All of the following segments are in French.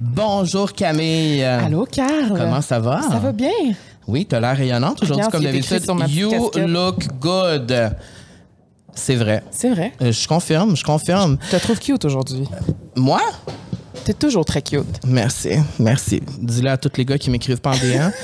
Bonjour Camille. Allô, Carl. Comment ça va? Ça va bien? Oui, tu as l'air rayonnante aujourd'hui comme d'habitude. You look good. C'est vrai. C'est vrai. Euh, je confirme, je confirme. Je te trouve cute aujourd'hui? Moi? T'es toujours très cute. Merci, merci. Dis-le à tous les gars qui m'écrivent pas en DM.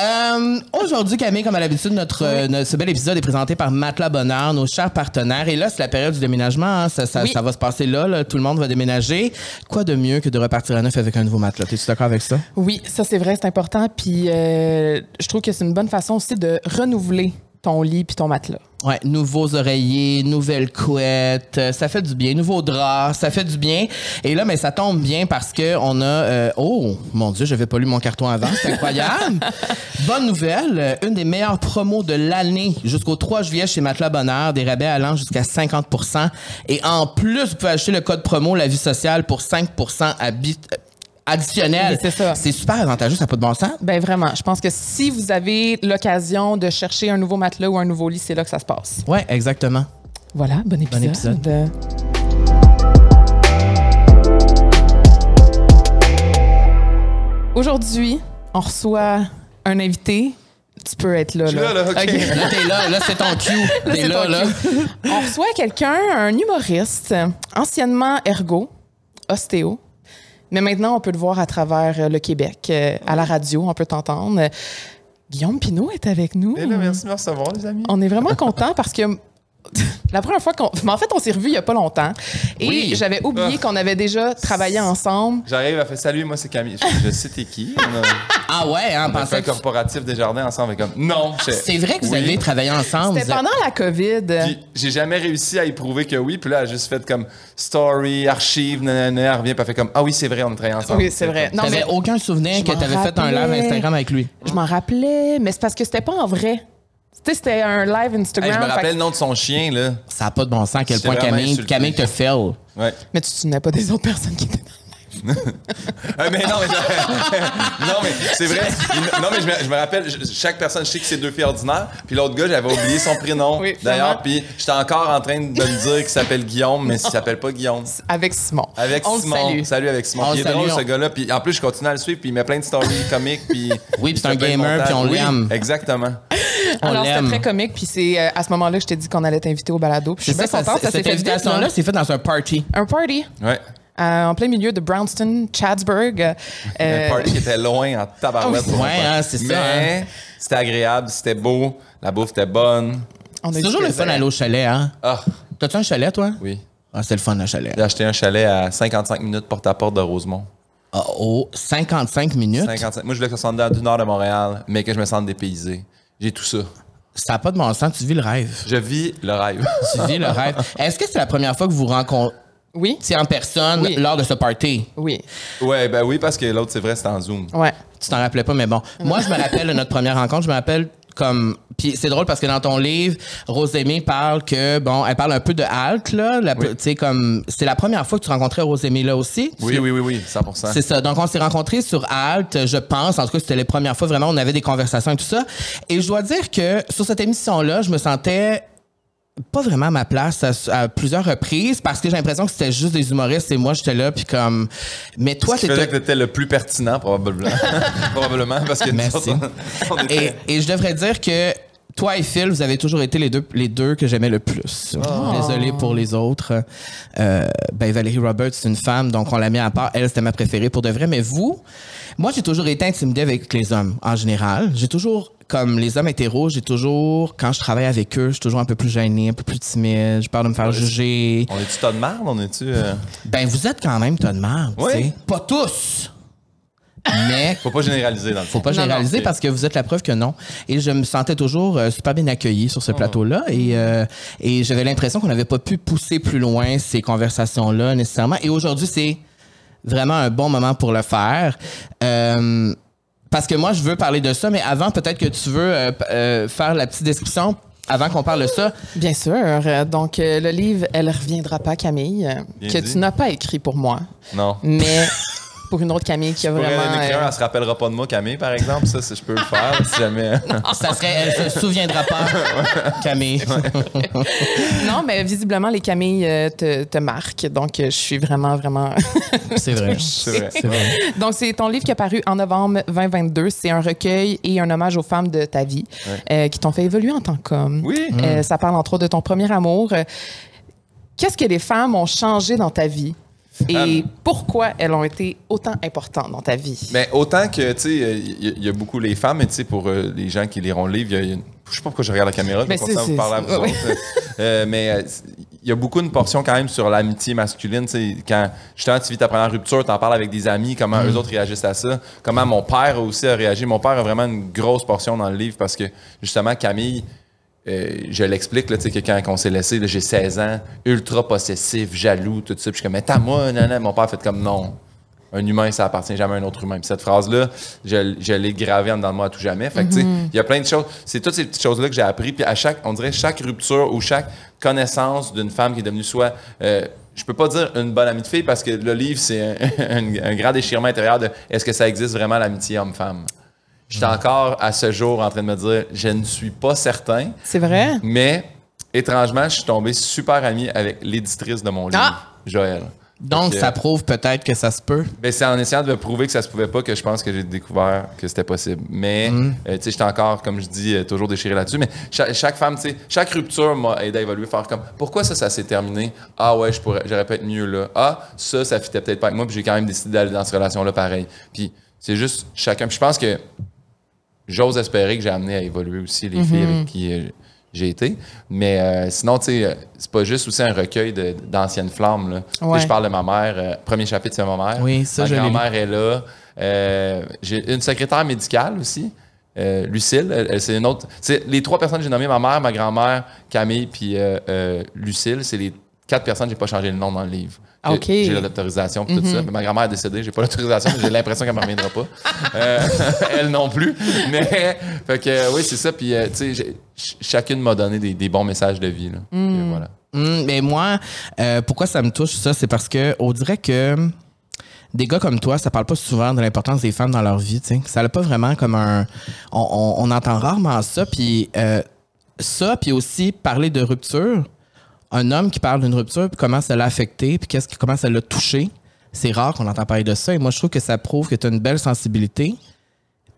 Euh, Aujourd'hui, Camille, comme à l'habitude, notre, euh, notre- ce bel épisode est présenté par Matelas Bonheur, nos chers partenaires. Et là, c'est la période du déménagement. hein. Ça, ça, Oui. ça va se passer là, là. Tout le monde va déménager. Quoi de mieux que de repartir à neuf avec un nouveau matelas? T'es-tu d'accord avec ça? Oui, ça c'est vrai, c'est important. Puis euh, je trouve que c'est une bonne façon aussi de renouveler ton lit puis ton matelas. Ouais, nouveaux oreillers, nouvelles couettes, euh, ça fait du bien. Nouveaux draps, ça fait du bien. Et là, mais ça tombe bien parce que on a. euh, oh, mon Dieu, j'avais pas lu mon carton avant, c'est incroyable. Bonne nouvelle, euh, une des meilleures promos de l'année jusqu'au 3 juillet chez Matelas Bonheur, des rabais allant jusqu'à 50% Et en plus, vous pouvez acheter le code promo La Vie Sociale pour 5% habi- euh, additionnel. Oui, c'est ça. C'est super avantageux, ça n'a pas de bon sens. Ben vraiment, je pense que si vous avez l'occasion de chercher un nouveau matelas ou un nouveau lit, c'est là que ça se passe. Ouais, exactement. Voilà, bon épisode. épisode. Aujourd'hui, on reçoit un invité. Tu peux être là. Je suis là, là, OK. Là, t'es là, là, c'est ton cue. T'es là, là. On reçoit quelqu'un, un humoriste, anciennement ergo, ostéo, mais maintenant on peut le voir à travers euh, le Québec, euh, à la radio, on peut t'entendre. Guillaume Pinot est avec nous. Là, merci de me recevoir, les amis. On est vraiment content parce que la première fois qu'on. Mais en fait, on s'est revus il y a pas longtemps. Et Oui. j'avais oublié Ah. qu'on avait déjà travaillé ensemble. J'arrive à faire salut, moi c'est Camille. Je, je sais t'es qui. On a, Ah ouais, hein, on a fait pensais un que- corporatif des jardins ensemble. et Comme, non, C'est vrai que vous Oui. avez travaillé ensemble. C'était pendant la COVID. Puis j'ai jamais réussi à y prouver que oui. Puis là, elle a juste fait comme story, archive, nanana. Elle revient, puis elle fait comme, ah oui, c'est vrai, on a travaillé ensemble. Oui, c'est vrai. Non, T'avais mais aucun souvenir que m'en t'avais fait un live. Instagram avec lui. je m'en rappelais, mais c'est parce que c'était pas en vrai. Tu sais, c'était un live Hey, Instagram. je me rappelle le nom de son chien, là. Ça n'a pas de bon sens à quel point Camille. Camille te fait. Ouais. Mais tu te souvenais pas des autres personnes qui étaient Ah, mais non, mais, non, mais c'est vrai. Non, mais je me, je me rappelle, je- chaque personne, je sais que c'est deux filles ordinaires. Puis l'autre gars, j'avais oublié son prénom. Oui, D'ailleurs, puis j'étais encore en train de me dire qu'il s'appelle Guillaume, mais il s'appelle pas Guillaume. avec Simon. Avec On le Simon. salue. Salut avec Simon. On il est drôle, ce gars-là. Puis en plus, je continue à le suivre. Puis il met plein de stories comiques. Puis Oui, puis c'est un gamer, puis on Oui, l'aime. Exactement. On Alors, c'était très comique. Puis c'est euh, à ce moment-là que je t'ai dit qu'on allait t'inviter au balado. Puis je suis bien ça, contente. Ça, s'est cette invitation-là, là. c'est fait dans un party. Un party Ouais. euh, en plein milieu de Brownston, Chatsburg. Un Euh, party qui était loin en tabarouette. Ah pour Ouais, un hein, c'est ça, Mais c'était agréable, c'était beau, la bouffe était bonne. on a C'est toujours le fun plaisir. aller au chalet, hein? Ah, T'as-tu un chalet, toi? oui. Ah, c'est le fun, le chalet. J'ai acheté un chalet à 55 minutes porte-à-porte de Rosemont. Ah, oh, 55 minutes? 55. Moi, je voulais que ça soit dans du nord de Montréal, mais que je me sente dépaysé. J'ai tout ça. Ça n'a pas de bon sens, tu vis le rêve. Je vis le rêve. Tu vis le rêve. Est-ce que c'est la première fois que vous rencontrez Oui, en personne Oui. lors de ce party? oui, ouais, ben oui, parce que l'autre, c'est vrai, c'était en Zoom. ouais. Tu t'en rappelais pas, mais bon. Moi, je me rappelle de notre première rencontre. Je me rappelle comme. Puis c'est drôle parce que dans ton livre, Rosémie parle que, bon, elle parle un peu de halte, là. Oui. Tu sais, comme. C'est la première fois que tu rencontrais Rosémie là aussi. Oui, oui, oui, oui, 100 C'est ça. Donc, on s'est rencontrés sur Alt, je pense. En tout cas, c'était les premières fois vraiment, on avait des conversations et tout ça. Et je dois dire que sur cette émission-là, je me sentais pas vraiment à ma place à, à plusieurs reprises parce que j'ai l'impression que c'était juste des humoristes et moi, j'étais là, puis comme. Mais toi, t'étais. que t'étais le plus pertinent, probablement. probablement, parce que Merci. autres, Et, et je devrais dire que toi et Phil, vous avez toujours été les deux, les deux que j'aimais le plus. Désolé pour les autres. Euh, ben Valérie Roberts, c'est une femme, donc on l'a mis à part. Elle, c'était ma préférée pour de vrai. Mais vous, moi, j'ai toujours été intimidée avec les hommes en général. J'ai toujours, comme les hommes hétéros, j'ai toujours, quand je travaille avec eux, je suis toujours un peu plus gênée, un peu plus timide. J'ai peur de me faire juger. On est-tu tas de merde? On est-tu... euh, Ben, vous êtes quand même tas de merde, tu Oui. sais. Pas tous. Mais Faut pas généraliser, dans le faut pas Non, généraliser parce que vous êtes la preuve que non. Et je me sentais toujours euh, super bien accueilli sur ce plateau-là et, euh, et j'avais l'impression qu'on n'avait pas pu pousser plus loin ces conversations-là nécessairement. Et aujourd'hui, c'est vraiment un bon moment pour le faire. Euh, parce que moi, je veux parler de ça, mais avant, peut-être que tu veux euh, euh, faire la petite description avant qu'on parle de ça. Bien sûr. Euh, Donc, euh, le livre Elle reviendra pas, Camille, Bien que dit. tu n'as pas écrit pour moi, Non. mais pour une autre Camille qui a Pour vraiment. elle, écrire, euh, elle se rappellera pas de moi, Camille, par exemple. Ça, je peux le faire si jamais. Ça serait, elle se souviendra pas, Camille. Non, mais visiblement, les Camilles euh, te, te marquent. Donc, euh, je suis vraiment, vraiment. C'est vrai. C'est vrai. Donc, c'est ton livre qui est paru en novembre 2022. C'est un recueil et un hommage aux femmes de ta vie euh, qui t'ont fait évoluer en tant qu'homme. Oui. Euh, ça parle entre autres de ton premier amour. Qu'est-ce que les femmes ont changé dans ta vie? Et Euh, pourquoi elles ont été autant importantes dans ta vie? Mais autant que, tu sais, il y, a- il y a beaucoup les femmes, mais tu sais, pour euh, les gens qui liront le livre, il y a- il y a une- je sais pas pourquoi je regarde la caméra, je Mais c'est- vous parler à vous oui. autres. Euh, mais euh, il y a beaucoup une portion quand même sur l'amitié masculine, tu sais, quand justement tu vis ta première rupture, t'en parles avec des amis, comment eux autres réagissent à ça, comment mon père aussi a réagi. Mon père a vraiment une grosse portion dans le livre parce que justement, Camille, euh, je l'explique, là, tu sais, que quand on s'est laissé, j'ai 16 ans, ultra possessif, jaloux, tout ça. Puis je suis comme, mais t'as moi, non, non. Mon père fait comme, non. Un humain, ça appartient jamais à un autre humain. Puis cette phrase-là, je, je l'ai gravée en dedans de moi à tout jamais. Fait que, tu sais, il y a plein de choses. C'est toutes ces petites choses-là que j'ai appris. Puis à chaque, on dirait, chaque rupture ou chaque connaissance d'une femme qui est devenue soit. euh, je peux pas dire une bonne amie de fille parce que le livre, c'est un, un- un grand déchirement intérieur de est-ce que ça existe vraiment l'amitié homme-femme? J'étais encore à ce jour en train de me dire, je ne suis pas certain. C'est vrai? Mais étrangement, je suis tombé super ami avec l'éditrice de mon livre, Ah! Joël. Donc, ça prouve peut-être que ça se peut. ben, c'est en essayant de me prouver que ça se pouvait pas que je pense que j'ai découvert que c'était possible. Mais, euh, tu sais, j'étais encore, comme je dis, euh, toujours déchiré là-dessus. Mais chaque, chaque femme, tu sais, chaque rupture m'a aidé à évoluer, faire comme, pourquoi ça, ça s'est terminé? Ah ouais, je pourrais, j'aurais pu être mieux là. Ah, ça, ça fitait peut-être pas avec moi, puis j'ai quand même décidé d'aller dans cette relation-là pareil. Puis, c'est juste chacun. Puis je pense que j'ose espérer que j'ai amené à évoluer aussi les filles avec qui euh, j'ai été. Mais euh, sinon, tu sais, euh, c'est pas juste aussi un recueil d'anciennes flammes. Là. Ouais. Je parle de ma mère. euh, premier chapitre, c'est ma mère. Oui, ça, ma grand-mère est là. Euh, j'ai une secrétaire médicale aussi. Lucille, c'est une autre. C'est les trois personnes que j'ai nommées, ma mère, ma grand-mère, Camille, puis Lucille, c'est les quatre personnes j'ai pas changé le nom dans le livre. Ah. J'ai l'autorisation puis tout ça. Mais ma grand-mère est décédée, j'ai pas l'autorisation, mais j'ai l'impression qu'elle me reviendra pas. Euh, elle non plus. Mais fait que oui, c'est ça. Puis euh, tu sais, chacune m'a donné des, des bons messages de vie. Là. Puis, voilà. Hum, mais moi, euh, pourquoi ça me touche, ça? C'est parce que on dirait que des gars comme toi, ça parle pas souvent de l'importance des femmes dans leur vie. Ça n'a pas vraiment comme un... On, on- on entend rarement ça, puis euh, ça, puis aussi parler de rupture. Un homme qui parle d'une rupture, puis comment ça l'a affecté, puis qu'est-ce que- comment ça l'a touché. C'est rare qu'on entend parler de ça. Et moi, je trouve que ça prouve que tu as une belle sensibilité.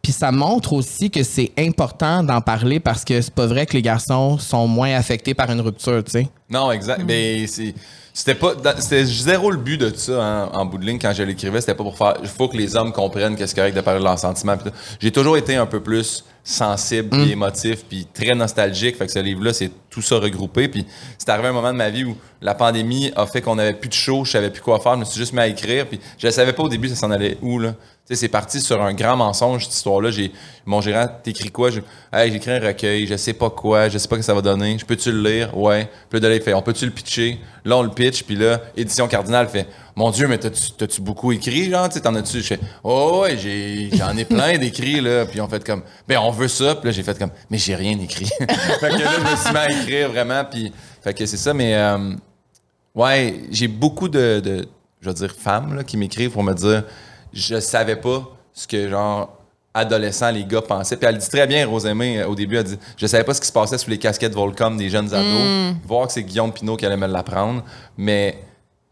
Puis ça montre aussi que c'est important d'en parler parce que c'est pas vrai que les garçons sont moins affectés par une rupture, tu sais. Non, exact. Mais c'est. C'était pas. C'était zéro le but de ça hein, en bout de ligne quand je l'écrivais. C'était pas pour faire. Il faut que les hommes comprennent que c'est correct de parler de leurs sentiments. J'ai toujours été un peu plus sensible, puis émotif, puis très nostalgique. Fait que ce livre-là, c'est tout ça regroupé. Puis c'est arrivé un moment de ma vie où la pandémie a fait qu'on avait plus de show, je savais plus quoi faire. Je me suis juste mis à écrire. Puis je savais pas au début ça s'en allait où là. Tu sais, c'est parti sur un grand mensonge cette histoire-là. J'ai mon gérant, t'écris quoi? Je- Hey, j'écris un recueil, je sais pas quoi, je sais pas ce que ça va donner. Je peux-tu le lire? Ouais. Puis là, il fait, on peut-tu le pitcher? Là, on le pitch, puis là, édition cardinal fait, mon Dieu, mais t'as-tu, beaucoup écrit, genre, t'en as-tu? Je fais, oh ouais, j'ai, j'en ai plein d'écrits là. Puis on fait comme, ben on veut ça. Puis là, j'ai fait comme, mais j'ai rien écrit. fait que là, je me suis mis à écrire vraiment. Puis, fait que c'est ça, mais euh, Ouais, j'ai beaucoup de, de, je veux dire, femmes là, qui m'écrivent pour me dire je savais pas ce que, genre, adolescents, les gars pensaient. Puis elle dit très bien, Rosemée, euh, au début, elle dit je savais pas ce qui se passait sous les casquettes Volcom des jeunes ados. Voir que c'est Guillaume Pinot qui allait me l'apprendre. Mais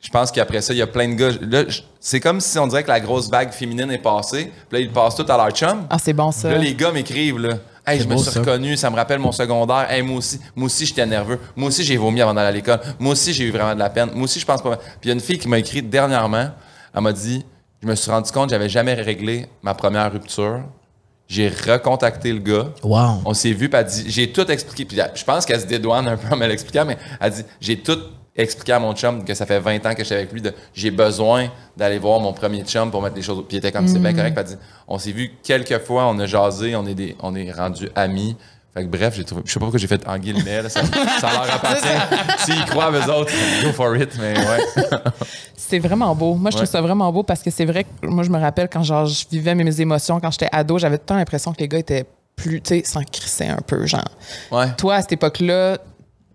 je pense qu'après ça, il y a plein de gars. Là, c'est comme si on dirait que la grosse vague féminine est passée. Puis là, ils passent tout à leur chum. Ah, c'est bon ça. Là, les gars m'écrivent, là. Hey, je me suis ça. reconnu, ça me rappelle mon secondaire. Hey, moi aussi, moi aussi, j'étais nerveux. Moi aussi, j'ai vomi avant d'aller à l'école. Moi aussi, j'ai eu vraiment de la peine. Moi aussi, je pense pas. Puis il y a une fille qui m'a écrit dernièrement. Elle m'a dit Je me suis rendu compte que j'avais jamais réglé ma première rupture. J'ai recontacté le gars. Wow. On s'est vu, puis elle dit J'ai tout expliqué. Puis je pense qu'elle se dédouane un peu en me l'expliquant, mais elle dit J'ai tout expliqué à mon chum que ça fait 20 ans que j'étais avec lui. de J'ai besoin d'aller voir mon premier chum pour mettre les choses. Puis il était comme C'est bien correct. Puis elle dit On s'est vu quelques fois, on a jasé, on est, des, on est rendus amis. Fait que bref, j'ai trouvé. Je sais pas pourquoi j'ai fait en guillemets, là, ça, ça leur appartient. S'ils croient à eux autres, go for it, mais ouais. C'est vraiment beau. Moi, je trouve Ouais. ça vraiment beau parce que c'est vrai que moi, je me rappelle quand genre, je vivais mes émotions quand j'étais ado, j'avais temps l'impression que les gars étaient plus, tu sais, s'en un peu. Genre, Ouais. toi, à cette époque-là,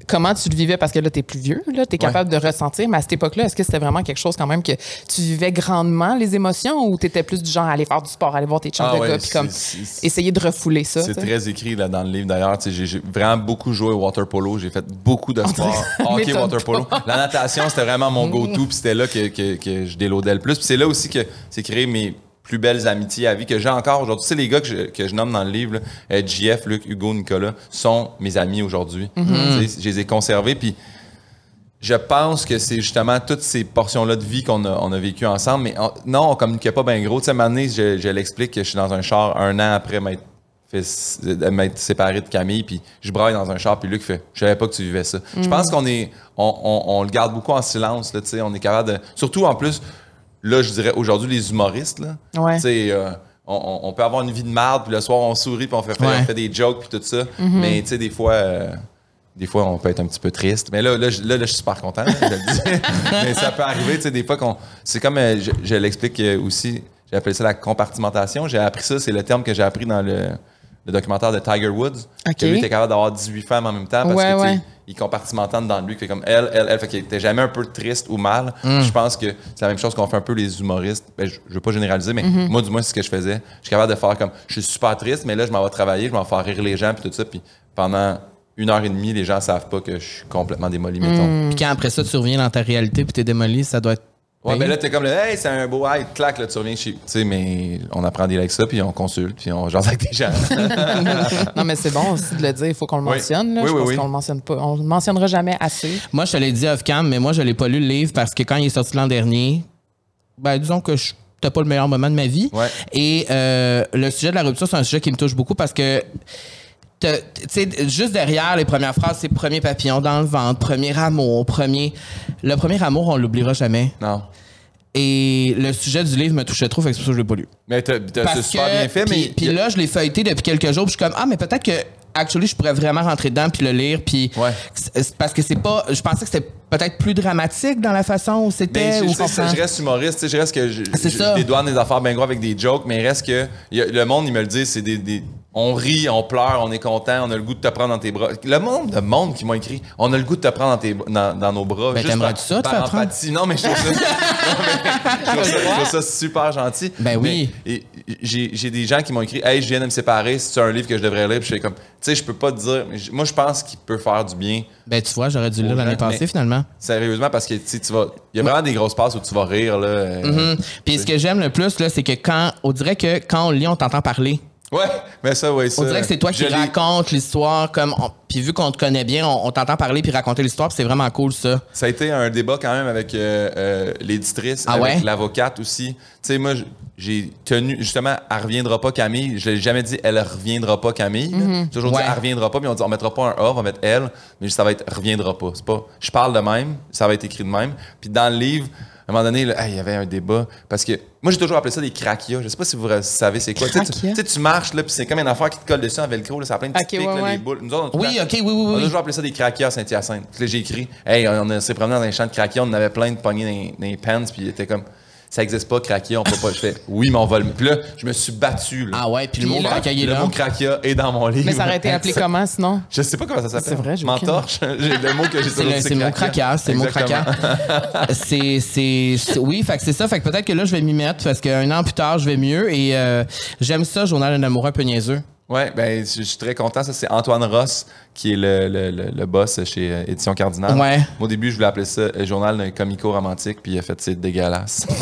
comment tu le vivais? Parce que là, tu es plus vieux, là, tu es capable de ressentir, mais à cette époque-là, est-ce que c'était vraiment quelque chose quand même que tu vivais grandement, les émotions, ou tu étais plus du genre à aller faire du sport, aller voir tes chums Ah de ouais, gars, puis comme essayer de refouler ça? C'est très écrit là, dans le livre d'ailleurs. J'ai vraiment beaucoup joué au water polo. J'ai fait beaucoup de sport. Hockey, water polo. La natation, c'était vraiment mon go-to. Puis c'était là que, que, que je déloadais le plus. Puis c'est là aussi que c'est créé mes plus belles amitiés à vie que j'ai encore aujourd'hui. Sais, les gars que je, que je nomme dans le livre, là, euh, JF, Luc, Hugo, Nicolas, sont mes amis aujourd'hui. Sais, Je les ai conservés. Puis je pense que c'est justement toutes ces portions-là de vie qu'on a, on a vécues ensemble. Mais on- non, on communiquait pas bien gros. Tu sais, donné, je, je l'explique que je suis dans un char un an après m'être séparé de Camille, puis je braille dans un char, puis Luc fait « Je savais pas que tu vivais ça Je pense qu'on est... On, on- on le garde beaucoup en silence, là, tu sais. On est capable de... Surtout, en plus, là, je dirais, aujourd'hui, les humoristes, là, Ouais. tu sais... euh, on, peut avoir une vie de marde, puis le soir, on sourit, puis on fait, Ouais. on fait des jokes, puis tout ça. Mais, tu sais, des fois... euh, des fois, on peut être un petit peu triste. Mais là, là, je, là, là, je suis super content. là, je le dis. mais ça peut arriver, tu sais, des fois qu'on. C'est comme, euh, je, je l'explique aussi, j'ai appelé ça la compartimentation. J'ai appris ça, c'est le terme que j'ai appris dans le, le documentaire de Tiger Woods. OK. Que lui était capable d'avoir 18 femmes en même temps parce que, ouais. Il compartimentant dans lui. Fait comme elle, elle, elle. Fait qu'il était jamais un peu triste ou mal. Mm. Je pense que c'est la même chose qu'on fait un peu les humoristes. Ben, je, je veux pas généraliser, mais Mm-hmm. moi, du moins, c'est ce que je faisais. Je suis capable de faire comme, je suis super triste, mais là, je m'en vais travailler, je m'en vais faire rire les gens, puis tout ça. Puis pendant une heure et demie, les gens savent pas que je suis complètement démoli, mettons. Mm. Puis quand après ça, tu reviens dans ta réalité puis t'es démoli, ça doit être. Ouais, payé. ben là, t'es comme, le, hey, c'est un beau hey, clac, là, tu reviens chez. Tu sais, mais on apprend dealer avec ça, puis on consulte, puis on jase avec des gens. non, mais c'est bon aussi de le dire, il faut qu'on le Oui. mentionne. Là. Oui, je oui, pense oui. qu'on le mentionne pas. On le mentionnera jamais assez. Moi, je te l'ai dit off-cam, mais moi, je l'ai pas lu le livre parce que quand il est sorti l'an dernier, ben, disons que je c'était pas le meilleur moment de ma vie. Ouais. Et euh, le sujet de la rupture, c'est un sujet qui me touche beaucoup parce que juste derrière les premières phrases, c'est premier papillon dans le ventre, premier amour, premier. Le premier amour, on l'oubliera jamais. non. Et le sujet du livre me touchait trop, fait que c'est pour ça que je l'ai pas lu. Mais t'as t'as- c'est Parce super que- bien fait, puis, mais. puis là, je l'ai feuilleté depuis quelques jours, puis je suis comme ah mais peut-être que actually je pourrais vraiment rentrer dedans puis le lire puis Ouais. c'est- parce que c'est pas je pensais que c'était peut-être plus dramatique dans la façon où Mais c'était je, ou sais, comprends. je reste humoriste, je reste que je, je- ça. je dédouane des affaires bien gros avec des jokes, mais il reste que a- le monde, il me le dit, c'est des, des- on rit, on pleure, on est content, on a le goût de te prendre dans tes bras. Le monde, le monde qui m'a écrit, on a le goût de te prendre dans, tes, dans, dans nos bras. Ben, juste t'aimerais-tu ça, te faire prendre? Non, mais je trouve ça, non, mais je trouve ça, je trouve ça super gentil. Ben oui. Mais, et- j'ai j'ai des gens qui m'ont écrit, hey, je viens de me séparer, c'est un livre que je devrais lire, puis je suis comme, tu sais, je peux pas te dire, mais moi, je pense qu'il peut faire du bien. Ben tu vois, j'aurais dû le lire l'année passée finalement. Sérieusement, parce que tu vas. Il y a vraiment des grosses passes où tu vas rire, là. euh, Hum. Puis ce que j'aime le plus là, c'est que quand on dirait que quand on lit, on t'entend parler. Ouais, mais ça, ouais, ça. On dirait que c'est toi qui racontes l'histoire comme on- puis vu qu'on te connaît bien, on, on t'entend parler puis raconter l'histoire, puis c'est vraiment cool ça. Ça a été un débat quand même avec euh, euh, l'éditrice, Ah avec ouais? l'avocate aussi. Tu sais, moi, j'ai tenu, justement, elle reviendra pas Camille. Je l'ai jamais dit, elle reviendra pas Camille. là. J'ai toujours Ouais. dit, elle reviendra pas, mais on dit, on mettra pas un A, on va mettre elle, mais ça va être reviendra pas. C'est pas, je parle de même, ça va être écrit de même. Puis dans le livre, à un moment donné, là, hey, il y avait un débat. Parce que moi, j'ai toujours appelé ça des craquias. Je sais pas si vous savez c'est quoi. Tu sais, tu- marches, là, puis c'est comme une affaire qui te colle dessus en velcro, là, ça a plein de petites Ok, pics, ouais, là, ouais. les boules. Nous autres, Oui, OK, oui oui on a oui. toujours appelé ça des craquias à Saint-Hyacinthe. J'ai écrit, hey, on, on s'est promené dans un champ de craquias, on avait plein de poignées dans, les- dans les pants, puis il était comme, ça existe pas, craquia, on peut pas. Je fais, oui, mais on va le. Puis là, je me suis battu. Là. Ah ouais, puis le mot il est Le là. mot craquia est dans mon livre. Mais ça aurait été appelé comment sinon? Je sais pas comment ça s'appelle. C'est vrai, j'ai aucune- M'entorche. J'ai le mot que j'ai le, dit, c'est le mot c'est le mot c'est, c'est, oui, fait que c'est ça. Fait que peut-être que là, je vais m'y mettre parce qu'un an plus tard, je vais mieux et euh, j'aime ça, journal d'un amoureux un peu niaiseux. Ouais, ben, je je suis très content. Ça, c'est Antoine Ross, qui est le, le, le, le boss chez euh, Édition Cardinal. Ouais. Au début, je voulais appeler ça euh, Journal d'un comico-romantique, puis il a fait c'est dégueulasse.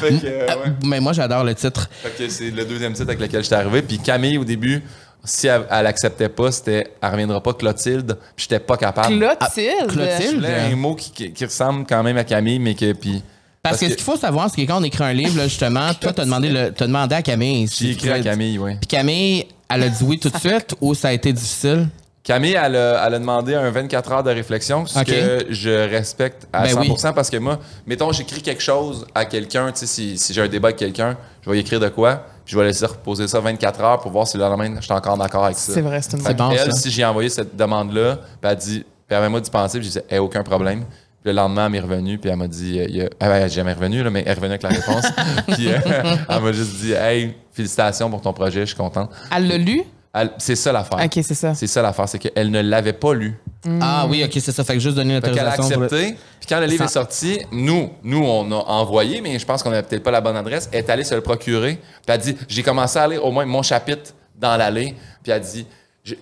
fait que, euh, ouais. Mais moi, j'adore le titre. Fait que c'est le deuxième titre avec lequel j'étais arrivé. Puis Camille, au début, si elle, elle acceptait pas, c'était elle reviendra pas Clotilde. Puis j'étais pas capable. Clotilde? Clotilde? Je voulais un mot qui, qui, qui ressemble quand même à Camille, mais que puis. Parce, que, ce qu'il faut savoir, c'est que quand on écrit un livre, là, justement, toi, t'as demandé, le, t'as demandé à Camille. si J'ai écrit à Camille, oui. Puis Camille, elle a dit oui tout de suite ou ça a été difficile? Camille, elle a, elle a demandé un 24 heures de réflexion, ce que je respecte à Ben 100% parce que moi, mettons, j'écris quelque chose à quelqu'un, tu sais, si, si j'ai un débat avec quelqu'un, je vais y écrire de quoi, puis je vais laisser reposer ça 24 heures pour voir si le lendemain, je suis encore d'accord avec ça. C'est vrai, c'est une bonne bon, elle, ça. si j'ai envoyé cette demande-là, puis elle dit, permets-moi d'y penser, puis j'ai dit, hey, aucun problème. Puis le lendemain, elle m'est revenue, puis elle m'a dit, euh, il y a- ah, ben, elle est jamais revenue, là, mais elle est revenue avec la réponse. puis euh, elle m'a juste dit, hey, félicitations pour ton projet, je suis content. Elle l'a lu? Elle- C'est ça l'affaire. OK, c'est ça. C'est ça l'affaire, c'est qu'elle ne l'avait pas lu. Ah oui, ok, c'est ça. Fait que juste donner Fait qu'elle a l'autorisation. pour le- accepté. Puis quand le livre Ça- est sorti, nous, nous, on a envoyé, mais je pense qu'on n'avait peut-être pas la bonne adresse. Elle est allée se le procurer. Puis elle a dit J'ai commencé à lire au moins mon chapitre dans l'allée. Puis elle a dit Je,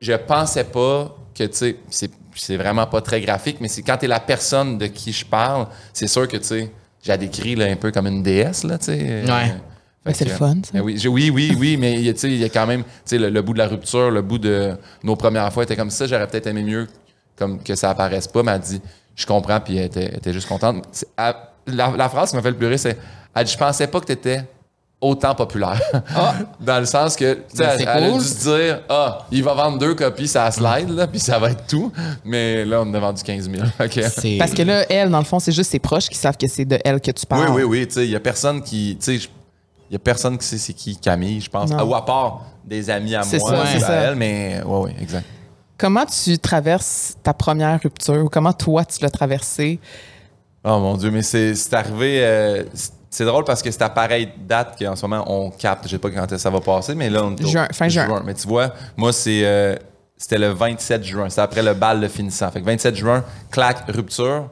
je pensais pas que, tu sais, c'est, c'est vraiment pas très graphique, mais c'est quand t'es la personne de qui je parle, c'est sûr que, tu sais, j'ai décrit là, un peu comme une déesse, là, tu sais. Ouais. Mais c'est le fun, ça. Ben oui, oui, oui, oui, mais tu sais, il y a quand même tu sais, le, le bout de la rupture, le bout de nos premières fois était comme ça. J'aurais peut-être aimé mieux comme que ça apparaisse pas, mais elle dit Je comprends, puis elle était, elle était juste contente. Elle- la, la phrase qui m'a fait le pleurer, c'est Elle dit Je pensais pas que tu étais autant populaire. Dans le sens que, tu sais, Ben, elle, c'est elle a cool. dû se dire Ah, il va vendre deux copies, ça slide, là, puis ça va être tout. Mais là, on en a vendu 15 000. OK. C'est- Parce que là, elle, dans le fond, c'est juste ses proches qui savent que c'est de elle que tu Oui, parles. oui, oui. Tu sais, il y a personne qui. Tu sais, il y a personne qui sait c'est qui Camille, je pense. Ah, ou à part des amis à C'est moi, ça, à ça. elle, mais oui, oui, exact. Comment tu traverses ta première rupture ou comment toi tu l'as traversée? Oh mon Dieu, mais c'est c'est arrivé. euh, c'est- drôle parce que c'est à pareille date qu'en ce moment on capte. Je sais pas quand ça va passer, mais là, on est au- Juin, fin juin. Mais tu vois, moi, c'est. euh, c'était le 27 juin. C'est après le bal de finissant. Fait que 27 juin, clac, rupture.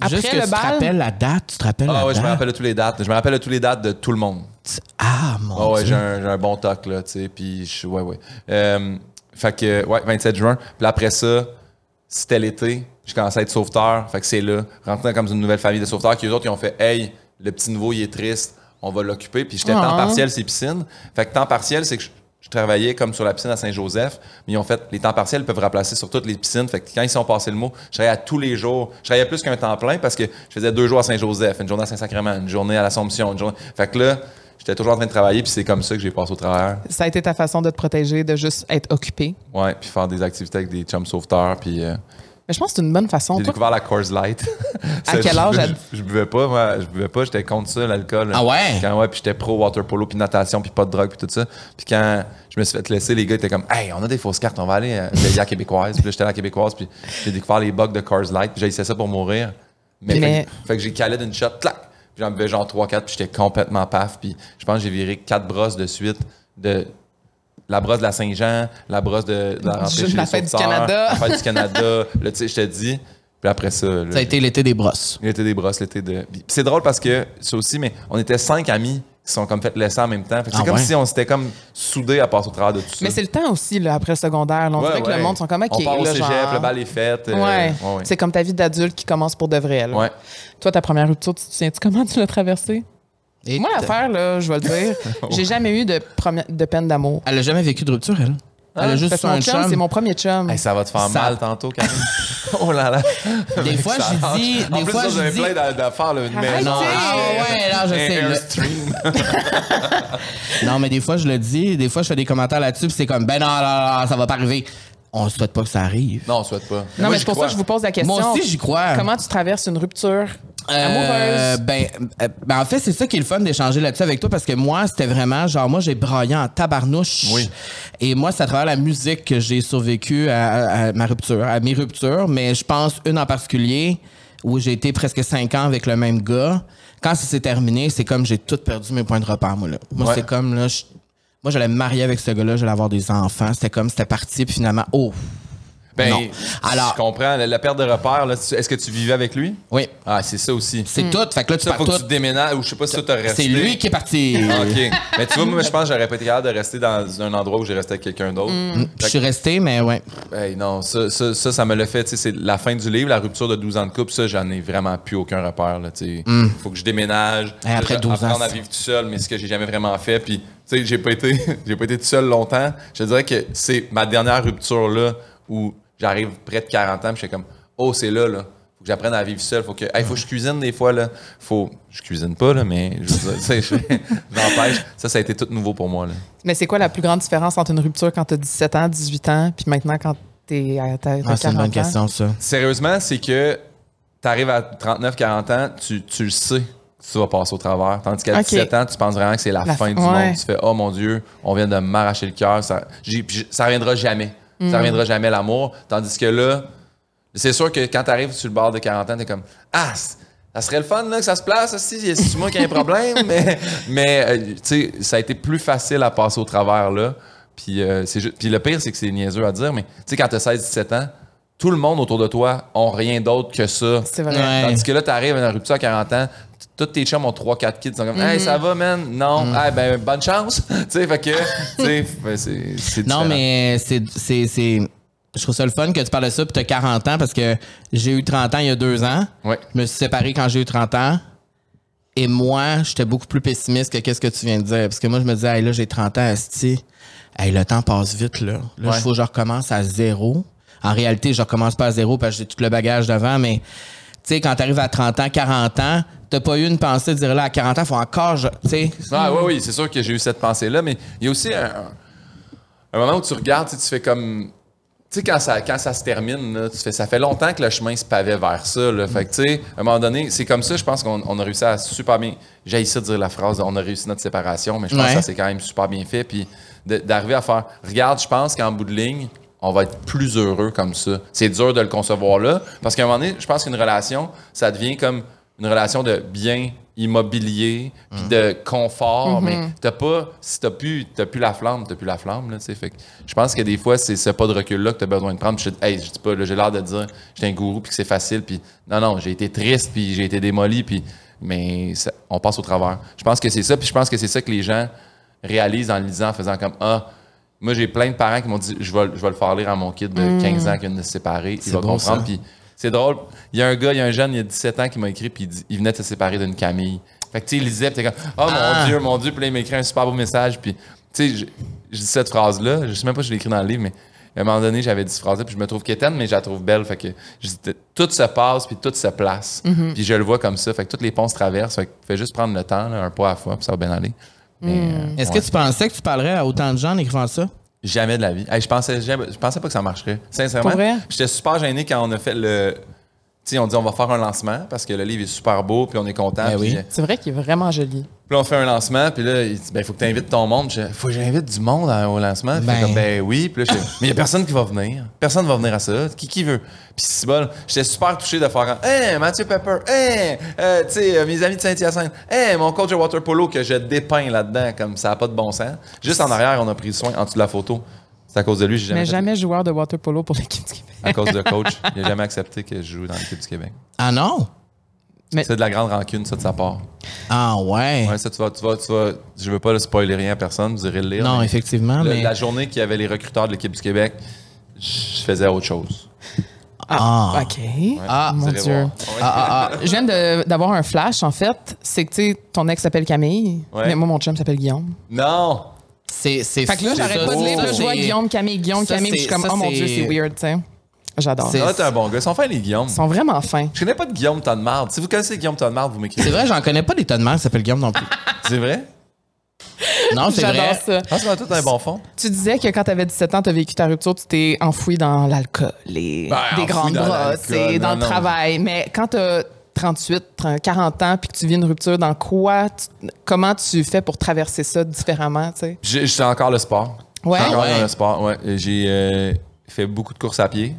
Après Juste que le tu te rappelles la date, tu te rappelles la Ah ouais, je me rappelle de tous les dates. Je me rappelle de tous les dates de tout le monde. Ah mon Ah ouais, Dieu. j'ai un, j'ai un bon toc, là, tu sais, puis je- ouais, ouais. Euh, fait que, ouais, 27 juin. Puis après ça, c'était l'été, je commençais à être sauveteur, fait que c'est là, rentrer comme une nouvelle famille de sauveteurs, qui eux autres, ils ont fait « Hey, le petit nouveau, il est triste, on va l'occuper. » Puis j'étais Ah. temps partiel, c'est piscine. Fait que temps partiel, c'est que je, je travaillais comme sur la piscine à Saint-Joseph, mais ils ont fait, les temps partiels peuvent remplacer sur toutes les piscines. Fait que quand ils sont passés le mot, je travaillais à tous les jours. Je travaillais plus qu'un temps plein parce que je faisais deux jours à Saint-Joseph, une journée à Saint-Sacrement, une journée à l'Assomption, une journée... Fait que là, j'étais toujours en train de travailler, puis c'est comme ça que j'ai passé au travers. Ça a été ta façon de te protéger, de juste être occupé? Ouais, puis faire des activités avec des chums sauveteurs, puis euh, Mais je pense que c'est une bonne façon. j'ai Toi, découvert la Coors Light. À quel je- âge Je, je buvais pas, moi, je buvais pas, j'étais contre ça, l'alcool. Ah ouais? Quand, ouais, puis j'étais pro water polo, puis natation, puis pas de drogue, puis tout ça. Puis quand je me suis fait laisser, les gars étaient comme, hey, on a des fausses cartes, on va aller euh, à la québécoise. Puis là, j'étais à la québécoise, puis j'ai découvert les bugs de Coors Light, puis j'ai essayé ça pour mourir. Mais, Mais- Fait, que- fait que j'ai calé d'une shot, clac. Puis j'en buvais genre 3-4, puis j'étais complètement paf. Puis je pense que j'ai viré quatre brosses de suite de la brosse de la Saint-Jean, la brosse de, de la rentrée Juste chez la fête du Canada. La fête du Canada. Là, tu sais, je te dis. Puis après ça, là, Ça a été l'été des brosses. l'été des brosses, l'été de. C'est drôle parce que, ça aussi, mais on était cinq amis qui sont comme fait laisser en même temps. C'est Ah comme ouais? si on s'était comme soudés à passer au travers de tout ça. Mais c'est le temps aussi, là, après le secondaire. là. On Ouais, dirait que le monde sont comme OK. On part au là, cégep, genre- le bal est fait. euh. C'est comme ta vie d'adulte qui commence pour de vrai. Toi, ta première rupture, tu te souviens-tu comment tu l'as traversée? Et Moi, l'affaire, là, je vais le dire, j'ai jamais eu de, premi- de peine d'amour. Elle a jamais vécu de rupture, elle? Elle a juste mon un chum, chum. c'est mon premier chum. Hey, ça va te faire Ça- mal tantôt, quand même. oh là là. Des fois, j'ai lâche. dit- En des plus, fois, ça, je j'avais dis- plein d'a- d'affaires, là, maison. Non, ah ouais, là, je sais. le-. Non, mais des fois, je le dis. Des fois, je fais des commentaires là-dessus, puis c'est comme, ben non, non, non, ça va pas arriver. On souhaite pas que ça arrive. non, on souhaite pas. non, Moi, mais c'est pour ça que je vous pose la question. Moi aussi, j'y crois. Comment tu traverses une rupture Euh, amoureuse? ben, euh, ben, en fait, c'est ça qui est le fun d'échanger là-dessus avec toi parce que moi, c'était vraiment genre, moi, j'ai braillé en tabarnouche. Oui. Et moi, c'est à travers la musique que j'ai survécu à, à- à ma rupture, à mes ruptures. Mais je pense une en particulier où j'ai été presque cinq ans avec le même gars. Quand ça s'est terminé, c'est comme j'ai tout perdu mes points de repère, moi, là. Moi, Ouais. c'est comme, là, je- moi, j'allais me marier avec ce gars-là, j'allais avoir des enfants. C'était comme, c'était parti, puis finalement, oh. Ben, Non. Alors- je comprends. La, la perte de repère, est-ce que tu vivais avec lui? Oui. Ah, c'est ça aussi. C'est tout. Fait que là, tu Ça, pars faut que tu déménages, ou je sais pas si ça t'a resté. C'est lui qui est parti. OK. Mais tu vois, moi, je pense que j'aurais pas été capable de rester dans un endroit où j'ai resté avec quelqu'un d'autre. Je suis resté, mais ouais. Hey, non, ça, ça, ça, ça me l'a fait. tu sais, C'est la fin du livre, la rupture de 12 ans de couple. Ça, j'en ai vraiment plus aucun repère. Il faut que je déménage. Après Là, 12 ans, apprendre à c'est- vivre tout seul, mais ce que j'ai jamais vraiment fait. Puis, tu sais, j'ai pas été, j'ai pas été tout seul longtemps. Je dirais que c'est ma dernière rupture là où j'arrive près de 40 ans. Puis, je suis comme, oh, c'est là, là. Faut que j'apprenne à vivre seul. Faut que, hey, faut que je cuisine des fois, là. Faut, je cuisine pas, là, mais je veux dire, tu sais, je- n'empêche, ça, ça a été tout nouveau pour moi, là. Mais c'est quoi la plus grande différence entre une rupture quand tu as 17 ans, 18 ans, puis maintenant quand tu à t'as- t'as Ah, c'est une 40 bonne ans? question, ça. Sérieusement, c'est que tu arrives à 39-40 ans, tu, tu le sais que tu vas passer au travers. Tandis qu'à Ok. 17 ans, tu penses vraiment que c'est la, La fin du ouais. monde. Tu fais Oh mon Dieu, on vient de m'arracher le cœur. Ça, ça reviendra jamais. Mm. Ça reviendra jamais l'amour. Tandis que là, c'est sûr que quand tu arrives sur le bord de 40 ans, tu es comme Ah, ça serait le fun là, que ça se place aussi. C'est moi qui ai un problème. mais mais euh, tu sais, ça a été plus facile à passer au travers là Puis, euh, puis le pire, c'est que c'est niaiseux à dire, mais tu sais, quand t'as 16-17 ans, tout le monde autour de toi ont rien d'autre que ça. C'est vrai. Ouais. Tandis que là, t'arrives à une rupture à 40 ans, tous tes chums ont 3-4 kids, ils sont comme, hey, ça va, man? Non, Mm. Ah, ben, bonne chance. tu sais, fait que, tu sais, ben, c'est c'est Non, mais c'est. c'est- c'est- Je trouve ça le fun que tu parles de ça, puis tu as 40 ans, parce que j'ai eu 30 ans il y a deux ans. Ouais. Je me suis séparé quand j'ai eu 30 ans. Et moi, j'étais beaucoup plus pessimiste que qu'est-ce que tu viens de dire. Parce que moi, je me disais, hey, là, j'ai 30 ans, esti. Hey, le temps passe vite, là. Là, il Ouais. faut que je recommence à zéro. En réalité, je recommence pas à zéro parce que j'ai tout le bagage devant, mais tu sais, quand tu arrives à 30 ans, 40 ans, t'as pas eu une pensée de dire là, à 40 ans, faut encore, je- tu sais. Ah, oui, oui, c'est sûr que j'ai eu cette pensée-là, mais il y a aussi un, un moment où tu regardes, tu fais comme. Tu sais, quand ça, quand ça se termine, là, tu fais, ça fait longtemps que le chemin se pavait vers ça. Là. Fait que, tu sais, à un moment donné, c'est comme ça, je pense qu'on on a réussi à super bien. J'ai essayé de dire la phrase, on a réussi notre séparation, mais je pense Ouais. que ça s'est quand même super bien fait. Puis d'arriver à faire, regarde, je pense qu'en bout de ligne, on va être plus heureux comme ça. C'est dur de le concevoir là, parce qu'à un moment donné, je pense qu'une relation, ça devient comme une relation de bien immobilier, puis de confort, mais t'as pas, si t'as plus, t'as plus la flamme, t'as plus la flamme, là, tu sais. Fait que je pense que des fois, c'est ce pas de recul-là que t'as besoin de prendre. Je, hey, je dis pas, j'ai l'air de dire, j'étais un gourou, puis que c'est facile, puis non, non, j'ai été triste, puis j'ai été démoli, puis, mais ça- on passe au travers. Je pense que c'est ça, puis je pense que c'est ça que les gens réalisent en le lisant, en faisant comme, ah, moi, j'ai plein de parents qui m'ont dit, je vais, je vais le faire lire à mon kid de 15 ans qui vient de se séparer, il va comprendre, puis c'est drôle. Il y a un gars, il y a un jeune, il y a 17 ans qui m'a écrit, puis il, dit- il venait de se séparer d'une Camille. Fait que, tu sais, il lisait, puis t'es comme, oh Ah. mon Dieu, mon Dieu, puis là, il m'a écrit un super beau message, puis, tu sais, je, dis cette phrase-là, je sais même pas si je l'ai écrit dans le livre, mais à un moment donné, j'avais dit cette phrase-là, puis je me trouve quétaine, mais je la trouve belle. Fait que je dis, tout se passe, puis tout se place. Puis je le vois comme ça. Fait que toutes les ponts se traversent. Fait que fais juste prendre le temps, là, un pas à la fois, puis ça va bien aller. Mais, euh, Est-ce ouais. que tu pensais que tu parlerais à autant de gens en écrivant ça? Jamais de la vie. Hey, je pensais jamais- je pensais pas que ça marcherait. Sincèrement. J'étais super gêné quand on a fait le. On dit on va faire un lancement parce que le livre est super beau, puis on est content. Ben oui. C'est vrai qu'il est vraiment joli. Puis on fait un lancement, puis là, il dit, ben, faut que tu invites ton monde. Faut que j'invite du monde à- au lancement. Ben. comme, ben oui. Puis là, je mais il n'y a personne qui va venir. Personne va venir à ça. Qui, qui veut? Puis c'est bon, j'étais super touché de faire, hey, Mathieu Pepper, hey, euh, tu sais, euh, mes amis de Saint-Hyacinthe, hey, mon coach de water polo que je dépeins là-dedans, comme ça n'a pas de bon sens. Juste en arrière, on a pris soin en dessous de la photo. C'est à cause de lui, j'ai jamais. Mais fait- jamais joueur de water polo pour l'équipe du Québec. À cause de coach, il n'a jamais accepté que je joue dans l'équipe du Québec. Ah non? Mais- C'est de la grande rancune, ça, de sa part. Ah ouais. Ouais, ça, tu vas, tu vas, tu vas, je veux pas le spoiler rien à personne, vous irez le lire. non, mais- effectivement, Le- mais. La journée qu'il y avait les recruteurs de l'équipe du Québec, je faisais autre chose. Ah. OK. Ah, mon Dieu. Ouais. Ah, ah, ah. Je viens d'avoir un flash, en fait. C'est que, tu sais, ton ex s'appelle Camille, Ouais. mais moi, mon chum s'appelle Guillaume. Non! C'est, c'est Fait que là, j'arrête pas de lire. là, je vois Guillaume, Camille, Guillaume, ça, Camille. puis Je suis comme, oh mon Dieu, c'est- weird, tu sais. J'adore. C'est- Ah, t'es un bon gars. Ils sont fins, les Guillaume. Ils sont vraiment fins. Je connais pas de Guillaume Tonnemard. Si vous connaissez Guillaume Tonnemard, vous m'écrivez. C'est vrai, j'en connais pas des tonnes de qui s'appellent Guillaume non plus. C'est vrai? Non, c'est J'adore vrai. ça. Ah, c'est tout un bon fond. Tu disais que quand tu avais 17 ans, tu as vécu ta rupture, tu t'es enfoui dans l'alcool et Ben, des grandes brosses et dans non, le non. travail. Mais quand tu as 38, 30, 40 ans puis que tu vis une rupture, dans quoi, tu- comment tu fais pour traverser ça différemment, tu sais? J'ai- J'étais encore le sport. Ouais. Encore ouais. dans le sport, ouais. J'ai euh, fait beaucoup de courses à pied.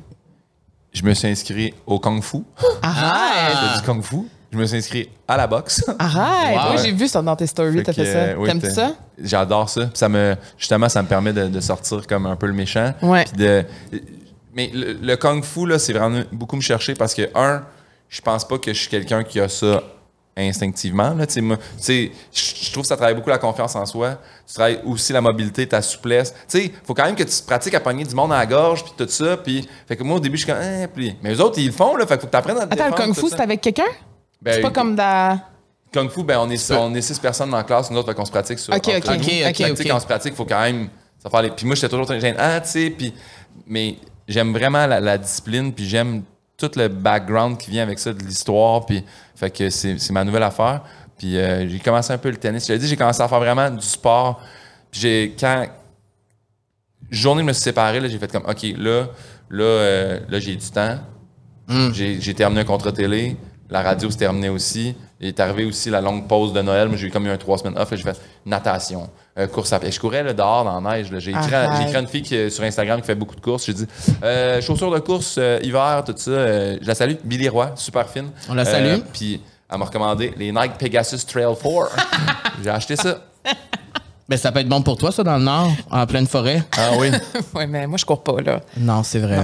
Je me suis inscrit au Kung Fu. Arrête! Je fais du Kung Fu. Je me suis inscrit à la boxe. Arrête! Wow. Ouais, j'ai vu ça dans tes stories, Fait t'as que, fait ça. euh, oui, T'aimes-tu ça? J'adore ça. Puis ça me, justement, ça me permet de, de sortir comme un peu le méchant. Ouais. Puis de, mais le, le kung fu, là, c'est vraiment beaucoup me chercher parce que, un, je pense pas que je suis quelqu'un qui a ça instinctivement. Là, moi, je trouve que ça travaille beaucoup la confiance en soi. Tu travailles aussi la mobilité, ta souplesse. Tu sais, faut quand même que tu pratiques à pogner du monde à la gorge, puis tout ça. Puis, fait que moi, au début, je suis comme, hein, mais eux autres, ils le font, là. Fait que faut que tu apprennes à te Attends, le défendre, Kung Fu, c'est avec quelqu'un? Ben, c'est pas comme dans. Kung Fu, ben, on est, on est six personnes dans la classe, nous autres, fait qu'on se pratique sur. Ok, entre ok, nous. ok. Quand on se pratique, il faut quand même. Ça faire les... Puis moi, j'étais toujours très gêné. Ah, tu sais, puis. Mais j'aime vraiment la, la discipline, puis j'aime tout le background qui vient avec ça, de l'histoire, puis. Fait que c'est c'est ma nouvelle affaire. Puis euh, j'ai commencé un peu le tennis. Je l'ai dit, j'ai commencé à faire vraiment du sport. Puis j'ai. Quand. Journée, je me suis séparé, là, j'ai fait comme, OK, là, là, euh, là j'ai du temps. J'ai j'ai terminé un contrat télé. La radio s'est terminée aussi. Il est arrivé aussi la longue pause de Noël. Moi, j'ai eu comme eu un trois semaines off. et J'ai fait natation, euh, course à pied. Je courais là, dehors dans la neige. là. J'ai écrit, à- écrit une fille qui, sur Instagram qui fait beaucoup de courses. J'ai dit euh, chaussures de course, euh, hiver, tout ça. Euh, je la salue. Billy Roy, super fine. On la salue. Puis elle m'a recommandé les Nike Pegasus Trail 4. j'ai acheté ça. Ben, ça peut être bon pour toi, ça, dans le Nord, en pleine forêt. Ah oui. ouais, mais moi, je cours pas, là. Non, c'est vrai.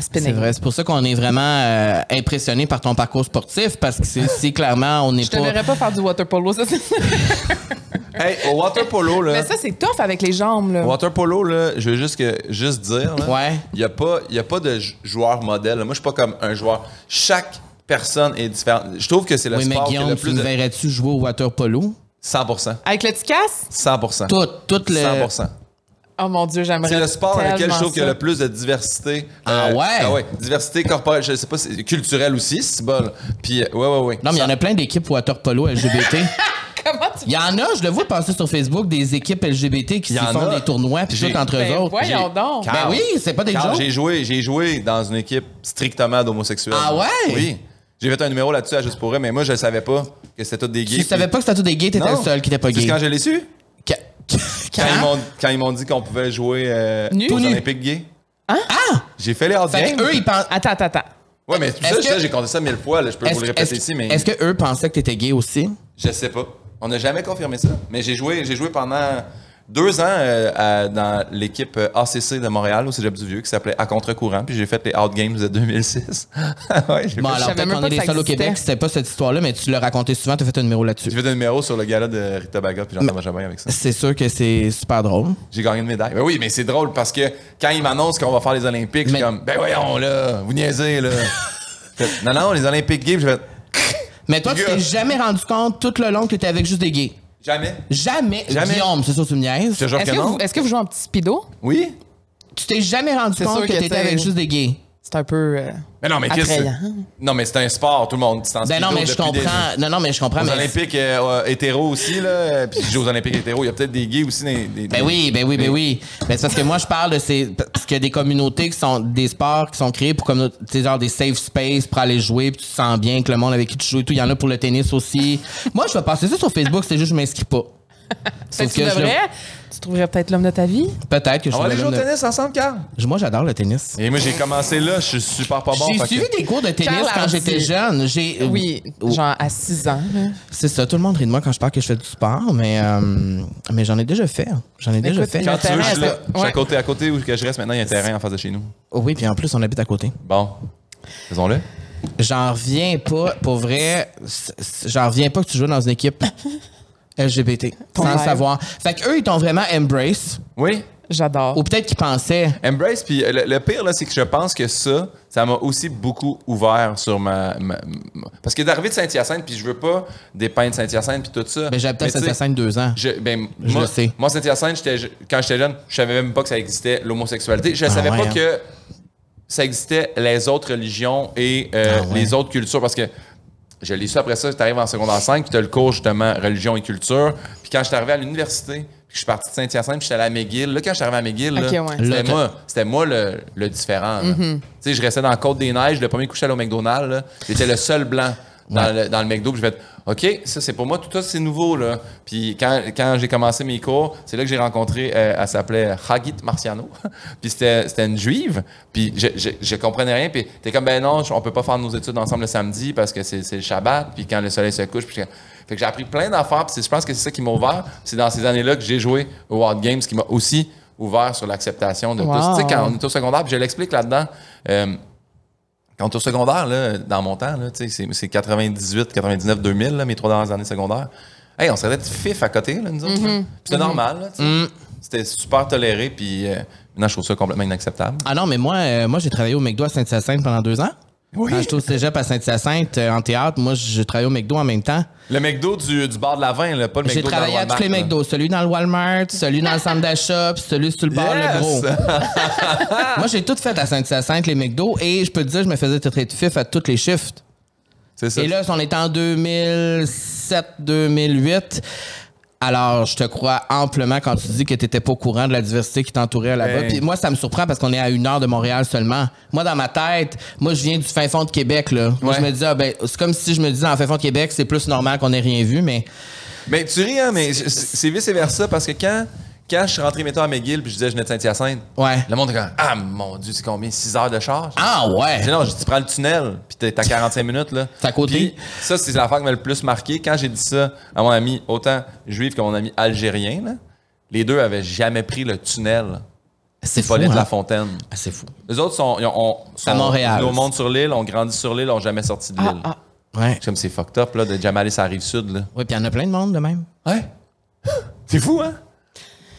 c'est vrai. C'est pour ça qu'on est vraiment euh, impressionné par ton parcours sportif parce que c'est si clairement on n'est Je te pas. verrais pas faire du water polo, ça, c'est- hey, au water polo, là. Mais ça, c'est tough avec les jambes, là. Au water polo, là, je veux juste, que, juste dire, là, Ouais. il n'y a, pas- y a pas de jou- joueur modèle. Moi, je suis pas comme un joueur. Chaque personne est différente. Je trouve que c'est le Oui, mais sport qui a Guillaume, le tu plus me de... verrais-tu jouer au water polo? 100%. Avec le ticasse? 100%. Tout, tout le. 100%. Oh mon Dieu, j'aimerais C'est le sport dans lequel je trouve qu'il y a le plus de diversité. Ah ouais? Ah ouais. Diversité corporelle, je sais pas, c'est culturelle aussi, c'est bon. Puis, euh, ouais, ouais, ouais. Non, mais il y en a plein d'équipes water polo LGBT. Comment tu Il y en a, je le vois passer sur Facebook, des équipes LGBT qui Il y se en font a. des tournois puis tout entre Ben, eux autres. voyons donc. Ben oui, c'est pas des jokes. J'ai joué, j'ai joué dans une équipe strictement d'homosexuels. Ah ouais? Oui. J'ai fait un numéro là-dessus à Juste pour eux, mais moi, je savais pas que c'était tous des gays. Tu savais pas que c'était tous des gays, t'étais le seul qui était pas C'est gay. quand je l'ai su? Quand? Quand, ils m'ont, quand ils m'ont dit qu'on pouvait jouer euh, Nu? aux nu. Olympiques gays. Ah! J'ai fait les hard Fait games. que eux, ils pensent. Attends, attends, attends. Ouais, mais tout Est-ce ça, que- ça, j'ai compté ça mille fois. Là, je peux vous le répéter ici, mais est-ce que eux pensaient que t'étais gay aussi? je sais pas. On n'a jamais confirmé ça. Mais j'ai joué, j'ai joué pendant deux ans euh, à- dans l'équipe euh, ACC de Montréal au Cégep du Vieux qui s'appelait À contre-courant. Puis j'ai fait les Out Games de 2006. ouais, j'ai Bon, fait, alors peut-être qu'on est ça seuls au. Québec, c'était pas cette histoire-là, mais tu l'as raconté souvent, t'as fait un numéro là-dessus. j'ai fait un numéro sur le gala de Rita Baga puis Jean-Thomas Jabin avec ça. C'est sûr que c'est super drôle. J'ai gagné une médaille. Ben oui, mais c'est drôle parce que quand ils m'annoncent qu'on va faire les Olympiques, je suis comme, ben voyons là, vous niaisez là. Fait, non, non, les Olympiques gays, je fais, Mais toi, tu t'es jamais rendu compte tout le long que t'étais avec juste des gays. Jamais. Jamais. Jamais. Guillaume, c'est sûr que tu me niaises. Je te jure Est-ce que que, non. vous, est-ce que vous jouez en petit speedo? Oui. Tu t'es jamais rendu C'est compte sûr que que t'étais avec juste des gays. C'est un peu. euh, Mais non, mais qu'est-ce que Attrayant. Non, mais c'est un sport, tout le monde. c'est en Ben non, mais je des- comprends. Non, non, mais je comprends. Aux mais- Olympiques euh, euh, hétéros aussi, là. Puis je joue aux Olympiques hétéros. Il y a peut-être des gays aussi. Des, des- Ben oui, ben oui, ben oui. Ben c'est parce que moi, je parle de ces. Parce qu'il y a des communautés qui sont. Des sports qui sont créés pour comme. Tu sais, genre des safe space pour aller jouer, puis tu te sens bien que le monde avec qui tu joues et tout. Il y en a pour le tennis aussi. moi, je vais passer ça sur Facebook, c'est juste que je m'inscris pas. Fait que tu que je le- trouverais peut-être l'homme de ta vie? Peut-être que je On va aller jouer au tennis ensemble, Carl. Moi, j'adore le tennis. Et moi, j'ai commencé là. Je suis super pas bon. J'ai suivi que- des cours de tennis Charles quand j'étais jeune. J'ai, euh, Oui, oh, genre à 6 ans. C'est ça, tout le monde rit de moi quand je parle que je fais du sport, mais, euh, mais j'en ai déjà fait. J'en ai déjà fait. Quand tu veux, je suis terrain, là. Je suis à côté, à côté où que je reste maintenant. Il y a un terrain en face de chez nous. Oui, puis en plus, on habite à côté. Bon. Faisons-le. J'en reviens pas, pour vrai, j'en reviens pas que tu joues dans une équipe LGBT, sans le savoir. Fait qu'eux, ils t'ont vraiment embrace, Oui. J'adore. ou peut-être qu'ils pensaient. Embrace, puis le, le pire, là, c'est que je pense que ça, ça m'a aussi beaucoup ouvert sur ma. ma- ma- parce que d'arriver de Saint-Hyacinthe, puis je veux pas dépeindre Saint-Hyacinthe, puis tout ça. Ben, Mais tu sais, Saint-Hyacinthe deux ans. Je, ben, Je moi, le sais. Moi, Saint-Hyacinthe, j'étais je- quand j'étais jeune, je savais même pas que ça existait, l'homosexualité. Je Ah savais ouais, pas hein. que ça existait les autres religions et euh, Ah ouais. les autres cultures. Parce que je l'ai su après ça, tu arrives en secondaire 5, puis tu as le cours justement religion et culture. Puis quand je suis arrivé à l'université, je suis parti de Saint-Hyacinthe, puis j'étais allé à McGill. Là, quand je suis arrivé à McGill, ouais. c'était moi, c'était moi le, le différent. là. Tu sais, je restais dans la Côte-des-Neiges, le premier coucher allé au McDonald's, j'étais le seul blanc dans, le, dans le McDo. Puis je fait OK, ça c'est pour moi, tout ça c'est nouveau. Là. Puis quand, quand j'ai commencé mes cours, c'est là que j'ai rencontré, euh, elle s'appelait Hagit Marciano. puis c'était c'était une juive. Puis je, je, je comprenais rien. Puis t'es comme, ben non, on peut pas faire nos études ensemble le samedi parce que c'est c'est le Shabbat. Puis quand le soleil se couche. Puis fait que j'ai appris plein d'affaires. Puis je pense que c'est ça qui m'a ouvert. C'est dans ces années-là que j'ai joué au World Games qui m'a aussi ouvert sur l'acceptation de Wow. tout. Tu sais, quand on est au secondaire, puis je l'explique là-dedans. euh, quand au secondaire, là, dans mon temps, c'est, c'est 98, 99, 2000, là, mes trois dernières années secondaires. Hey, on serait fif à côté, là, nous autres. Puis C'était normal, là, tu sais. C'était super toléré, puis euh, maintenant, je trouve ça complètement inacceptable. Ah non, mais moi, euh, moi j'ai travaillé au McDo à Saint-Hyacinthe pendant deux ans. Oui. Quand j'étais au cégep à Saint-Hyacinthe euh, en théâtre, moi, j'ai travaillé au McDo en même temps. Le McDo du, du bar de la vin, là, pas le McDo J'ai dans travaillé le à tous les Walmart, là. McDo. Celui dans le Walmart, celui dans le centre d'achat, celui sur le bar, Yes! le gros. Moi, j'ai tout fait à Saint-Hyacinthe, les McDo, et je peux te dire, je me faisais traiter de fif à tous les shifts. C'est ça. Et là, on est en 2007-2008. Alors, je te crois amplement quand tu dis que tu n'étais pas au courant de la diversité qui t'entourait là-bas. Ben. Puis moi, ça me surprend parce qu'on est à une heure de Montréal seulement. Moi, dans ma tête, moi, je viens du fin fond de Québec. Là. Moi, je me dis, ah, ben, c'est comme si je me disais, le fin fond de Québec, c'est plus normal qu'on ait rien vu, mais Mais tu ris, hein, mais c'est- c'est vice-versa, parce que quand, quand je suis rentré, mettons, à McGill, puis je disais, je venais de Saint-Hyacinthe, ouais. le monde est comme, ah, mon Dieu, c'est combien? 6 heures de charge? Ah, ouais. Je dis non, je dis, tu prends le tunnel, puis t'es à 45 minutes, là. C'est à côté. Puis ça, c'est l'affaire qui m'a le plus marqué. Quand j'ai dit ça à mon ami, autant juif que mon ami algérien, là, les deux avaient jamais pris le tunnel. C'est fou, hein? La Fontaine. Ah, c'est fou. Les autres sont, ils ont- ont- sont À Montréal. Nos mondes sur l'île, ont grandi sur l'île, ont jamais sorti de l'île. Ah, Ouais. C'est comme c'est fucked up là, de jamais aller sur la rive sud. Là. Oui, puis il y en a plein de monde de même. Ouais. C'est fou, hein?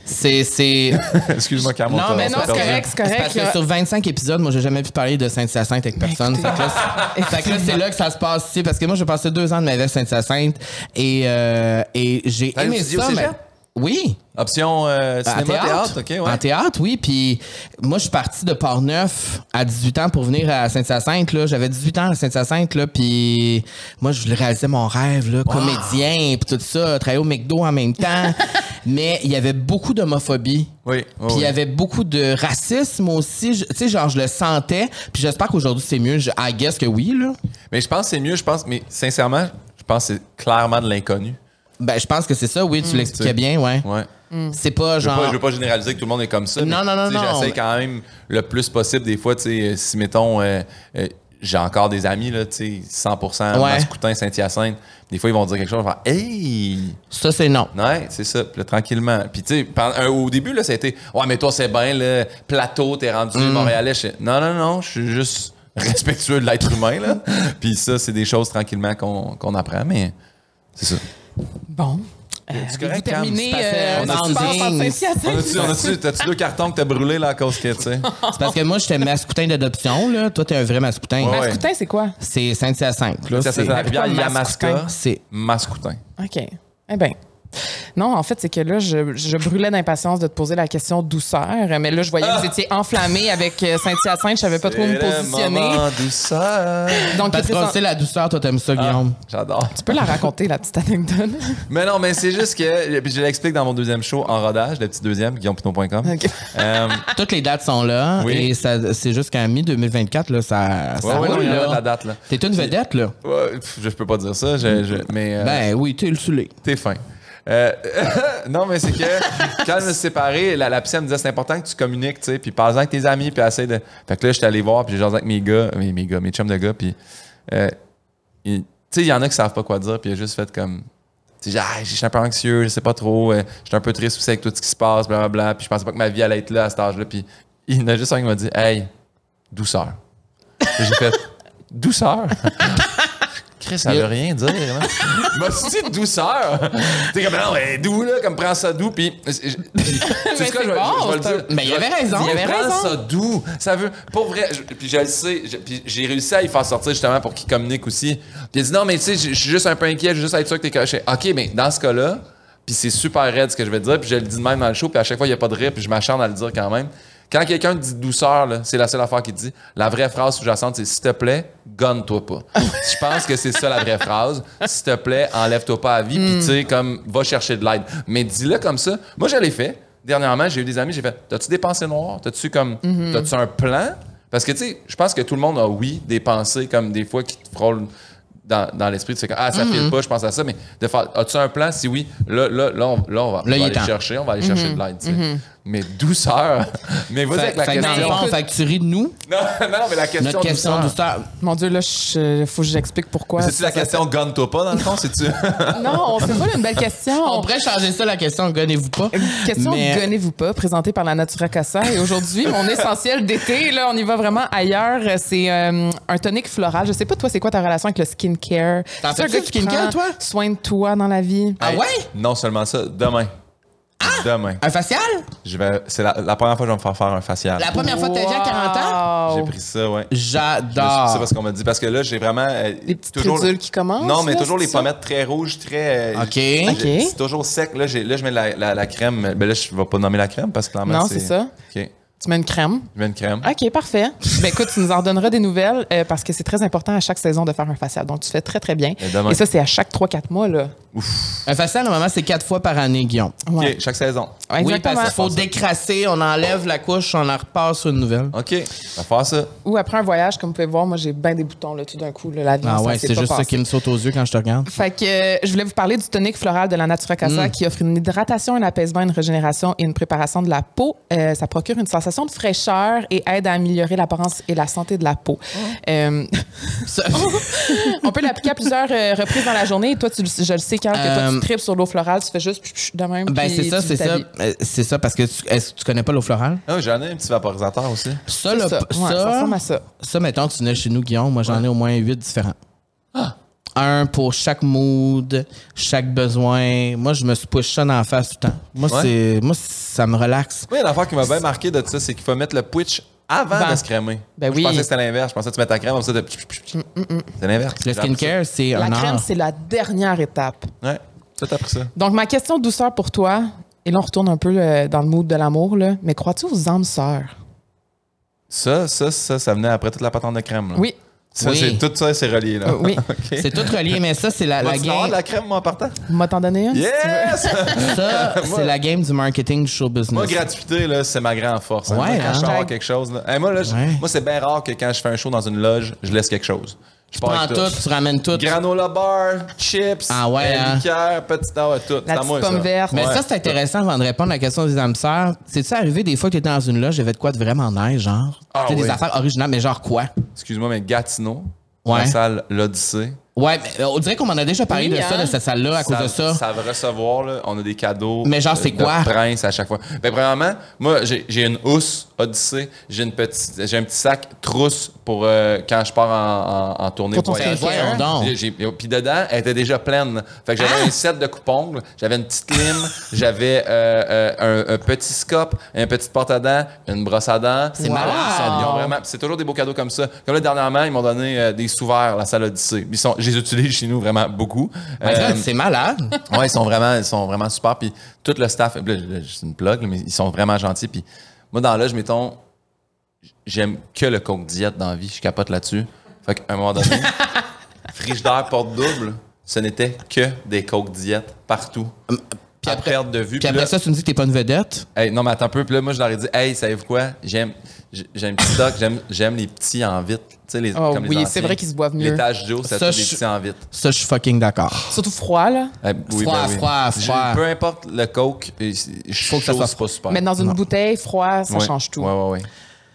C'est. c'est... Excuse-moi, Cameron. Non, mais non, c'est correct, c'est correct. parce que là. sur 25 épisodes, moi, j'ai jamais pu parler de Sainte-Hyacinthe avec personne. Fait que là, c'est- fait que là, c'est là que ça se passe ici. Parce que moi, j'ai passé deux ans de ma vie à Sainte-Hyacinthe et, euh, et j'ai aimé ça. cégep? mais- Oui. Option euh, cinéma, théâtre. OK, ouais. En théâtre, oui. Puis moi, je suis parti de Port-Neuf à 18 ans pour venir à Sainte-Hyacinthe. J'avais 18 ans à Sainte-Hyacinthe. Puis moi, je réaliser mon rêve, là, comédien, puis tout ça, travailler au McDo en même temps. Mais il y avait beaucoup d'homophobie. Oui, Puis il y avait beaucoup de racisme aussi. Tu sais, genre, je le sentais. Puis j'espère qu'aujourd'hui, c'est mieux. Je, I guess que oui, là. Mais je pense que c'est mieux, je pense, mais sincèrement, je pense que c'est clairement de l'inconnu. Ben, je pense que c'est ça, oui. Tu l'expliquais C'est- bien, ouais. Ouais. C'est pas Je veux, genre... pas, je veux pas généraliser que tout le monde est comme ça. Non, mais, non, non, non. J'essaie quand même le plus possible. Des fois, tu sais, euh, si mettons, euh, euh, j'ai encore des amis, là, tu sais, 100% Ouais. Mascoutin, Saint-Hyacinthe. Des fois, ils vont dire quelque chose, je vais faire Hey! Ça, c'est non. Ouais, c'est ça. Là, tranquillement. Puis, tu sais, euh, au début, là, ça a été Ouais, mais toi, c'est bien, le plateau, t'es rendu Mm. Montréalais. Non, non, non, je suis juste respectueux de l'être humain, là. Puis ça, c'est des choses tranquillement qu'on qu'on apprend, mais c'est ça. Bon. Euh, Cam, terminé c'est parfait. euh, On? On on a-tu, t'as-tu deux cartons que t'as brûlés, là, à cause que, tu sais? C'est parce que moi, j'étais mascoutin d'adoption, là. Toi, t'es un vrai mascoutin. Ouais, ouais. Mascoutin, c'est quoi? C'est Saint-Hyacinthe, là. C'est la rivière Yamaska. Mascoutin? C'est... Mascoutin. OK. Eh bien. Non, en fait, c'est que là, je, je brûlais d'impatience de te poser la question douceur, mais là, je voyais que vous étiez enflammé avec euh, Saint-Hyacinthe. Je savais pas trop où me C'est le positionner. douceur. Donc, Parce présente- sait la douceur, toi, t'aimes ça, Guillaume. J'adore. tu peux la raconter, la petite anecdote? Mais non, mais c'est juste que, puis je l'explique dans mon deuxième show en rodage, le petit deuxième, guillaumepinot.com. OK. Euh, Toutes les dates sont là. Oui. Et c'est juste qu'en mi-2024, là, ça, ça ouais, roule, là. la date, là. T'es une vedette, là. Ouais, je peux pas dire ça, je- je- mais euh, Ben oui, t'es le soulé. t'es fin. Euh, non, mais c'est que quand je me suis séparé, la, la psy me disait c'est important que tu communiques, tu sais, puis parle avec tes amis, puis essaye de. Fait que là, j'étais allé voir, puis j'ai jasé avec mes gars, mes, mes gars, mes chums de gars, puis. euh, tu sais, il y en a qui savent pas quoi dire, puis il a juste fait comme. Tu sais, Ah, je suis un peu anxieux, je sais pas trop, euh, un peu triste aussi avec tout ce qui se passe, blablabla, puis je pensais pas que ma vie allait être là à cet âge-là, puis il y en a juste un qui m'a dit Hey, douceur. J'ai fait Douceur? Chris, ça veut rien dire. M'a dit douceur. T'es comme, non, mais doux, là, comme prends ça doux. Puis, c'est je, vais- bon, je vais le c'est dire. Mais il avait raison. Il avait raison. ça doux. Ça veut, pour vrai, je- puis je le sais, je- puis j'ai réussi à y faire sortir justement pour qu'il communique aussi. Puis il dit, non, mais tu sais, je je suis juste un peu inquiet, je veux juste être sûr que t'es caché. OK, mais dans ce cas-là, puis c'est super raide ce que je vais te dire, puis je le dis de même dans le show, puis à chaque fois, il n'y a pas de rire, puis je m'acharne à le dire quand même. Quand quelqu'un dit douceur, c'est la seule affaire qu'il dit. La vraie phrase sous-jacente, c'est s'il te plaît, gonne-toi pas. Je pense que c'est ça la vraie phrase. S'il te plaît, enlève-toi pas à vie, puis tu sais, comme, va chercher de l'aide. Mais dis-le comme ça. Moi, je l'ai fait. Dernièrement, j'ai eu des amis, j'ai fait T'as-tu des pensées noires? T'as-tu comme. T'as-tu un plan? Parce que, tu sais, je pense que tout le monde a, oui, des pensées comme des fois qui te frôlent dans, dans l'esprit. Tu sais, ah, ça file pas, je pense à ça. Mais de faire As-tu un plan? Si oui, là, là, là, on, là, on va, on aller temps. chercher, on va aller chercher de l'aide. tu sais. Mais douceur. mais vas-y avec la fait question. le fond, fait que tu ris de nous. Non, non, mais la question. Notre question douceur. douceur. Mon Dieu, là, il faut que j'explique pourquoi. C'est-tu la question gonne-toi pas, dans le fond? C'est-tu? Non, c'est pas une belle question. On pourrait changer ça, la question, gagnez-vous pas. Question Mais- Gonnez-vous pas, présentée par la Natura Casa. Et aujourd'hui, mon essentiel d'été, là, on y va vraiment ailleurs. C'est euh, un tonique floral. Je sais pas, toi, c'est quoi ta relation avec le skincare? T'en C'est un fais-tu gars du skincare, toi? Soin de toi dans la vie. Ah ouais? Non seulement ça, demain. Demain. Un facial? Je vais, c'est la, la première fois que je vais me faire faire un facial. La première fois que t'as dit à 40 ans? J'ai pris ça, ouais. J'adore. C'est pas ce qu'on m'a dit. Parce que là, j'ai vraiment. euh, Les petites ridules qui commencent, Non, mais là, toujours c'est les ça? pommettes très rouges, très. euh, OK. j'ai- OK. C'est toujours sec. Là, j'ai- là, je mets la, la- la crème. Ben là, je vais pas nommer la crème parce que clairement, Non, c'est ça. OK. Tu mets une crème. Je mets une crème. OK, parfait. ben écoute, tu nous en donneras des nouvelles euh, parce que c'est très important à chaque saison de faire un facial. Donc, tu fais très, très bien. Et demain. Et ça, c'est à chaque 3-4 mois, là. Un facial, normalement, c'est quatre fois par année, Guillaume. Ouais. OK, chaque saison. Ouais, Oui, parce qu'il faut décrasser, on enlève la couche, on en repart sur une nouvelle. OK, on va faire ça. Ou après un voyage, comme vous pouvez voir, moi, j'ai bien des boutons, là, tout d'un coup. là, l'avion, Ah ça ouais, c'est juste ça passé. qui me saute aux yeux quand je te regarde. Fait que euh, je voulais vous parler du tonique floral de la Natura Casa qui offre une hydratation, un apaisement, une régénération et une préparation de la peau. Euh, ça procure une sensation de fraîcheur et aide à améliorer l'apparence et la santé de la peau. Euh, Ça- on peut l'appliquer à plusieurs euh, reprises dans la journée. Et toi, tu, le- je le sais Que toi, Euh, tu tripes sur l'eau florale, tu fais juste pch, pch, de même. Ben, c'est ça, c'est ça. Euh, C'est ça, parce que tu, est-ce que tu connais pas l'eau florale? Ah, j'en ai un petit vaporisateur aussi. Ça, là, ça. Ouais, ça ça, ressemble à ça. ça, mettons, tu venais chez nous, Guillaume, moi, j'en ai au moins huit différents. Un pour chaque mood, chaque besoin. Moi, je me suis push ça dans la face tout le temps. Moi, Ouais. c'est, moi, ça me relaxe. Oui, l'affaire qui m'a bien marqué de ça, c'est qu'il faut mettre le pitch avant Avant. de se crémer. Ben oui. Je pensais que c'était l'inverse. Je pensais que tu mets ta crème comme ça. De... C'est l'inverse. Le skincare, c'est La un crème, art. c'est la dernière étape. Ouais, ça t'as appris ça. Donc, ma question de douceur pour toi, et là, on retourne un peu euh, dans le mood de l'amour, là, mais crois-tu aux âmes sœurs? Ça, ça, ça, ça venait après toute la patente de crème. Là. Oui. Ça, Oui. c'est- tout ça, c'est relié. Là. Euh, oui. C'est tout relié, mais ça, c'est la, la game. de la crème, moi, en partant? M'a t'en donné une? si? Yes! Ça, c'est la game du marketing du show business. Moi, gratuité, là, c'est ma grande force. hein. Ouais, Moi, quand je hein? quelque chose, là. Hey, moi, là, Ouais. moi, c'est bien rare que quand je fais un show dans une loge, je laisse quelque chose. Je prends tout, tu ramènes tout. Granola bar, chips, Ah ouais, euh, hein? liqueur, petit ah ouais, tout. La C'est à petite moi, pomme verte. Mais Ouais. ça, c'est intéressant avant de répondre à la question des âmes sœurs. C'est-tu arrivé des fois que tu étais dans une loge, avait de quoi de vraiment nice, genre? Ah oui. des affaires originales, mais genre quoi? Excuse-moi, mais Gatineau, Ouais. la salle L'Odyssée. Ouais, mais euh, on dirait qu'on m'en a déjà parlé Oui, de ça, hein? de cette salle-là, à cause de ça. Ça va recevoir, là, on a des cadeaux. Mais genre, de- c'est quoi? prince à chaque fois. Ben, premièrement, moi, j'ai une housse Odyssée. J'ai une petite, j'ai un petit sac trousse pour euh, quand je pars en, en, en tournée Pour ton voyage. Puis dedans, elle était déjà pleine. Fait que j'avais Ah! un set de coupe-ongles, j'avais une petite lime, j'avais euh, euh, un, un petit scope, un petit porte-à-dents, une brosse à dents. C'est Wow! malade. Ils ont vraiment- C'est toujours des beaux cadeaux comme ça. Comme là, dernièrement, ils m'ont donné euh, des sous-verts, la salle Odyssée. Ils sont, je les utilise chez nous vraiment beaucoup. Ben, Euh, c'est malade. Ouais, ils sont vraiment, ils sont vraiment super. Puis tout le staff, là, là, c'est une plug, là, mais ils sont vraiment gentils. Puis moi, dans l'âge, mettons, j'aime que le coke diète dans la vie. Je capote là-dessus. Fait qu'à un moment donné, frigidaire porte double, ce n'était que des coke diète partout. Puis à après- perte de vue. Puis après là- ça, tu me dis que t'es pas une vedette? Hey, non, mais attends un peu. Puis là, moi, je leur ai dit, hey, savez-vous quoi? J'aime, j'ai j'ai un petit stock, j'aime, j'aime les petits en vitre. Tu sais, les, Oh comme oui, c'est vrai qu'ils se boivent mieux. Les taches d'eau, c'est Ça, tous des petits en vitre. Ça, je suis fucking d'accord. Surtout froid, là. Eh, Froid, froid, J'ai- froid. Peu importe le coke, euh, Faut que ça soit pas super. Mais dans une Non. bouteille, froid, ça Ouais. change tout. Ouais, ouais, ouais.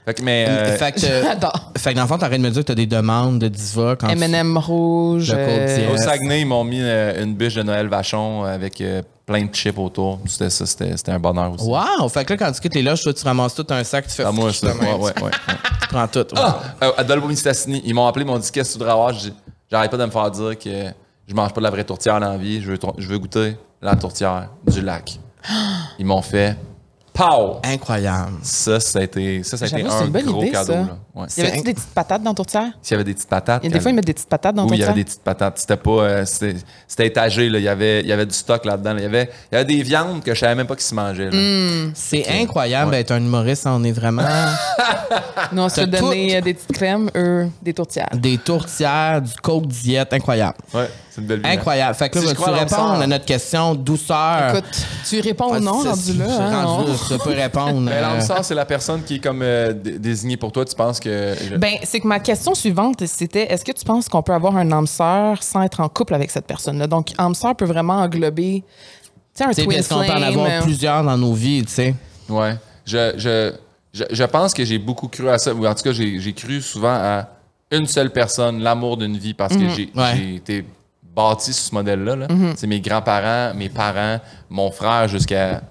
Fait que, mais. euh, fait que, J'adore. fait que dans le fond, t'arrêtes de me dire que t'as des demandes de diva quand tu- M&M rouge. Le euh. Au Saguenay, ils m'ont mis euh, une bûche de Noël Vachon avec euh, plein de chips autour. C'était ça, c'était c'était un bonheur aussi. Wow! Fait que là, quand tu quittes les loges, toi, tu ramasses tout un sac, tu fais À moi, ça. Ouais, ouais, ouais. ouais. Tu prends tout. Ah! Euh, Mistassini, ils m'ont appelé, ils m'ont dit Qu'est-ce que tu voudrais avoir? J'ai dit, J'arrête pas de me faire dire que je mange pas de la vraie tourtière dans la vie. Je veux, tour- je veux goûter la tourtière du lac. Ils m'ont fait Pow! Incroyable. Ça, ça a été, ça, ça a été un une bonne gros idée, cadeau. ça. Là. Ouais. Y avait-tu des petites patates dans tourtière? S'il y avait des petites patates. Il y a des fois, ils mettent des petites patates dans la Oui, il y avait des petites patates. C'était pas. euh, c'était étagé, là. Il y avait, il y avait du stock là-dedans. là. Il y avait, il y avait des viandes que je savais même pas qu'ils se mangeaient. Hmm. C'est incroyable Ouais. d'être un humoriste. On est vraiment Nous, on se donner tout. euh, des petites crèmes, eux, des tourtières. des tourtières, du coke diète. Incroyable. Ouais, c'est une belle vie. hein. Incroyable. Fait que là, Si je vas-tu crois à à notre question douceur? Écoute, tu réponds ou non, Ah, rendu c'est- là. c'est hein, rendu non? là, Tu peux répondre. Mais l'âme euh, sœur, c'est la personne qui est comme euh, dé- désignée pour toi. Tu penses que. je- Ben, c'est que ma question suivante, c'était est-ce que tu penses qu'on peut avoir un âme sœur sans être en couple avec cette personne-là? Donc, âme sœur peut vraiment englober, tu sais, un tu sais, twin parce qu'on peut en flame. avoir euh, plusieurs dans nos vies, tu sais? Ouais. Je, je, je, je pense que j'ai beaucoup cru à ça. Ou en tout cas, j'ai j'ai cru souvent à une seule personne, l'amour d'une vie, parce que j'ai Ouais. j'ai été bâti sur ce modèle-là. là. C'est mes grands-parents, mes parents, mon frère jusqu'à.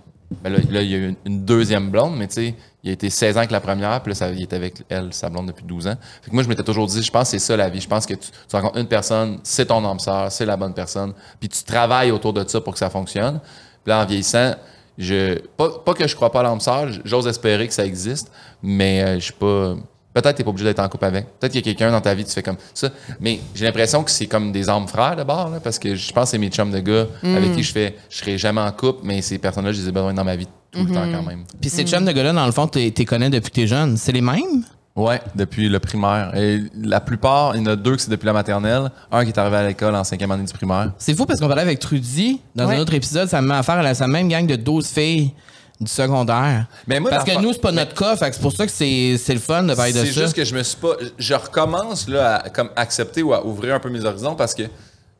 Ben là, là, il y a eu une, une deuxième blonde, mais tu sais, il a été 16 ans avec la première, puis là, ça, il était avec elle, sa blonde, depuis 12 ans. Fait que moi, je m'étais toujours dit, je pense que c'est ça la vie. Je pense que tu, tu rencontres une personne, c'est ton âme sœur, c'est la bonne personne, puis tu travailles autour de ça pour que ça fonctionne. Puis là, en vieillissant, je, pas, pas que je crois pas à l'âme sœur, j'ose espérer que ça existe, mais euh, je suis pas. Peut-être que t'es pas obligé d'être en couple avec. Peut-être qu'il y a quelqu'un dans ta vie, tu fais comme ça. Mais j'ai l'impression que c'est comme des âmes frères d'abord, là, parce que je pense que c'est mes chums de gars avec qui je fais. Je serai jamais en couple, mais ces personnes-là, je les ai besoin dans ma vie tout le temps quand même. Puis ces chums de gars-là, dans le fond, tu les connais depuis que t'es jeune. C'est les mêmes? Ouais, depuis le primaire. Et la plupart, il y en a deux qui c'est depuis la maternelle, un qui est arrivé à l'école en cinquième année du primaire. C'est fou parce qu'on parlait avec Trudy dans Ouais. un autre épisode, ça me met affaire à la, sa même gang de 12 filles du secondaire. Mais moi, parce que nous, c'est pas notre cas, fait que c'est pour ça que c'est c'est le fun de parler de C'est ça. juste que je me suis pas. Je recommence là, à comme accepter ou à ouvrir un peu mes horizons parce que à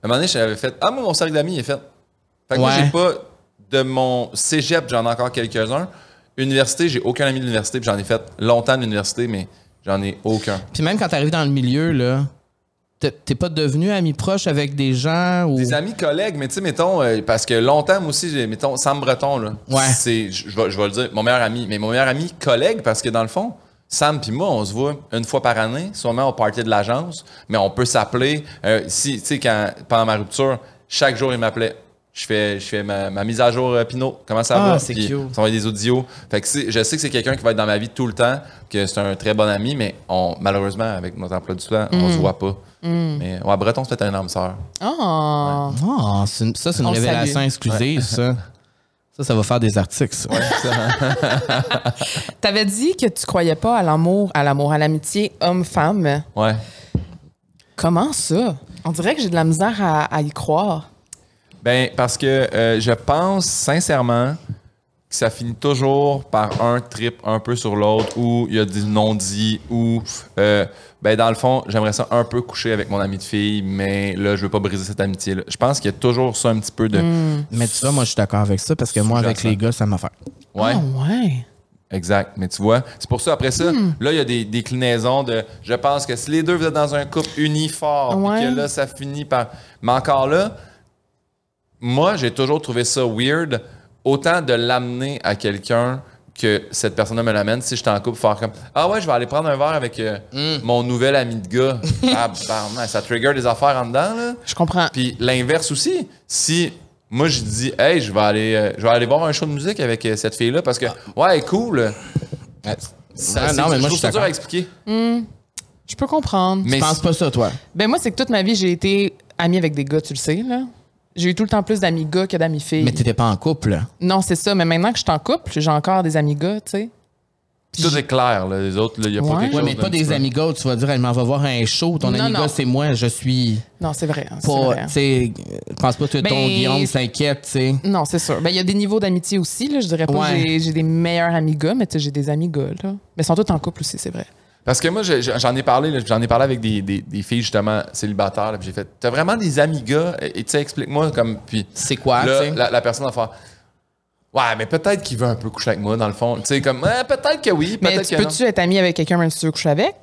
un moment donné, j'avais fait Ah, moi, mon cercle d'amis est fait. Fait que moi, Ouais. j'ai pas. De mon cégep, j'en ai encore quelques-uns. Université, j'ai aucun ami de l'université, puis j'en ai fait longtemps de l'université, mais j'en ai aucun. Puis même quand t'arrives dans le milieu, là, t'es pas devenu ami proche avec des gens ou? Des amis collègues, mais tu sais, mettons, euh, parce que longtemps, moi aussi, j'ai, mettons, Sam Breton, là. Ouais. C'est, je je vais je vais le dire, mon meilleur ami. Mais mon meilleur ami collègue, parce que dans le fond, Sam puis moi, on se voit une fois par année, sûrement au party de l'agence, mais on peut s'appeler. euh, si, tu sais, quand, pendant ma rupture, chaque jour, il m'appelait. Je fais, je fais ma, ma mise à jour, euh, Pinot. Comment ça Ah, va? c'est cute. on s'envoie des audios. Fait que je sais que c'est quelqu'un qui va être dans ma vie tout le temps, que c'est un très bon ami, mais on, malheureusement, avec notre emploi du temps, on se Mm. voit pas. Mais ouais, Breton, c'est peut-être un âme sœur. C'est une- ça, c'est une On révélation exclusive, ça. Ça, ça va faire des articles, ça. T'avais dit que tu croyais pas à l'amour, à l'amour, à l'amitié homme-femme. Ouais. Comment ça? On dirait que j'ai de la misère à, à y croire. Ben, parce que euh, je pense sincèrement que ça finit toujours par un trip un peu sur l'autre, où il y a du non-dit, ou, euh, ben, dans le fond, j'aimerais ça un peu coucher avec mon ami de fille, mais là, je veux pas briser cette amitié-là. Je pense qu'il y a toujours ça un petit peu de. Mais tu vois, moi, je suis d'accord avec ça parce que moi, avec les gars, ça m'a fait. Ouais. Ah ouais. Exact. Mais tu vois, c'est pour ça, après ça, là, il y a des déclinaisons de. Je pense que si les deux, vous êtes dans un couple uni fort, puis Ouais. que là, ça finit par. Mais encore là, moi, j'ai toujours trouvé ça weird, autant de l'amener à quelqu'un que cette personne-là me l'amène. Si je suis en couple, faire comme Ah ouais, je vais aller prendre un verre avec euh, mon nouvel ami de gars. ah, barman, ça trigger des affaires en dedans, là. Je comprends. Puis l'inverse aussi. Si moi je dis hey, je vais aller euh, je vais aller voir un show de musique avec euh, cette fille là parce que ouais, elle est cool. Ça, Ouais, c'est- non, mais moi, je suis dur à expliquer. Je peux comprendre. Mais Je pense pas ça, toi? Ben moi, c'est que toute ma vie, j'ai été amie avec des gars, tu le sais, là. J'ai eu tout le temps plus d'amis gars que d'amis filles. Mais t'étais pas en couple. Non, c'est ça. Mais maintenant que je suis en couple, j'ai encore des amis gars, tu sais. Puis tout est clair là, les autres il y a pas Ouais. quelque Ouais, chose mais pas des gars, tu vas dire, elle m'en va voir un show. Ton Non, ami non. gars, c'est moi. Je suis Non, c'est vrai. hein, c'est pas. Tu sais, pense pas que ton Mais- Guillaume s'inquiète, tu sais. Non, c'est sûr. Ben, il y a des niveaux d'amitié aussi. Là. Je dirais pas Ouais. que j'ai- des meilleurs amis gars, mais tu sais, j'ai des amis gars. Là. Mais ils sont tous en couple aussi, c'est vrai. Parce que moi je- je- j'en ai parlé j'en ai parlé avec des, des- des filles justement célibataires là, puis j'ai fait t'as vraiment des amis gars? Et tu sais explique-moi comme puis C'est quoi, là, la, la personne va faire Ouais, mais peut-être qu'il veut un peu coucher avec moi dans le fond. Tu sais comme peut-être que oui, Mais peut-être que peux-tu être ami avec quelqu'un même si tu veux coucher avec?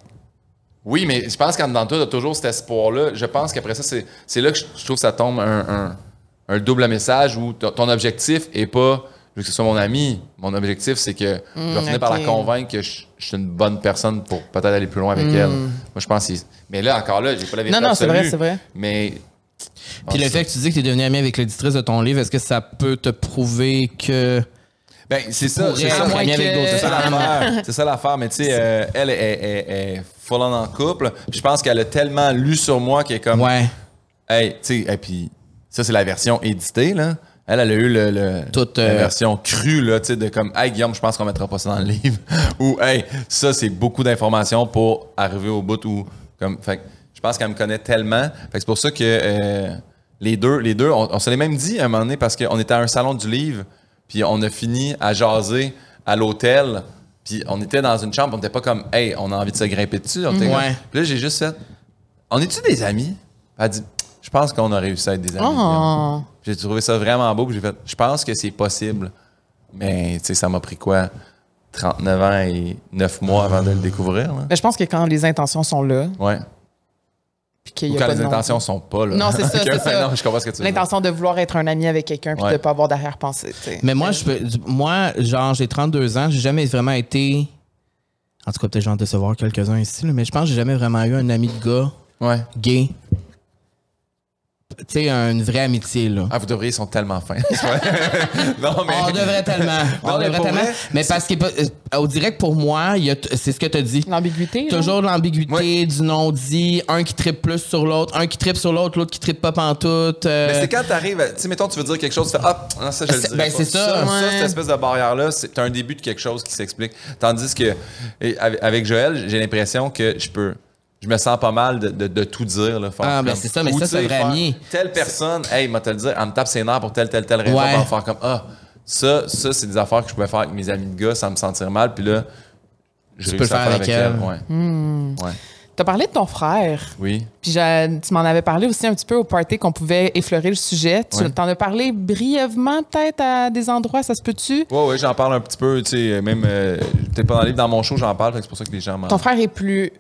Oui, mais je pense qu'en dedans de toi, t'as toujours cet espoir-là. Je pense qu'après ça, c'est, là que je, je trouve que ça tombe un, un- un double message où ton objectif est pas veux que ce soit mon ami. Mon objectif, c'est que je vais finir par la convaincre que je, je suis une bonne personne pour peut-être aller plus loin avec elle. Moi, je pense que c'est- Mais là, encore là, j'ai pas la vérité Non, non, c'est vrai, c'est vrai. Mais. Puis le fait que tu dis que tu es devenu ami avec l'éditrice de ton livre, est-ce que ça peut te prouver que. Ben, c'est ça, pourrais c'est ça. être ami avec que- d'autres C'est ça femmes? l'affaire. C'est ça l'affaire. Mais tu sais, euh, elle est, est, est, est full on en couple. Puis je pense qu'elle a tellement lu sur moi qu'elle est comme. Ouais. Hey, tu sais, et puis ça, c'est la version éditée, là. Elle, elle a eu le, le- Toute, la euh, version crue, là, tu sais, de comme, hey, Guillaume, je pense qu'on mettra pas ça dans le livre. Ou, hey, ça, c'est beaucoup d'informations pour arriver au bout où, comme, fait je pense qu'elle me connaît tellement. Fait que c'est pour ça que euh, les deux, les deux, on, on se l'est même dit à un moment donné parce qu'on était à un salon du livre, puis on a fini à jaser à l'hôtel. Puis on était dans une chambre, on était pas comme, hey, on a envie de se grimper dessus. On était comme- Ouais. Puis là, j'ai juste fait, on est-tu des amis? Elle a dit, je pense qu'on a réussi à être des amis. Oh. J'ai trouvé ça vraiment beau. J'ai fait, je pense que c'est possible. Mais, tu sais, ça m'a pris quoi? 39 ans et 9 mois avant de le découvrir. Là? Mais je pense que quand les intentions sont là, Ouais. puis qu'il Ou y a quand pas les non- intentions sont pas là. Non, c'est ça, c'est ça. Non, je comprends ce que tu veux dire. L'intention de vouloir être un ami avec quelqu'un puis Ouais. de pas avoir d'arrière-pensée. Mais moi, je peux, moi, genre, j'ai 32 ans, j'ai jamais vraiment été. En tout cas, peut-être j'en décevoir quelques-uns ici, là, mais je pense que j'ai jamais vraiment eu un ami de gars Ouais. gay. Tu sais, une vraie amitié, là. Ah, vous devriez, ils sont tellement fins. non, mais. On devrait tellement. On Non, devrait tellement. vrai, mais parce que, euh, au direct, pour moi, c'est ce que tu as dit. L'ambiguïté. là. Toujours de l'ambiguïté, Ouais. du non-dit, un qui tripe plus sur l'autre, un qui tripe sur l'autre, l'autre qui tripe pas pantoute. euh, Mais c'est quand t'arrives, à- tu sais, mettons, tu veux dire quelque chose, tu fais Ah, non, ça, je le dirais ben, c'est ça. Ça, Ouais. cette espèce de barrière-là, c'est un début de quelque chose qui s'explique. Tandis que, avec Joël, j'ai l'impression que je peux. Je me sens pas mal de, de- de tout dire. Là, faire Ah, ben, c'est ça, mais ça, tu c'est vrai ami. Telle personne, hey, m'a te le dire, elle me tape ses nerfs pour telle, telle, telle raison. Ouais. va faire comme Ah, ça, ça c'est des affaires que je pouvais faire avec mes amis de gars sans me sentir mal. Puis là, je Tu peux le faire avec elle. Hmm. Ouais. Ouais. T'as parlé de ton frère. Oui. Puis tu m'en avais parlé aussi un petit peu au party qu'on pouvait effleurer le sujet. Tu Ouais. t'en as parlé brièvement peut-être à des endroits, ça se peut-tu? Ouais, ouais, j'en parle un petit peu. Tu sais, même, euh, peut-être pas dans le livre, dans mon show, j'en parle. C'est pour ça que les gens m'en. Ton frère est plus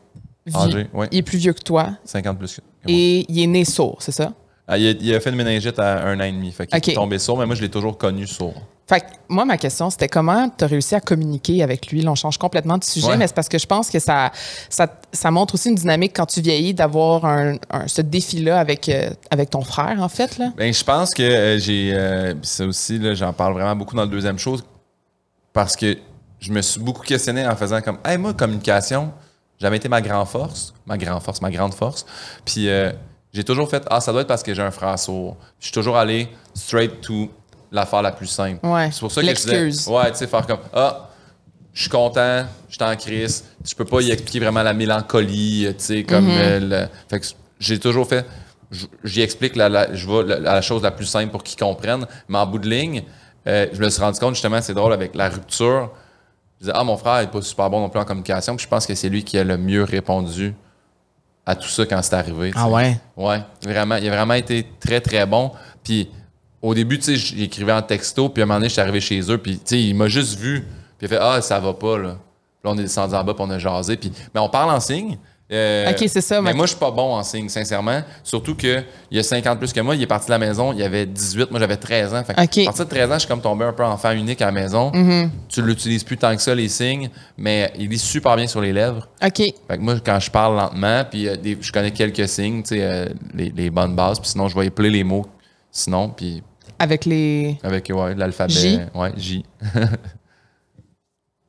il est plus vieux que toi 50 plus que moi. et il est né sourd, c'est ça? Ah, il, a, il a fait une méningite à un an et demi. Fait qu'il est tombé sourd, mais moi, je l'ai toujours connu sourd. Fait que moi, ma question, c'était comment tu as réussi à communiquer avec lui? Là, on change complètement de sujet, Ouais. mais c'est parce que je pense que ça, ça, ça montre aussi une dynamique quand tu vieillis d'avoir un, un- ce défi-là avec, euh, avec ton frère, en fait. Là. Ben, je pense que euh, j'ai. euh, pis ça aussi, j'en parle vraiment beaucoup dans le deuxième chose. Parce que je me suis beaucoup questionné en faisant comme. Hey, moi, communication, jamais été ma grande force. Ma grande force, ma grande force. Puis euh, j'ai toujours fait. Ah, ça doit être parce que j'ai un frère sourd. Je suis toujours allé straight to l'affaire la plus simple. Ouais. C'est pour ça que je disais. Ouais, tu sais, faire comme. Ah, je suis content, je suis en crise. Je peux pas y expliquer vraiment la mélancolie, tu sais, comme. euh, le- Fait que j'ai toujours fait. J'y explique la, la- je vais la, la chose la plus simple pour qu'ils comprennent. Mais en bout de ligne, euh, je me suis rendu compte, justement, c'est drôle, avec la rupture. Je disais, ah, mon frère n'est pas super bon non plus en communication. Puis je pense que c'est lui qui a le mieux répondu à tout ça quand c'est arrivé. Ah ouais? Ouais, vraiment. Il a vraiment été très, très bon. Puis au début, tu sais, j'écrivais en texto, puis à un moment donné, je suis arrivé chez eux, puis tu sais, il m'a juste vu, puis il a fait Ah, ça va pas, là. Puis là, on est descendu en bas, puis on a jasé. Puis, mais on parle en signe. Euh, Ok, c'est ça, Mais moi, je suis pas bon en signe, sincèrement. Surtout qu'il y a 50 plus que moi. Il est parti de la maison, il y avait 18, moi j'avais 13 ans. Fait que Ok. À partir de 13 ans, je suis comme tombé un peu enfant unique à la maison. Tu l'utilises plus tant que ça, les signes, mais il lit super bien sur les lèvres. OK. Fait que moi, quand je parle lentement, puis euh, des- je connais quelques signes, tu sais, euh, les, les bonnes bases, puis sinon, je vais épeler les mots. Sinon, puis Avec les. avec ouais, l'alphabet. J? Ouais, J.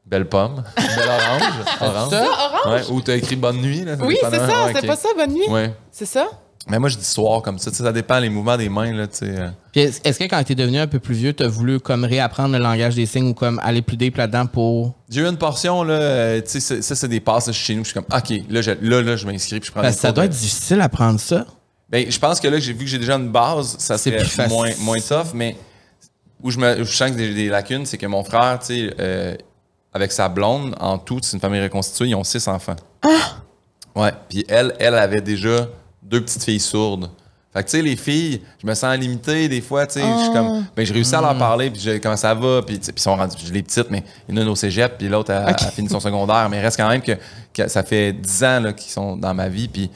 Belle pomme. Belle orange. orange. Ça, orange? Ouais, ou t'as écrit bonne nuit. Là, Oui, c'est ça. Ouais, C'est pas ça, bonne nuit? Ouais. C'est ça? Mais moi, je dis soir comme ça. Ça dépend les mouvements des mains. Là, euh. Puis est- est-ce que quand tu es devenu un peu plus vieux, tu as voulu comme réapprendre le langage des signes ou comme aller plus deep là-dedans pour. J'ai eu une portion, là, euh, tu sais, ça, c'est des passes chez nous. Je suis comme, OK, là, je, là, là, je m'inscris, puis je prends Parce des que ça cours doit de- être difficile à prendre ça. Ben, je pense que là, j'ai vu que j'ai déjà une base, ça C'est serait plus facile. moins, moins tough, mais où je, me, où je sens que j'ai des lacunes, c'est que mon frère, tu sais, euh, avec sa blonde, en tout, c'est une famille reconstituée, ils ont six enfants. Ouais, puis elle, elle avait déjà deux petites filles sourdes. Fait que, tu sais, les filles, je me sens limité des fois, tu sais, je suis comme, ben, j'ai réussi à leur parler, puis je- comment ça va, puis ils sont rendus, les petites, mais il y en a une au cégep, puis l'autre a, a fini son secondaire, mais il reste quand même que, que ça fait dix ans là, qu'ils sont dans ma vie, puis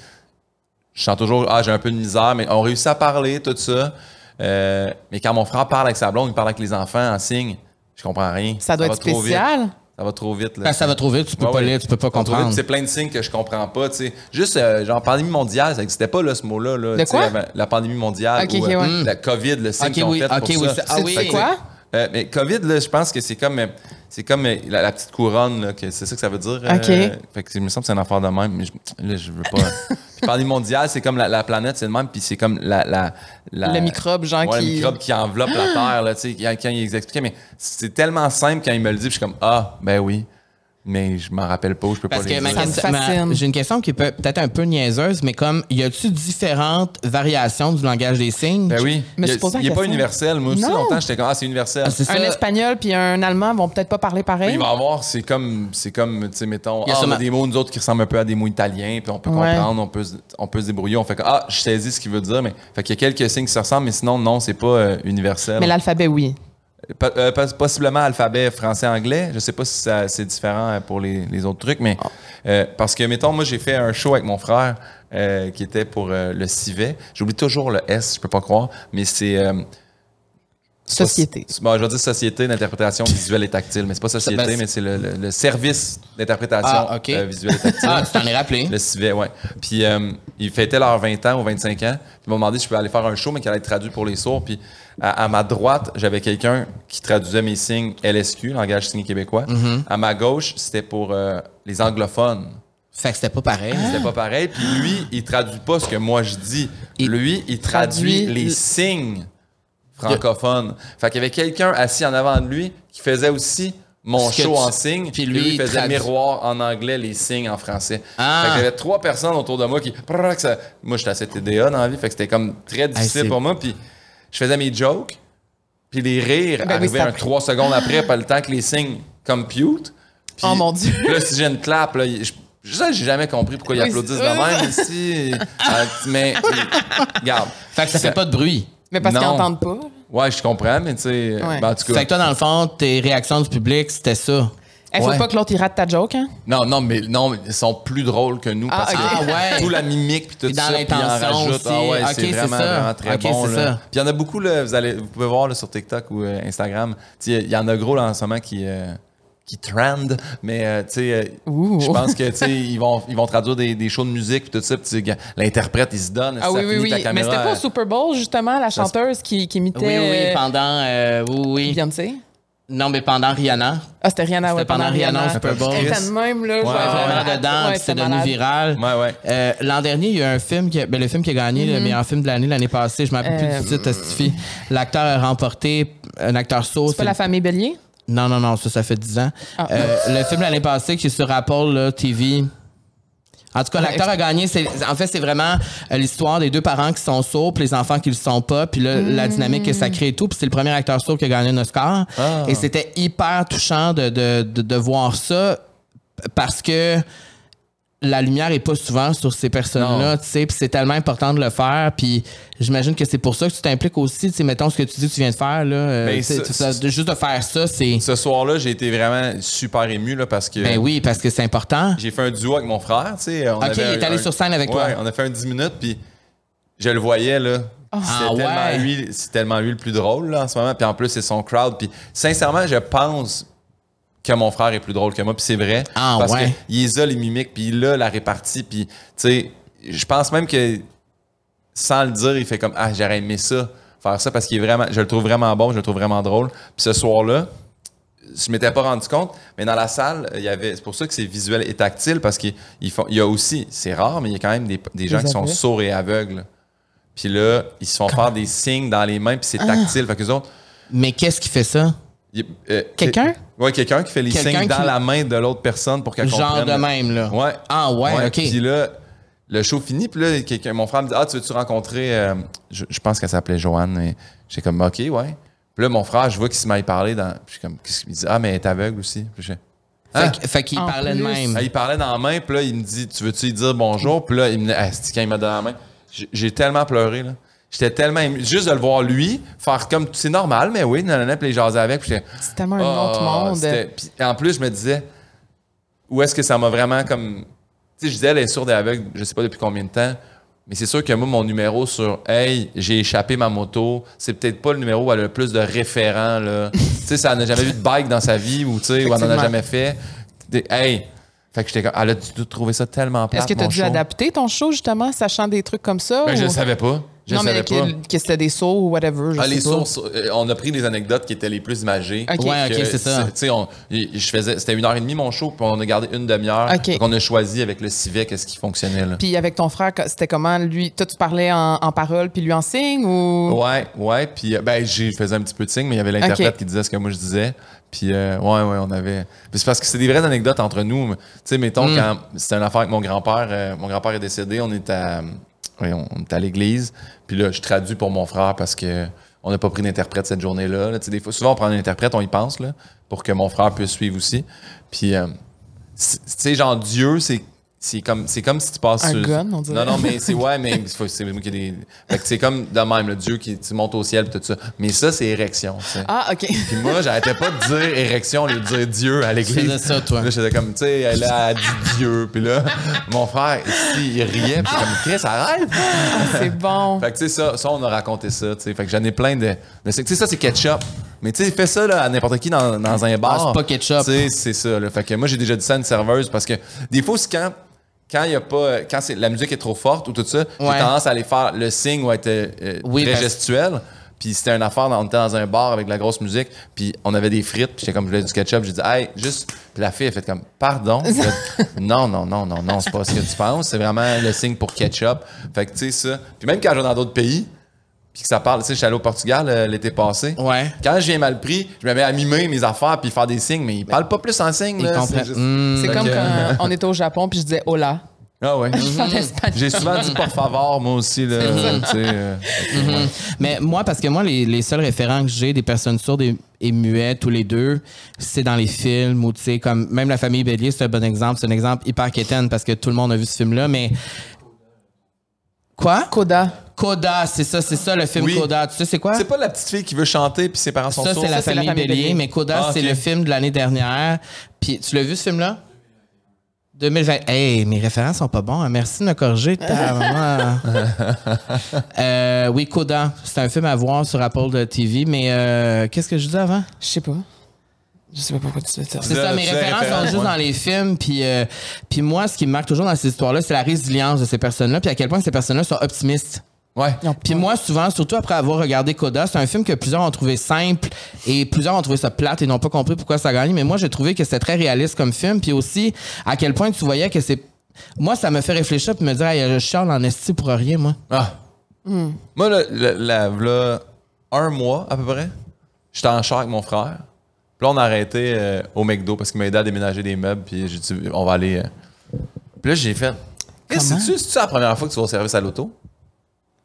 je sens toujours, ah, j'ai un peu de misère, mais on réussit à parler, tout ça. Euh, mais quand mon frère parle avec sa blonde, il parle avec les enfants en signe, je comprends rien. Ça doit va être spécial. Ça va trop vite. Là. Que ça va trop vite, tu peux Ouais, pas ouais. lire, tu peux pas comprendre. C'est plein de signes que je comprends pas. tu sais. Juste, euh, genre, pandémie mondiale, ça n'existait pas, là, ce mot-là. Là, quoi? La, la pandémie mondiale. Ou, euh, ouais. La COVID, le signe Ok, qu'ils ont oui, fait pour oui, ça. ah oui. C'est quoi? Euh, mais COVID, là, je pense que c'est comme, euh, c'est comme euh, la, la petite couronne, là, que c'est ça que ça veut dire. euh, OK. fait que il me semble que c'est une affaire de même, mais je, là, je veux pas. puis pandémie mondiale, c'est comme la, la planète, c'est le même, puis c'est comme la, la, la- Le microbe, genre, Ouais, qui- le microbe qui enveloppe la Terre, là, tu sais, quand, quand ils expliquaient, mais c'est tellement simple quand ils me le disent, puis je suis comme, ah, ben oui, mais je m'en rappelle pas, je peux Parce pas que les ma dire. Ça me question- ma- fascine. j'ai une question qui est peut- peut-être un peu niaiseuse, mais comme, y a-tu différentes variations du langage des signes? Ben oui. me Il suis y a- posé la il est pas question. universel. Moi aussi, Non. longtemps, j'étais comme, ah, c'est universel. Ah, c'est. Un espagnol puis un allemand vont peut-être pas parler pareil. Il va y avoir, c'est comme, c'est comme, tu sais, mettons, Il y a ah, on a sûrement- des mots, nous autres, qui ressemblent un peu à des mots italiens, puis on peut Ouais. comprendre, on peut, se- on peut se débrouiller. On fait que, ah, je saisis ce qu'il veut dire, mais, fait qu'il y a quelques signes qui se ressemblent, mais sinon, non, c'est pas euh, universel. Mais l'alphabet, oui. Euh, possiblement alphabet français-anglais. Je sais pas si ça- c'est différent euh, pour les, les autres trucs, mais euh, parce que, mettons, moi, j'ai fait un show avec mon frère euh, qui était pour euh, le civet. J'oublie toujours le S, je peux pas croire, mais c'est. Société. Soci- Bon, je vais dire Société d'interprétation visuelle et tactile, mais c'est pas Société, ben, mais c'est le, le- le service d'interprétation Ah, euh, visuelle et tactile. Ah, tu t'en es rappelé. Le civet, ouais. Puis euh, ils fêtaient leurs 20 ans ou 25 ans. Puis ils m'ont demandé si je pouvais aller faire un show, mais qui allait être traduit pour les sourds. Puis à, à ma droite, j'avais quelqu'un qui traduisait mes signes LSQ, langage signé québécois. Mm-hmm. À ma gauche, c'était pour euh, les anglophones. Fait que c'était pas pareil. C'était pas pareil. Puis lui, il traduit pas ce que moi je dis. Il lui, il traduit, traduit les le- signes francophones. Fait qu'il y avait quelqu'un assis en avant de lui qui faisait aussi mon show en signes. puis lui, il faisait miroir en anglais les signes en français. Ah. Fait qu'il y avait trois personnes autour de moi qui. Moi, j'étais assez TDA dans la vie. Fait que c'était comme très difficile pour moi. Puis je faisais mes jokes. Puis les rires Ben arrivaient un trois secondes après, pas le temps que les signes compute. Puis- Oh mon Dieu. puis là, si j'ai une clap, là, je, je- ça, j'ai jamais compris pourquoi ils applaudissent de même ici. Euh, mais, regarde. Fait que ça fait pas de bruit. Mais parce qu'ils n'entendent pas. Ouais, je comprends, mais tu sais, Ouais. ben, en tout cas. Fait que toi, dans le fond, tes réactions du public, c'était ça. Il faut Ouais. pas que l'autre il rate ta joke, hein? Non, non, mais non, mais ils sont plus drôles que nous Ah, parce ok. que Ah, ouais. tout la mimique puis tout Puis dans ça, puis ils en rajoutent. Ah ouais, Ok, c'est vraiment, ça. vraiment très Ok, bon. là. Puis il y en a beaucoup là, vous allez, vous pouvez voir là, sur TikTok ou euh, Instagram. Tu sais, Il y en a gros là en ce moment qui euh, qui trend, mais euh, tu sais, euh, je pense que tu sais ils vont ils vont traduire des, des shows de musique puis tout ça. Puis l'interprète il se donne. Ah ça oui, oui, oui. Mais c'était pas au euh, Super Bowl, justement, la Ça chanteuse qui, qui imitait Oui, oui, pendant. euh, oui, oui. Beyoncé? Non, mais pendant Rihanna. Ah, c'était Rihanna, ouais, C'était pendant Rihanna au Super Bowl. Elle était même, là. Ouais, genre, vraiment euh, dedans, ouais, puis c'est c'était devenu viral. Ouais, ouais. Euh, L'an dernier, il y a eu un film, qui, a- ben, le film qui a gagné le meilleur film de l'année l'année passée. Je m'appelle Euh, plus du titre. L'acteur a remporté, un acteur sourd. C'est pas la famille Bélier? Non, non, non, ça, ça fait 10 ans. Ah. Euh, le film l'année passée qui est sur Apple là, TV. En tout cas, l'acteur a gagné. c'est- En fait, c'est vraiment euh, l'histoire des deux parents qui sont sourds, puis les enfants qui le sont pas, puis là, la dynamique que ça crée et tout. Puis c'est le premier acteur sourd qui a gagné un Oscar. Ah. Et c'était hyper touchant de, de, de, de voir ça parce que la lumière est pas souvent sur ces personnes-là, tu sais, puis c'est tellement important de le faire, puis j'imagine que c'est pour ça que tu t'impliques aussi, tu sais, mettons ce que tu dis que tu viens de faire, là, euh, Ben, ça- de- juste de faire ça, c'est... Ce soir-là, j'ai été vraiment super ému là, parce que Ben oui, parce que c'est important. j'ai fait un duo avec mon frère. Tu sais, Ok, avait il est allé un- sur scène avec toi. Ouais, on a fait un 10 minutes, puis je le voyais, là. Ah c'est tellement, ouais. lui, c'est tellement lui le plus drôle, là, en ce moment. Puis en plus, c'est son crowd. Puis sincèrement, je pense que mon frère est plus drôle que moi, puis c'est vrai. Ah parce ouais. qu'il a les mimiques, puis il a la répartie, puis tu sais, je pense même que sans le dire, il fait comme ah j'aurais aimé ça faire ça parce qu'il est vraiment, je le trouve vraiment bon, je le trouve vraiment drôle. Puis ce soir-là, je m'étais pas rendu compte, mais dans la salle, il y avait, c'est pour ça que c'est visuel et tactile parce qu'il il faut- il y a aussi, c'est rare, mais il y a quand même des, des gens qui sont sourds et aveugles. Puis là, ils se font faire des signes dans les mains, puis c'est tactile. Fait que autres, Mais qu'est-ce qui fait ça? Euh, Quelqu'un? Ouais, quelqu'un qui fait les Quelqu'un signes dans qui- la main de l'autre personne pour qu'elle Genre comprenne. de même, là. Ouais. Ah ouais, ok. Puis là, le show fini, puis là, quelqu'un- mon frère me dit Ah, tu veux-tu rencontrer. euh, je, je pense qu'elle s'appelait Joanne. Et J'étais comme OK, ouais. Puis là, mon frère, je vois qu'il se met à y parler. Dans, puis comme Qu'est-ce qu'il dit? Ah, mais elle est aveugle aussi. Puis je fais, Ah! Fait, qu'il En parlait de même. Ah, il parlait dans la main, puis là, il me dit Tu veux-tu lui dire bonjour? Puis là, il me dit Ah, c'est quand il m'a donné la main? J'ai- J'ai tellement pleuré, là. J'étais tellement ému. Juste de le voir lui, faire comme c'est normal, mais oui, nanana, puis les jaser avec. C'est tellement un ah, autre monde. Puis en plus, je me disais, où est-ce que ça m'a vraiment comme. Tu sais, je disais, elle est sourde et aveugle, je sais pas depuis combien de temps, mais c'est sûr que moi, mon numéro sur Hey, j'ai échappé ma moto, c'est peut-être pas le numéro où elle a le plus de référents, là. tu sais, ça n'a jamais vu de bike dans sa vie ou, tu sais, ou elle en a jamais fait. Hey! Fait que j'étais comme, elle a dû trouver ça tellement plate. Est-ce que tu as dû show. adapter ton show, justement, sachant des trucs comme ça? Ben, je ou- le savais pas. Je non, savais mais pas. que, que c'était des sauts ou whatever. Je Ah, sais les pas. sources, euh, on a pris des anecdotes qui étaient les plus imagées. Ok. Ouais, ok, c'est ça. Tu sais, on- je faisais, c'était une heure et demie mon show, puis on a gardé une demi-heure. Ok. Donc on a choisi avec le civet qu'est-ce qui fonctionnait là. Puis avec ton frère, c'était comment? Lui, toi, tu parlais en, en parole, puis lui en signe ou? Ouais, ouais, puis euh, ben j'ai faisais un petit peu de signe, mais il y avait l'interprète qui disait ce que moi je disais. Puis euh, ouais, ouais, on avait. C'est parce que c'est des vraies anecdotes entre nous. Tu sais, mettons Mm. quand c'était une affaire avec mon grand-père, euh, mon grand-père est décédé, on est à, oui, on est à l'église. Puis là, je traduis pour mon frère parce que on n'a pas pris d'interprète cette journée-là. des fois, souvent on prend un interprète, on y pense là, pour que mon frère puisse suivre aussi. Puis euh, c'est- tu sais, genre Dieu, c'est c'est comme c'est comme si tu passes Un sur gun, on dirait. non non mais c'est ouais mais c'est c'est moi qui ai des fait que c'est comme de même le Dieu qui tu montes au ciel pis tout ça mais ça c'est érection tu sais. Ah, OK. Puis moi, j'arrêtais pas de dire érection, au lieu de dire Dieu à l'église. faisais ça, toi. Là, j'étais comme, tu sais, elle a dit Dieu. Puis là, mon frère, ici, il riait. Puis comme, Chris, arrête. c'est bon. Fait que, tu sais, ça, ça, on a raconté ça, tu sais. Fait que j'en ai plein de. de- Tu sais, ça, c'est ketchup. Mais tu sais, fais ça là, à n'importe qui dans, dans un bar. Ah, c'est pas ketchup. Tu sais, c'est ça. Là. Fait que moi, j'ai déjà dit ça à une serveuse parce que des fois, c'est quand. Quand il y a pas, quand c'est, la musique est trop forte ou tout ça, j'ai tendance à aller faire le signe ou être euh, euh, Oui, très parce- gestuel. Puis c'était une affaire, on était dans un bar avec de la grosse musique, puis on avait des frites, puis j'étais comme, je voulais du ketchup, j'ai dit, hey, juste, puis la fille a fait comme, pardon? Dit, non, non, non, non, non, c'est pas ce que tu penses, c'est vraiment le signe pour ketchup. Fait que, tu sais, ça. Puis même quand je vais dans d'autres pays, puis que ça parle, tu sais, je suis allé au Portugal euh, l'été passé. Ouais. Quand je viens mal pris, je me mets à mimer mes affaires puis faire des signes, mais ils parlent pas plus en signes. Là, c'est juste- Hmm. C'est Fait comme que- quand on était au Japon, puis je disais hola. Ah ouais. En espagnol. J'ai souvent dit por favor, moi aussi, là. tu sais, euh, ouais. Mais moi, parce que moi, les, les seuls référents que j'ai des personnes sourdes et, et muettes, tous les deux, c'est dans les films ou, tu sais, comme même la famille Bélier, c'est un bon exemple. C'est un exemple hyper quétaine parce que tout le monde a vu ce film-là, mais. Quoi? Coda. Coda, c'est ça, c'est ça le film Oui. Coda. Tu sais c'est quoi? C'est pas la petite fille qui veut chanter puis ses parents sont Ça, sourds. c'est la, Ça, c'est la famille famille Bélier, Bélier. mais Coda, Ah, c'est le film de l'année dernière. Puis tu l'as vu ce film-là? 2020. Hey, mes références sont pas bons. hein. Merci de me corriger. ta maman. Euh, oui, Coda. C'est un film à voir sur Apple de TV, mais euh, qu'est-ce que je disais avant? Je sais pas. Je sais pas pourquoi tu dis ça. C'est ça, mes références sont juste ouais. dans les films. Puis, euh, puis moi, ce qui me marque toujours dans ces histoires-là, c'est la résilience de ces personnes-là, puis à quel point ces personnes-là sont optimistes. Ouais. Puis moi, souvent, surtout après avoir regardé Coda, c'est un film que plusieurs ont trouvé simple et plusieurs ont trouvé ça plate et n'ont pas compris pourquoi ça gagnait. Mais moi, j'ai trouvé que c'était très réaliste comme film. Puis aussi, à quel point tu voyais que c'est. Moi, ça me fait réfléchir puis me dire, hey, je chiale en esti pour rien, moi. Ah. Moi, là, là, là, là, un mois à peu près, j'étais en char avec mon frère. Puis là, on a arrêté euh, au McDo parce qu'il m'a aidé à déménager des meubles. Puis j'ai dit, on va aller. euh. Puis là, j'ai fait. Qu'est-ce Comment? que c'est-tu? C'est-tu la première fois que tu vas au service à l'auto?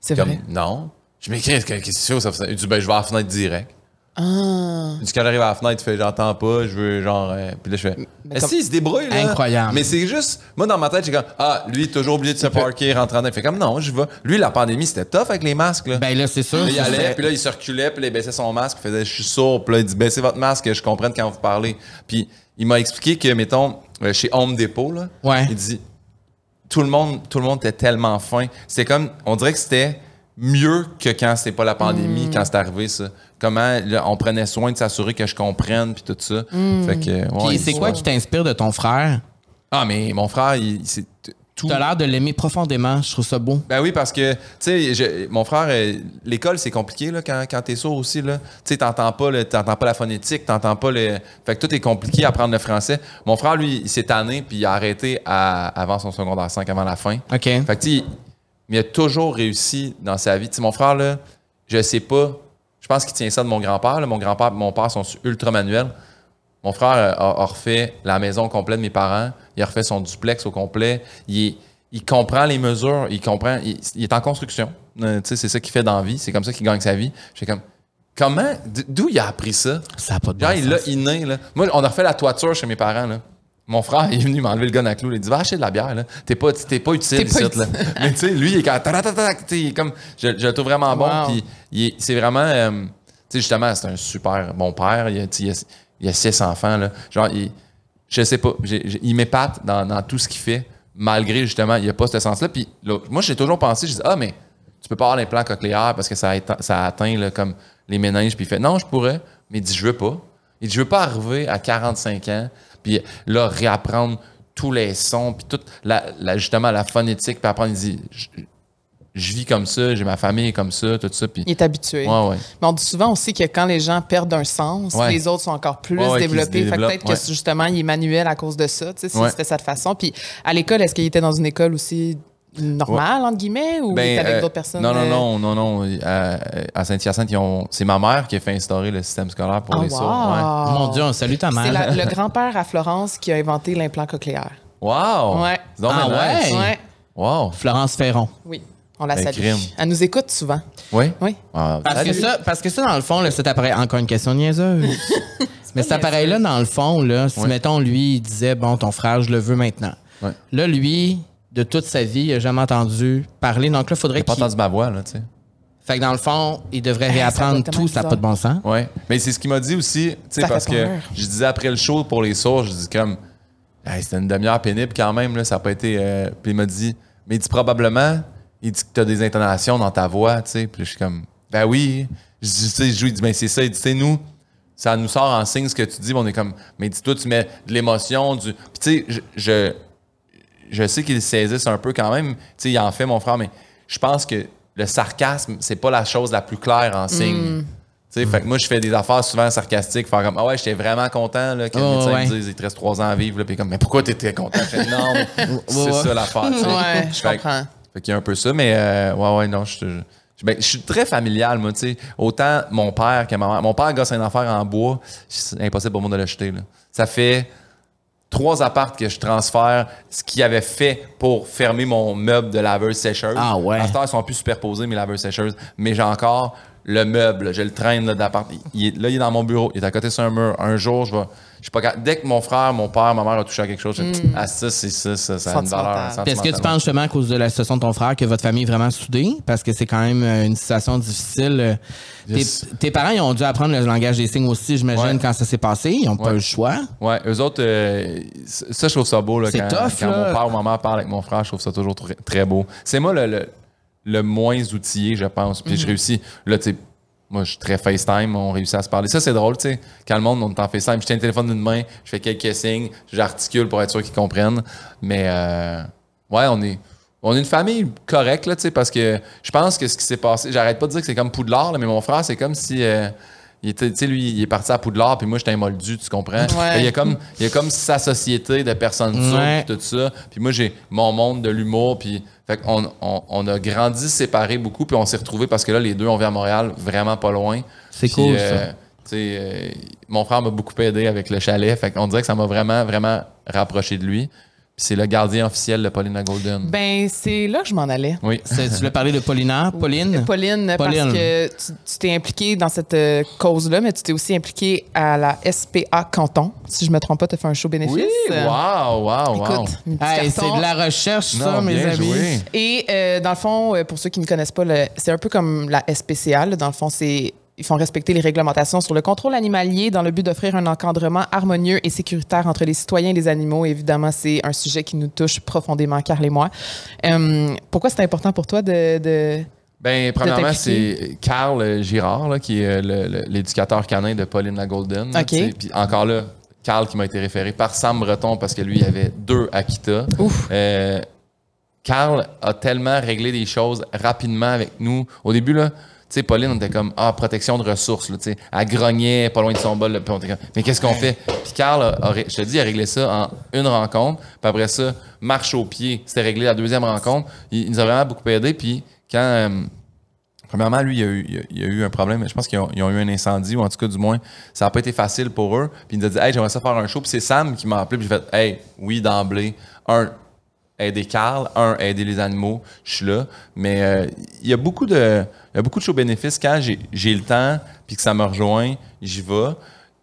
C'est Comme, vrai. non. Je m'écris, qu'est-ce que tu fais? Il dit, ben, je vais à la fenêtre direct. Ah. Il dit, quand j'arrive à la fenêtre, il fait, j'entends pas, je veux genre. euh, Puis là, je fais, Mais comme- il se débrouille, là? Incroyable. Mais c'est juste, moi, dans ma tête, j'ai comme, ah, lui, toujours oublié de se parker, rentrant dedans. Il fait comme, non, je vais. Lui, la pandémie, c'était tough avec les masques, là. Ben là, c'est sûr. Là, il ça, allait, puis là, il se reculait, puis là, il baissait son masque, il faisait Je suis sourd, puis là, il dit Baissez votre masque, que je comprenne quand vous parlez. Puis il m'a expliqué que, mettons, euh, chez Home Depot, là, Ouais. il dit tout le, monde, tout le monde était tellement fin. C'était comme, on dirait que c'était mieux que quand c'était pas la pandémie, quand c'est arrivé, ça. Comment là, on prenait soin de s'assurer que je comprenne, puis tout ça. Fait que, ouais, Puis c'est quoi qui t'inspire de ton frère? Ah, mais mon frère, il, c'est tout. T'as l'air de l'aimer profondément. Je trouve ça beau. Ben oui, parce que, tu sais, mon frère, euh, l'école, c'est compliqué là, quand, quand t'es sourd aussi. là. Tu sais, t'entends pas, le- t'entends pas la phonétique, t'entends pas le. Fait que tout est compliqué à apprendre le français. Mon frère, lui, il s'est tanné, puis il a arrêté à- avant son secondaire 5, avant la fin. OK. Fait que, tu sais, il, il a toujours réussi dans sa vie. Tu sais, mon frère, là, je sais pas, je pense qu'il tient ça de mon grand-père. Mon grand-père et mon père sont ultra manuels. Mon frère euh, a, a refait la maison au complet de mes parents. Il a refait son duplex au complet. Il, comprend les mesures. Il comprend. Il, il est en construction. Euh, c'est ça qu'il fait dans la vie. C'est comme ça qu'il gagne sa vie. Je fais comme. Comment? D'où il a appris ça? Ça a pas de Genre, bon il l'a inné. Là. Moi, on a refait la toiture chez mes parents. Là. Mon frère il est venu m'enlever le gun à clou. Il dit Va acheter de la bière. là. T'es pas, t'es pas utile ici. Là. Mais tu sais, lui, il est il est comme je, je le trouve vraiment bon. Wow. Puis c'est vraiment. euh, tu sais, justement, c'est un super bon père. Il a, il a, il a six enfants. Là. Genre, il, je sais pas. il m'épate dans, dans tout ce qu'il fait, malgré justement, il a pas ce sens-là. Puis là, moi, j'ai toujours pensé, je dis, ah, mais tu peux pas avoir l'implant cochléaire parce que ça, a ça atteint là, comme les méninges. Puis il fait, non, je pourrais. Mais il dit, je veux pas. Il dit, je veux pas arriver à 45 ans, puis là, réapprendre tous les sons, puis toute la, la- justement la phonétique, puis apprendre. Il dit, je, je vis comme ça, j'ai ma famille comme ça, tout ça. Puis, Il est habitué. ouais, ouais. Mais on dit souvent aussi que quand les gens perdent un sens, Ouais. les autres sont encore plus se développés. Peut-être que justement, il est manuel à cause de ça, tu sais, si ça de façon. Puis à l'école, est-ce qu'il était dans une école aussi normale, entre guillemets, ou était avec euh, d'autres personnes? Non, non, euh, non, non, non. À, à Saint-Hyacinthe, ont- c'est ma mère qui a fait instaurer le système scolaire pour Ah, les sourds. Ouais. wow. Mon Dieu, on salue ta C'est mère. la- le grand-père à Florence qui a inventé l'implant cochléaire. Wow! Ouais. C'est donc Ah ouais? nice. Ouais. Wow! Florence Ferron. Oui, on la Ben, salue. crime. Elle nous écoute souvent. Oui? Oui. Ah, Parce que, ça, parce que ça, dans le fond, là, cet appareil, encore une question niaiseuse. Mais cet appareil-là, dans le fond, là, si, mettons, lui, il disait, bon, ton frère, je le veux maintenant. Là, lui, de toute sa vie, il n'a jamais entendu parler. Donc là, il faudrait J'ai pas qu'il... entendu ma voix, là, tu sais. Fait que dans le fond, il devrait doit réapprendre tout, ça n'a pas de bon sens. Ouais. Mais c'est ce qu'il m'a dit aussi, tu sais, parce que peur. je disais après le show pour les sourds, je dis comme, Hey, c'était une demi-heure pénible quand même, là, ça n'a pas été. euh, Puis il m'a dit, mais il dit probablement, il dit que tu as des intonations dans ta voix, tu sais. Puis là, je suis comme, ben oui. Je dis, tu sais, je lui dis, ben c'est ça. Il dit, tu sais, nous, ça nous sort en signe ce que tu dis, mais on est comme, mais dis-toi, tu mets de l'émotion, du. Puis tu sais, je, je, je sais qu'ils saisissent un peu quand même. Tu sais, il en fait, mon frère, mais je pense que le sarcasme, c'est pas la chose la plus claire en signe. Tu sais, fait que moi, je fais des affaires souvent sarcastiques, faire comme, ah ouais, j'étais vraiment content là, que le Oh, médecin ouais. me dise, il te reste trois ans à vivre, là, puis comme, mais pourquoi t'étais content? Je fais, non, c'est ça l'affaire. Ouais, je comprends. fait qu'il y a un peu ça, mais euh, ouais, ouais, non, je, je, je- ben, je suis très familial, moi, tu sais. Autant mon père que ma mère. Mon père gosse une affaire en bois, c'est impossible pour moi de l'acheter, là. Ça fait trois appartes que je transfère, ce qu'il avait fait pour fermer mon meuble de laveuse sécheuse. Ah ouais. À cette heure, ils sont plus superposés, mes laveuses sécheuses. Mais j'ai encore le meuble, je le traîne là, d'appart. Il, est- là, il est dans mon bureau, il est à côté sur un mur. Un jour, je vais. Je suis pas Dès que mon frère, mon père, ma mère a touché à quelque chose, je dis, ah, ça, c'est ça, ça, ça a une valeur. Est-ce que tu penses justement à cause de la situation de ton frère que votre famille est vraiment soudée? Parce que c'est quand même euh, une situation difficile. euh. Tes, parents, ils ont dû apprendre le langage des signes aussi, j'imagine, Ouais. quand ça s'est passé. Ils n'ont pas eu le choix. Ouais, eux autres, euh, ça, je trouve ça beau. Là, C'est quand, tough, quand là. mon père ou ma mère parle avec mon frère, je trouve ça toujours très, très beau. C'est moi le, le, le moins outillé, je pense. Puis Mhm. je réussis. Là, tu sais, moi, je suis très FaceTime, on réussit à se parler. Ça, c'est drôle, tu sais. Quand le monde, on est en FaceTime, je tiens le téléphone d'une main, je fais quelques signes, j'articule pour être sûr qu'ils comprennent. Mais, euh, ouais, on est. On est une famille correcte, là, tu sais, parce que je pense que ce qui s'est passé, j'arrête pas de dire que c'est comme Poudlard, là, mais mon frère, c'est comme si. euh, tu sais, lui, il est parti à Poudlard, puis moi, j'étais un moldu, tu comprends? Ouais. Il y a comme, il y a comme sa société de personnes Ouais. tout ça. Puis moi, j'ai mon monde de l'humour, puis fait qu'on on, on a grandi séparés beaucoup, puis on s'est retrouvés parce que là, les deux, on vit à Montréal, vraiment pas loin. C'est cool, euh, ça. euh, mon frère m'a beaucoup aidé avec le chalet, fait qu'on dirait que ça m'a vraiment, vraiment rapproché de lui. C'est le gardien officiel de Paulina Golden. Ben, c'est là que je m'en allais. oui. Tu voulais parler de Paulina? Pauline? Pauline, Pauline. parce que tu tu t'es impliquée dans cette euh, cause-là, mais tu t'es aussi impliquée à la SPA Canton. Si je me trompe pas, tu as fait un show bénéfice. Oui, wow, wow, wow. Écoute, une petite Hey, c'est de la recherche, ça, Non, mes amis. joué. Et euh, dans le fond, euh, pour ceux qui ne connaissent pas, le- c'est un peu comme la SPCA. là. Dans le fond, c'est ils font respecter les réglementations sur le contrôle animalier dans le but d'offrir un encadrement harmonieux et sécuritaire entre les citoyens et les animaux. Évidemment, c'est un sujet qui nous touche profondément, Carl et moi. Euh, pourquoi c'est important pour toi de... de- Ben, premièrement, c'est Carl euh, Girard, là, qui est euh, l'éducateur canin de Pauline la Golden. OK. Puis encore là, Carl qui m'a été référé par Sam Breton parce que lui, il avait deux Akita. Ouf. Euh, Carl a tellement réglé des choses rapidement avec nous. Au début, là, sais, Pauline, on était comme, ah, protection de ressources, là, tu sais. Elle grognait pas loin de son bol, puis on était comme, mais qu'est-ce qu'on fait? Puis Carl, je te dis, a réglé ça en une rencontre. Puis après ça, marche au pied, c'était réglé la deuxième rencontre. Il, nous a vraiment beaucoup aidé. Puis quand, euh, Premièrement, lui, il a eu, il a- eu un problème. Je pense qu'ils ont, ont eu un incendie, ou en tout cas, du moins, ça n'a pas été facile pour eux. Puis il nous a dit, hey, j'aimerais ça faire un show. Puis c'est Sam qui m'a appelé. Puis j'ai fait, hey, oui, d'emblée. Un, aider Carl. Un, aider les animaux. Je suis là. Mais euh, il y a beaucoup de, il y a beaucoup de shows bénéfices. Quand j'ai, j'ai le temps, puis que ça me rejoint, j'y vais.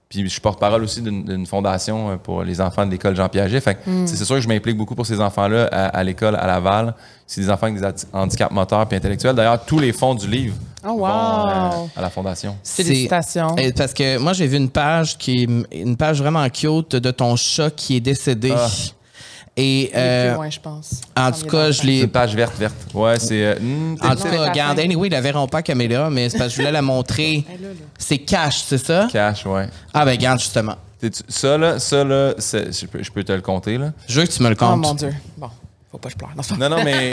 Puis je suis porte-parole aussi d'une, d'une fondation euh, pour les enfants de l'école Jean Piaget. Fait que c'est, sûr que je m'implique beaucoup pour ces enfants-là à, à l'école à Laval. C'est des enfants avec des handicaps moteurs puis intellectuels. D'ailleurs, tous les fonds du livre Oh, vont wow! euh, à la fondation. C'est- Félicitations. Parce que moi, j'ai vu une page qui est une page vraiment cute de ton chat qui est décédé. Ah. Et euh, plus loin, je pense. en tout cas, je l'ai. C'est une page verte, verte. Ouais, c'est. euh, hmm, En tout cas, regarde, anyway, la verront pas caméra, mais c'est parce que je voulais la montrer. C'est cash, c'est ça? Cash, ouais. Ah, ben, regarde, justement. Ça, là, ça, là, c'est- je peux, je peux te le compter, là? Je veux que tu me le Oh comptes. mon Dieu. Bon, faut pas que je pleure. Non, Non, non, mais.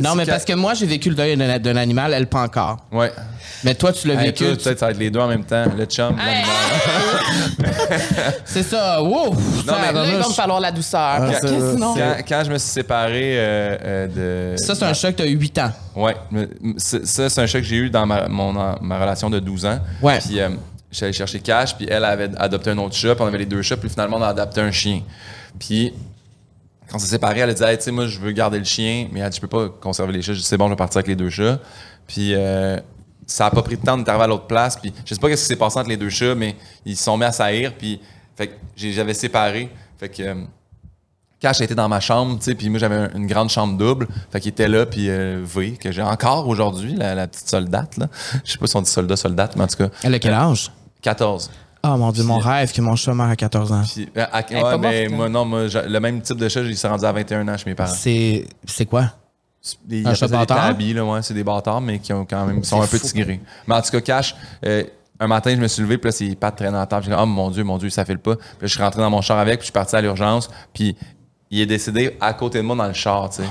non, mais parce que moi, j'ai vécu le deuil d'un animal, elle pas encore. Ouais. Mais toi, tu l'as Hey, vécu. toi, tu- peut-être ça va être les deux en même temps. Le chum, l'animal. C'est ça. Wow! Non, mais Là, il va me falloir la douceur. Ah, parce que ça, sinon... Quand, quand je me suis séparé euh, euh, de. Ça, c'est un que tu as 8 ans. Ouais. Ça, c'est un chat que j'ai eu dans ma, mon, ma relation de 12 ans. Ouais. Puis, euh, je suis allé chercher Cash, puis elle avait adopté un autre chat, puis on avait les deux chats, puis finalement, on a adopté un chien. Puis, quand on s'est séparés, elle a dit, Hey, tu sais, moi, je veux garder le chien, mais elle dit, je peux pas conserver les chats. Je dis, c'est bon, je vais partir avec les deux chats. Puis, euh, ça a pas pris de temps d'arriver à l'autre place. Puis, je sais pas ce qui s'est passé entre les deux chats, mais ils se sont mis à saillir, puis, fait j'avais séparé. Fait que. euh, Cash était dans ma chambre, tu sais, puis moi j'avais un- une grande chambre double, fait qu'il était là, puis euh, V, que j'ai encore aujourd'hui, la, la petite soldate, là. Je sais pas si on dit soldat, soldate, mais en tout cas, Elle a quel âge? 14. Oh mon Dieu, mon Puis- rêve que mon chat meurt à 14 ans. Puis, euh, à- ouais, mais morte, là. moi, non, moi, le même type de chat, il s'est rendu à 21 ans chez mes parents. C'est c'est quoi? Des, ils Un chat des bâtard? tabis, là, ouais, c'est des bâtards, mais qui ont quand même, sont un peu tigrés. Mais en tout cas, Cash, euh, un matin, je me suis levé, puis là, ses pattes traînaient en table. J'ai dit, oh mon Dieu, mon Dieu, ça file pas. Puis là, je suis rentré dans mon char avec, puis je suis parti à l'urgence, puis il est décédé à côté de moi dans le char, tu sais.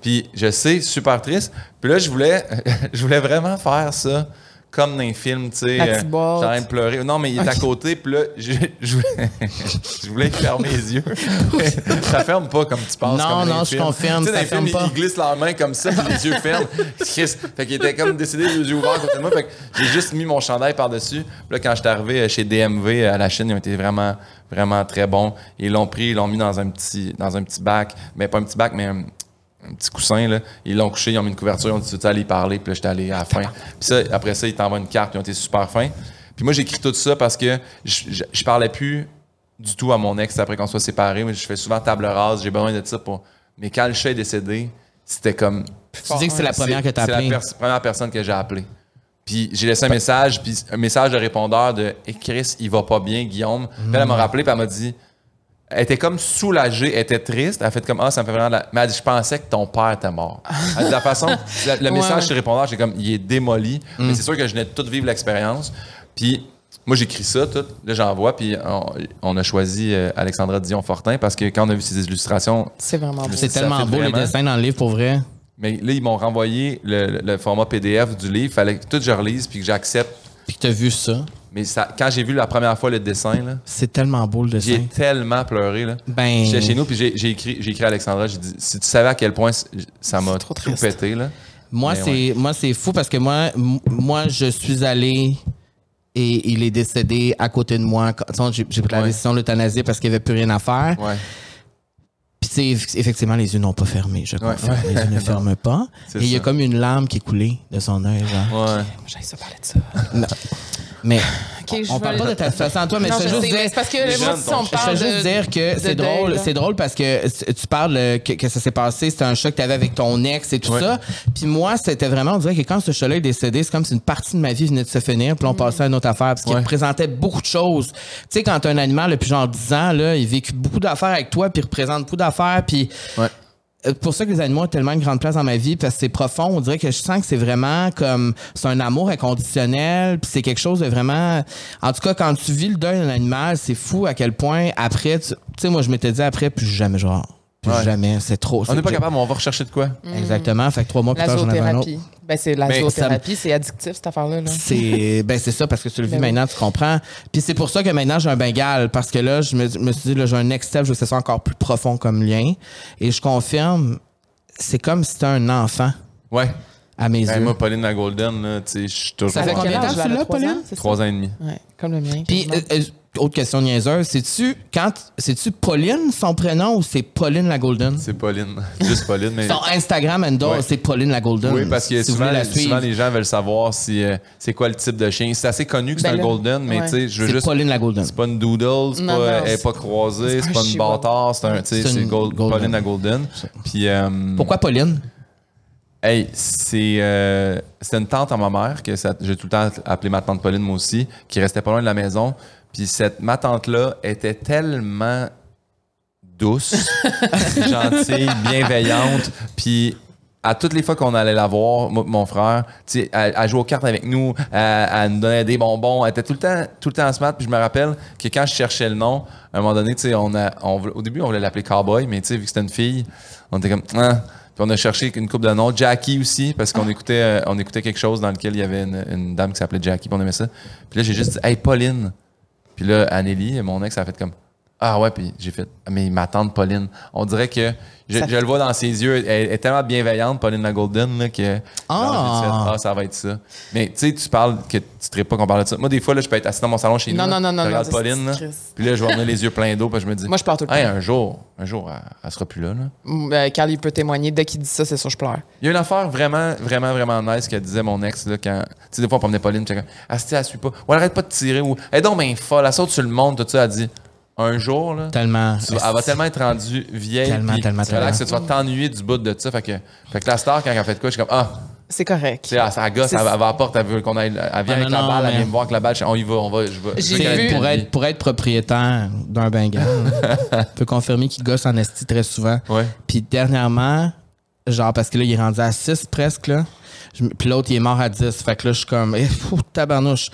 Puis je sais, super triste. Puis là, je voulais, je voulais vraiment faire ça comme dans les films, tu sais. Euh, train de pleurer. Non, mais il est à côté, puis là, je, je voulais, je voulais fermer les yeux. ça ferme pas comme tu penses. Non, comme non, je confirme, Tu sais, dans les films, pas. Ils glissent leurs mains comme ça, puis les yeux ferment. Chris. Fait qu'il était comme décédé, les yeux ouverts côté de moi. Fait que j'ai juste mis mon chandail par-dessus. Puis là, quand j'étais arrivé euh, chez DMV à la Chine, ils ont été vraiment, vraiment très bons. Ils l'ont pris, ils l'ont mis dans un petit, dans un petit bac. Mais pas un petit bac, mais un, un petit coussin, là. Ils l'ont couché, ils ont mis une couverture, ils ont dit, tu y parler? Puis là, j'étais allé à la fin. Puis ça, après ça, ils t'envoient une carte, ils ont été super fins. Puis moi, j'ai écrit tout ça parce que je, je, je parlais plus du tout à mon ex après qu'on soit séparés. Mais je fais souvent table rase, j'ai besoin de ça pour. Mais quand le chat est décédé, c'était comme. Tu dis que c'est la première que tu as C'est la appelée. première personne que j'ai appelée. Puis j'ai laissé un message, puis un message de répondeur de hey, Chris, il va pas bien, Guillaume. Puis elle m'a rappelé, puis elle m'a dit. Elle était comme soulagée, elle était triste. Elle a fait comme Ah, ça me fait vraiment. de la- Mais elle a dit Je pensais que ton père était mort. Elle dit, de la façon. la- le Ouais, message ouais. sur répondeur, j'ai comme Il est démoli. Mais c'est sûr que je venais de tout vivre l'expérience. Puis moi, j'écris ça, tout. Là, j'envoie, puis on, on a choisi euh, Alexandra Dion-Fortin parce que quand on a vu ses illustrations, C'est vraiment beau. C'est tellement beau, les dessins dans le livre, pour vrai. mais là, ils m'ont renvoyé le format PDF du livre. Fallait que tout je relise puis que j'accepte. Puis que tu as vu ça. Mais ça, quand j'ai vu la première fois le dessin, là, C'est tellement beau, le j'ai dessin. tellement pleuré. Là. Ben. J'étais chez nous puis j'ai, j'ai écrit, j'ai écrit à Alexandra. J'ai dit si tu savais à quel point ça m'a trop tout pété. Là. Moi, Mais c'est moi c'est fou parce que moi, moi, je suis allé et il est décédé à côté de moi. J'ai j'ai pris la Ouais. décision de l'euthanasie parce qu'il n'y avait plus rien à faire. Ouais. Puis effectivement, les yeux n'ont pas fermé, je Ouais. confirme. Les yeux ne ferment pas. C'est Et il y a comme une larme qui est coulée de son œil. genre. Ouais. J'aille ça parler de ça. Mais on parle pas de ta situation à toi, mais Non, je juste sais, dire... c'est parce que Les moi, jeunes, si ton on chat. parle Je fais juste de- dire que de c'est drôle, c'est drôle parce que tu parles euh, que, que ça s'est passé, c'était un choc que tu avais avec ton ex et tout Ouais. ça. Puis moi, c'était vraiment, on dirait que quand ce chat-là est décédé, c'est comme si une partie de ma vie venait de se finir, puis on passait à une autre affaire, parce qu'il Ouais. représentait beaucoup de choses. Tu sais, quand t'as un animal depuis genre 10 ans, là, il vécu beaucoup d'affaires avec toi, puis il représente beaucoup d'affaires, puis Ouais. Euh, pour ça que les animaux ont tellement une grande place dans ma vie parce que c'est profond. On dirait que je sens que c'est vraiment comme c'est un amour inconditionnel. Puis c'est quelque chose de vraiment. En tout cas, quand tu vis le deuil d'un animal, c'est fou à quel point après, tu tu sais, moi je m'étais dit après plus jamais genre. Plus Ouais. jamais, c'est trop. On n'est pas capable, mais on va rechercher de quoi? Exactement. Fait que trois mois plus tard, j'en avais un autre. zoothérapie. Ben, c'est la zoothérapie, c'est addictif, cette affaire-là. là. C'est ben c'est ça parce que tu le vis Ben oui. maintenant, tu comprends. Puis c'est pour ça que maintenant j'ai un bengal parce que là je me, me suis dit là j'ai un next step, je veux que ce soit encore plus profond comme lien et je confirme c'est comme si c'était un enfant Ouais. à mes Hey, yeux. moi, Pauline la Golden, là, tu sais, je suis toujours. Ça fait combien de temps tu l'as, Pauline? Trois ans et demi. Ouais, comme le mien. Puis, autre question niaiseuse, c'est-tu quand c'est-tu Pauline son prénom ou c'est Pauline la Golden? C'est Pauline. Juste Pauline, mais. Son Instagram Ouais. c'est Pauline la Golden. Oui, parce que Si souvent, la souvent, les gens veulent savoir si euh, c'est quoi le type de chien. C'est assez connu que c'est Ben un là, golden, mais ouais. tu sais, je veux c'est juste. Pauline la Golden. C'est pas une doodle, c'est Non, pas, non, elle est c'est- pas croisée, c'est c'est pas une bâtard, c'est un, tu sais, C'est c'est une Gold- golden. Pauline la golden. Puis, euh, Pourquoi Pauline? hey, c'est euh, c'était une tante à ma mère que ça- j'ai tout le temps appelé ma tante Pauline moi aussi, qui restait pas loin de la maison. Puis cette ma tante là était tellement douce, gentille, bienveillante, puis à toutes les fois qu'on allait la voir, moi, mon frère, elle, elle jouait aux cartes avec nous, elle, elle nous donnait des bonbons, elle était tout le temps, tout le temps smart. Puis je me rappelle que quand je cherchais le nom, à un moment donné, tu sais, on a, on, au début on voulait l'appeler Cowboy, mais tu sais, vu que c'était une fille, on était comme, ah. Puis on a cherché une coupe de noms, Jackie aussi, parce qu'on écoutait, euh, on écoutait quelque chose dans lequel il y avait une, une dame qui s'appelait Jackie, puis on aimait ça. Puis là j'ai juste dit, hey Pauline. Puis là Anneli, mon ex, a fait comme, ah ouais, puis j'ai fait, Ah, mais ma tante Pauline. On dirait que je, je le vois dans ses yeux, elle est tellement bienveillante, Pauline la Golden, là, que Ah! ah, ça va être ça. Mais tu sais, tu parles que tu ne pas qu'on parle de ça. Moi, des fois, là, je peux être assis dans mon salon chez Non, nous. non, non, non, Je regarde non, Pauline, là, puis là, je vais avoir les yeux pleins d'eau, puis je me dis, Moi, je pleure tout le hey, temps. un jour, un jour, elle, elle sera plus là, là. Mm, euh, Carl, il peut témoigner. Dès qu'il dit ça, c'est sûr je pleure. Il y a une affaire vraiment, vraiment, vraiment nice que disait mon ex, là, quand. Tu sais, des fois, on promenait Pauline, puis comme, ah, si, elle suit pas. Ou elle arrête pas de tirer, ou elle est donc bien folle, elle saute sur le monde, tout ça, elle dit, un jour, là. Tellement. tu elle va tellement être rendue vieille. Tellement, tellement, tu relaxes, tellement. tu vas t'ennuyer du bout de ça. Fait que, fait que la star, quand elle fait de quoi, je suis comme, ah, C'est correct. tu sais, elle, elle gosse, elle, elle va à la porte, elle veut qu'on aille. Elle vient Ah, avec non, la balle, elle vient me voir avec la balle, je- on y va, on va, je vais. J'ai je pour, être, pour être propriétaire d'un Bengal, on peut confirmer qu'il gosse en esti très souvent. Ouais. Puis dernièrement, genre, parce que là, il est rendu à 6 presque, là. Je Puis l'autre, il est mort à 10. Fait que là, je suis comme, eh, fou, tabarnouche.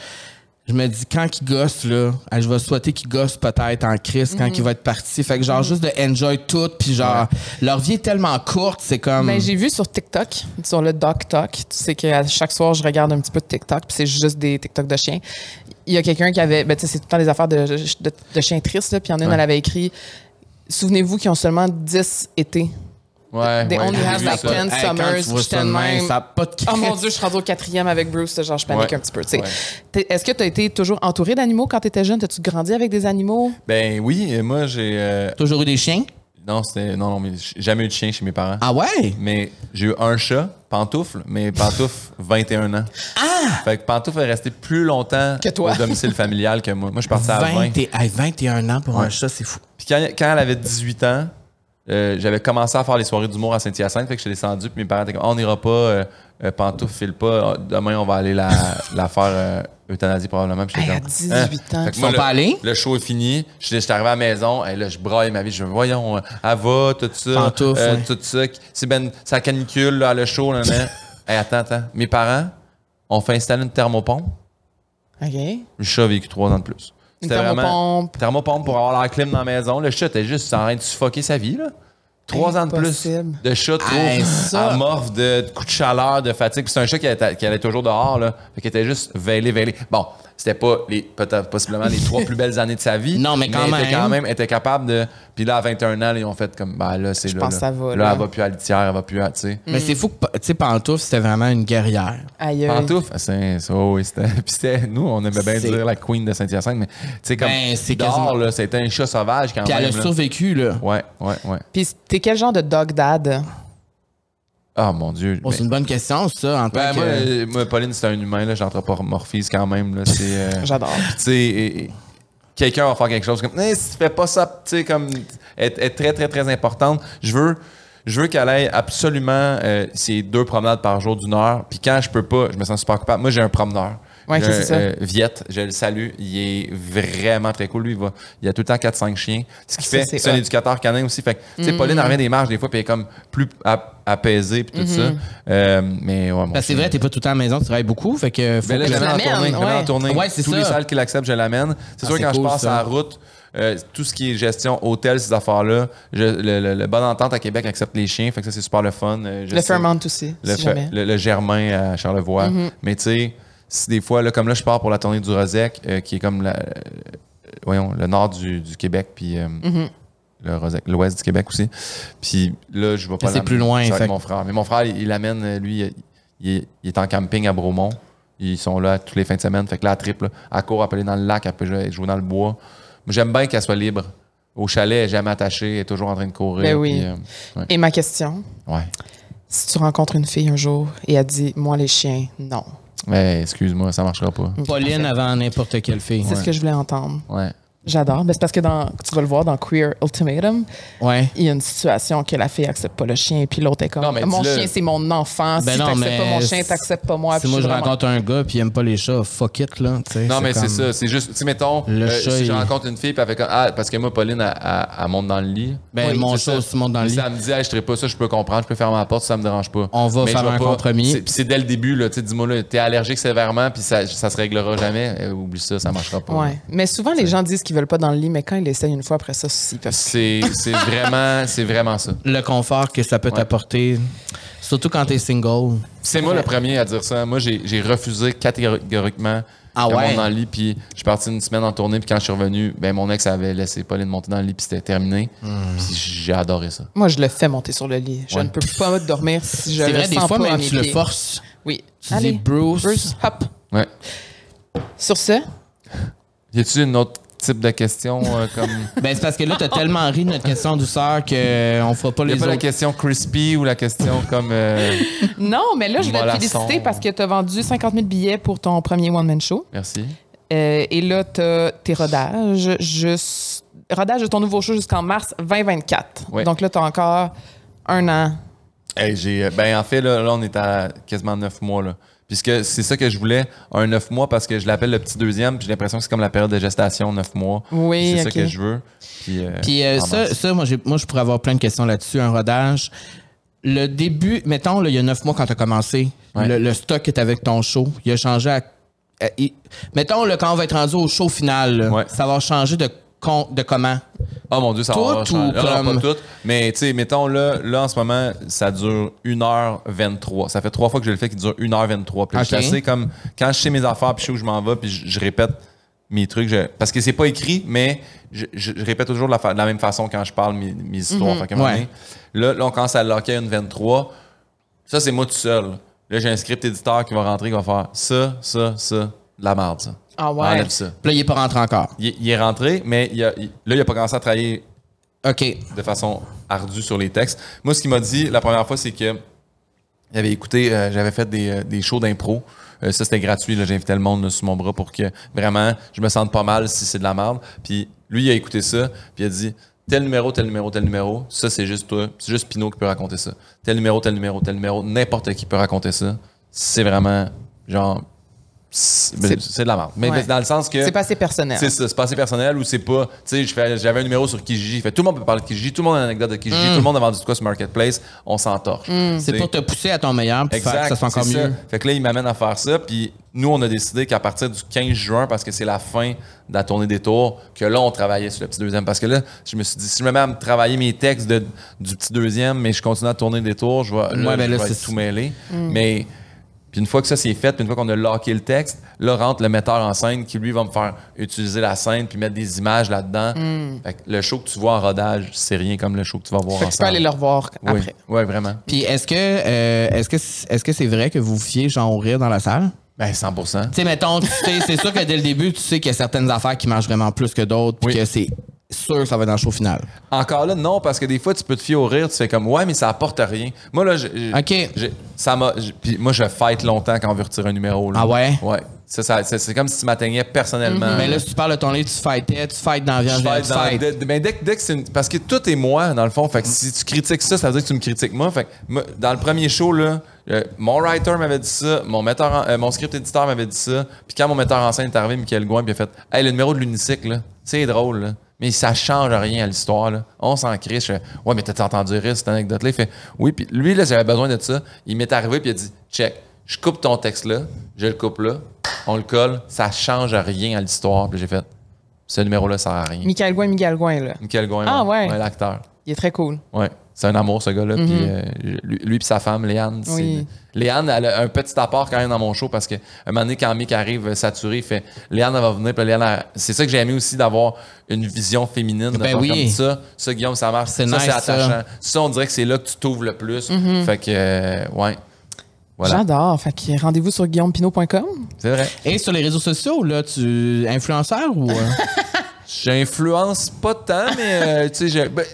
Je me dis, quand il gosse, là, je vais souhaiter qu'il gosse peut-être en crise quand il va être parti. Fait que genre, juste de enjoy tout. Puis genre, leur vie est tellement courte, c'est comme. Ben, j'ai vu sur TikTok, sur le Doc Talk, tu sais que chaque soir, je regarde un petit peu de TikTok, puis c'est juste des TikTok de chiens. Il y a quelqu'un qui avait, ben, tu sais, c'est tout le temps des affaires de, de, de chiens tristes, là, puis il y en a une, elle avait écrit Souvenez-vous qu'ils ont seulement 10 étés. Ouais. They ouais, only have like ça. 10 Hey, quand summers, puis j'étais de même, ça pas de Oh mon. Dieu, je suis rendue au quatrième avec Bruce, genre je panique Ouais. un petit peu. Ouais. Est-ce que tu as été toujours entouré d'animaux quand tu étais jeune? As-tu grandi avec des animaux? Ben oui, moi, j'ai. euh, Toujours eu des chiens? Non, c'était. Non, non, mais j'ai jamais eu de chien chez mes parents. Ah ouais? Mais j'ai eu un chat, Pantoufle, mais Pantoufle, 21 ans. Ah! Fait que Pantoufle est resté plus longtemps Que toi. au domicile familial que moi. Moi, je suis parti à 20. 20 et- hey, 21 ans pour un chat, c'est fou. Puis quand, quand elle avait 18 ans, euh, j'avais commencé à faire les soirées d'humour à Saint-Hyacinthe. Fait que je suis descendu, puis mes parents étaient comme, Ah, on n'ira pas, euh, euh, pantoufle, file pas. Demain, on va aller la, la faire euh, euthanasie probablement. Puis j'étais Hey, à comme, 18 Hein? ans. Fait que Ils moi, sont pas allés? le show est fini. Je suis arrivé à la maison. Et là, je braille ma vie. Je me voyons, elle va, tout ça. Ouais. Tout ça. C'est ben, ça canicule, là, le show. Là, là. Hey, attends, attends. Mes parents ont fait installer une thermopompe. OK. Le chat a vécu trois ans de plus. Une vraiment- thermopompe. Thermopompe pour avoir la clim dans la maison. Le chat était juste en train de suffoquer sa vie. Là. Trois ans de plus de chat trop Hey, amorphe, de, de coups de chaleur, de fatigue. Puis C'est un chat qui, était- qui allait toujours dehors. Là. Fait qu'il était juste veillé, veillé. Bon, c'était pas les, peut-être possiblement les trois plus belles années de sa vie. Non, mais quand il était même. quand même était capable de. Puis là, à 21 ans, là, ils ont fait comme, ben là, c'est là. pense là. que ça va, Là, là. elle va plus à la litière, elle va plus à, tu sais. Mais c'est fou que, tu sais, Pantoufle, c'était vraiment une guerrière. Aïe. aïe. Pantoufle, c'est ça, oui, c'était. Puis c'était, nous, on aimait bien dire la queen de Saint-Hyacinthe, mais tu sais, comme. Ben, c'est quasiment- là, c'était un chat sauvage quand Puis même. elle a là. survécu, là. Ouais, ouais, ouais. Puis t'es quel genre de dog dad? Ah, mon Dieu. Oh, mais- c'est une bonne question, ça, en tant Ben, que... moi, euh, moi, Pauline, c'est un humain, là, j'anthropomorphise quand même. Là, c'est, euh, J'adore. tu quelqu'un va faire quelque chose comme, Eh, si tu fais pas ça, tu sais, comme, est, est très, très, très importante. Je veux, je veux qu'elle ait absolument euh, ces deux promenades par jour d'une heure. Puis quand je peux pas, je me sens super coupable. Moi, j'ai un promeneur. Ouais, J'ai c'est ça. euh, Viette, je le salue. Il est vraiment très cool. Lui, il, va, il a tout le temps 4-5 chiens. Ce qui Ça, fait, c'est un éducateur canin aussi. Fait que, tu sais, Mm-hmm. Pauline, elle revient des marches des fois, puis elle est comme plus ap- apaisée, puis tout ça. Euh, mais ouais, c'est vrai, t'es pas tout le temps à la maison, tu travailles beaucoup, fait que... faut ben là, que- je l'amène en tournée. En. Ouais, Tous ça. les salles qui l'acceptent, je l'amène. C'est Ah, sûr, quand cool, je passe ça. à la route, euh, tout ce qui est gestion, hôtel, ces affaires-là, le, le, le Bonne Entente à Québec accepte les chiens, fait que ça, c'est super le fun. Euh, Le Fairmont aussi, si le- le Germain à Charlevoix. Mm-hmm. Mais tu sais, si des fois, là, comme là, je pars pour la tournée du Rosec, euh, qui est comme la- euh, voyons, le nord du, du Québec, puis euh, Mm-hmm. l'ouest du Québec aussi. Puis là, je vais pas c'est plus loin, avec mon frère. Mais mon frère, il l'amène, lui, il, il est, en camping à Bromont. Ils sont là tous les fins de semaine. Fait que là, elle triple. Elle court, elle peut aller dans le lac, elle peut jouer dans le bois. J'aime bien qu'elle soit libre. Au chalet, elle est jamais attachée, elle est toujours en train de courir. Ben oui. puis, ouais. Et ma question, ouais. si tu rencontres une fille un jour et elle dit, moi les chiens, non. Mais excuse-moi, ça marchera pas. Pauline avant n'importe quelle fille. C'est ce que je voulais entendre. Ouais. J'adore. Ben, c'est parce que dans, tu vas le voir dans Queer Ultimatum, Ouais. il y a une situation que la fille accepte pas le chien, puis l'autre est comme Non, mais Mon chien, c'est mon enfant. Ben si t'acceptes mais pas mon chien, t'acceptes pas moi. Si moi je je suis vraiment- rencontre un gars puis il aime pas les chats, fuck it là. Non, mais c'est comme- ça. C'est juste, tu mettons, Le euh, chat, si je rencontre une fille, puis comme, ah, parce que moi, Pauline, elle, elle- elle monte dans le lit. Ben Oui, mon chat aussi monte dans le lit. Ça me dit, hey, je ne pas ça, je peux comprendre, je peux fermer ma porte, ça me dérange pas. On va Mais faire un compromis. c'est- Puis c'est dès le début, là, tu sais, dis-moi, là, t'es allergique sévèrement, puis ça, ça se réglera jamais. Euh, oublie ça, ça marchera pas. Mais souvent, les gens disent qu'ils veulent pas dans le lit, mais quand ils l'essayent une fois après ça, ils peuvent. C'est c'est vraiment, c'est vraiment ça. Le confort que ça peut t'apporter, surtout quand t'es single. C'est moi le premier à dire ça. Moi, j'ai refusé catégoriquement Ah ouais? dans le lit, puis je suis parti une semaine en tournée, puis quand je suis revenu, ben mon ex avait laissé Pauline monter dans le lit, puis c'était terminé. Puis j'ai adoré ça. Moi, je le fais monter sur le lit. Je Ouais. ne peux pas dormir si je C'est le vrai, des fois pas même tu le forces. Oui. Tu dis Bruce. Bruce, hop. Ouais. Sur ce, Y a-tu une autre type de question euh, comme. Ben c'est parce que là t'as tellement ri de notre question douceur qu'on fera pas Y les a pas la question crispy ou la question comme. euh, non, mais là, je vais te féliciter parce que tu as vendu 50 000 billets pour ton premier one-man show. Merci. Euh, et là, tu as tes rodages. Juste, rodage de ton nouveau show jusqu'en mars 2024. Ouais. Donc là, tu as encore un an. Hey, j'ai, euh, ben, en fait, là, là, on est à quasiment neuf mois. Là. Puisque c'est ça que je voulais, un neuf mois, parce que je l'appelle le petit deuxième, puis j'ai l'impression que c'est comme la période de gestation, neuf mois. Oui, c'est ça que je veux. Puis, euh, Puis euh, ça, ça moi, moi, je pourrais avoir plein de questions là-dessus, un rodage. Le début, mettons, là, il y a neuf mois quand tu as commencé, Ouais. le, le stock est avec ton show, il a changé à. à- il- mettons, là, quand on va être rendu au show final, là, Ouais. ça va changer de, de comment? Oh mon Dieu, ça Tout va ou. Ah, non, comme- pas tout. Mais tu sais, mettons là, là, en ce moment, ça dure 1h23. Ça fait trois fois que je le fais qui dure 1h23. Puis là, je suis assez comme quand je sais mes affaires, puis je sais où je m'en vais, puis je, je répète mes trucs. je- parce que c'est pas écrit, mais je, répète toujours de la, fa- de la même façon quand je parle mes, mes histoires. Fait un moment Ouais. donné, là, là, on commence à locker une 23. Ça, c'est moi tout seul. Là, j'ai un script éditeur qui va rentrer, qui va faire ça, ça, ça, de la merde, ça. Ah ouais. Enlève ça. Puis là, il est pas rentré encore. Il, il est rentré, mais il a- il- là, il a pas commencé à travailler OK. de façon ardue sur les textes. Moi, ce qu'il m'a dit la première fois, c'est que il avait écouté, euh, j'avais fait des, euh, des shows d'impro. Euh, ça, c'était gratuit. J'invitais le monde là, sur mon bras pour que vraiment je me sente pas mal si c'est de la merde. Puis lui, il a écouté ça, puis il a dit tel numéro, tel numéro, tel numéro. Ça, c'est juste toi. C'est juste Pinot qui peut raconter ça. Tel numéro, tel numéro, tel numéro. N'importe qui peut raconter ça. C'est vraiment, genre, c'est ben, C'est- de la merde. Mais Ouais. dans le sens que. C'est pas assez personnel. C'est ça, c'est pas assez personnel ou c'est pas. Tu sais, j'avais un numéro sur Kijiji. Fait, tout le monde peut parler de Kijiji, tout le monde a une anecdote de Kijiji, tout le monde a vendu de quoi sur Marketplace, on s'entorche. C'est pour te pousser à ton meilleur puis faire que ça soit encore c'est ça. mieux. Fait que là, il m'amène à faire ça. Puis nous, on a décidé qu'à partir du 15 juin, parce que c'est la fin de la tournée des tours, que là, on travaillait sur le petit deuxième. Parce que là, je me suis dit, si je me mets à me travailler mes textes de- du petit deuxième, mais je continue à tourner des tours, je vais, là, Ouais, ben je là, vais c'est- être tout mêlé. Mais. Puis une fois que ça c'est fait, puis une fois qu'on a locké le texte, là rentre le metteur en scène qui lui va me faire utiliser la scène puis mettre des images là-dedans. Fait que le show que tu vois en rodage, c'est rien comme le show que tu vas voir Fait en que tu peux aller le revoir Oui, après. ouais, vraiment. Puis est-ce que euh, est-ce que est-ce que c'est vrai que vous fiez genre au rire dans la salle? Ben 100% Tu sais, mettons, tu sais, c'est sûr que dès le début, tu sais qu'il y a certaines affaires qui marchent vraiment plus que d'autres, puis Oui. que c'est sûr que ça va être dans le show final. Encore là, non, parce que des fois, tu peux te fier au rire, tu fais comme, ouais, mais ça apporte rien. Moi, là, j'ai- OK. j'ai- ça m'a. Puis moi, je fight longtemps quand on veut retirer un numéro. là. Ah ouais? Ouais. Ça, ça- c'est c'est comme si tu m'atteignais personnellement. Mais là, si tu parles de ton livre, tu fightais, tu fightes dans la viande, fight tu dès- ben, dès, que- dès que c'est une- parce que tout est moi dans le fond fait que si tu critiques ça ça veut dire que tu me critiques moi fait que moi, dans le premier show là euh, mon writer m'avait dit ça mon metteur en- euh, mon script éditeur m'avait dit ça puis quand mon metteur en scène est arrivé Michael Gouin puis il a fait hey le numéro de l'unicycle là c'est drôle là mais ça change rien à l'histoire là on s'en crie je fais ouais mais t'as entendu rire cette anecdote là il fait oui puis lui là j'avais besoin de ça il m'est arrivé puis il a dit check je coupe ton texte là je le coupe là on le colle ça change rien à l'histoire puis j'ai fait ce numéro-là sert à rien. Michael Gouin, Michael Gouin, là. Michael Gouin, Ah, ouais. l'acteur. Il est très cool. Ouais. C'est un amour, ce gars-là. Puis euh, lui, lui puis sa femme, Léane. Mhm. Oui. Léane, elle a un petit apport quand même dans mon show parce que un moment donné, quand Mick arrive euh, saturé, il fait Léane, elle va venir. Puis Léane, c'est ça que j'ai aimé aussi d'avoir une vision féminine. de Ben oui. Comme ça, ça, Guillaume, ça marche. C'est ça, nice, c'est ça. attachant. Ça. on dirait que c'est là que tu t'ouvres le plus. Mhm. Fait que, euh, ouais. Voilà. J'adore. Fait que rendez-vous sur guillaumepinot.com. C'est vrai. Et sur les réseaux sociaux, là, tu influenceur ou. J'influence pas tant, mais euh, tu sais, ben,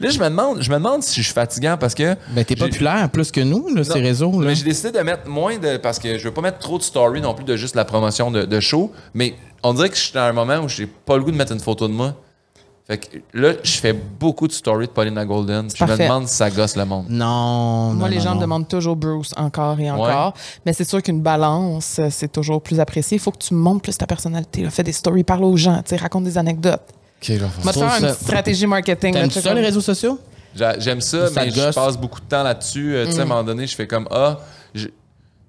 là, je me demande, je me demande si je suis fatigant parce que. ben, t'es populaire plus que nous, là, ces réseaux. Là. Mais j'ai décidé de mettre moins de. Parce que je veux pas mettre trop de story non plus de juste la promotion de, de show. Mais on dirait que je suis dans un moment où j'ai pas le goût de mettre une photo de moi. Fait que là, je fais beaucoup de stories de Paulina Golden. puis Je me demande si ça gosse le monde. Non. Moi, non, les non, gens non. me demandent toujours Bruce encore et encore. Mais c'est sûr qu'une balance, euh, c'est toujours plus apprécié. Il faut que tu montres plus ta personnalité. là. Fais des stories, parle aux gens, raconte des anecdotes. Ok, là, faut- faire une petite stratégie marketing. là, T'aimes-tu ça, les réseaux sociaux? J'a- J'aime ça, Ça mais je passe beaucoup de temps là-dessus. Euh, Tu Mm. sais, à un moment donné, je fais comme Ah,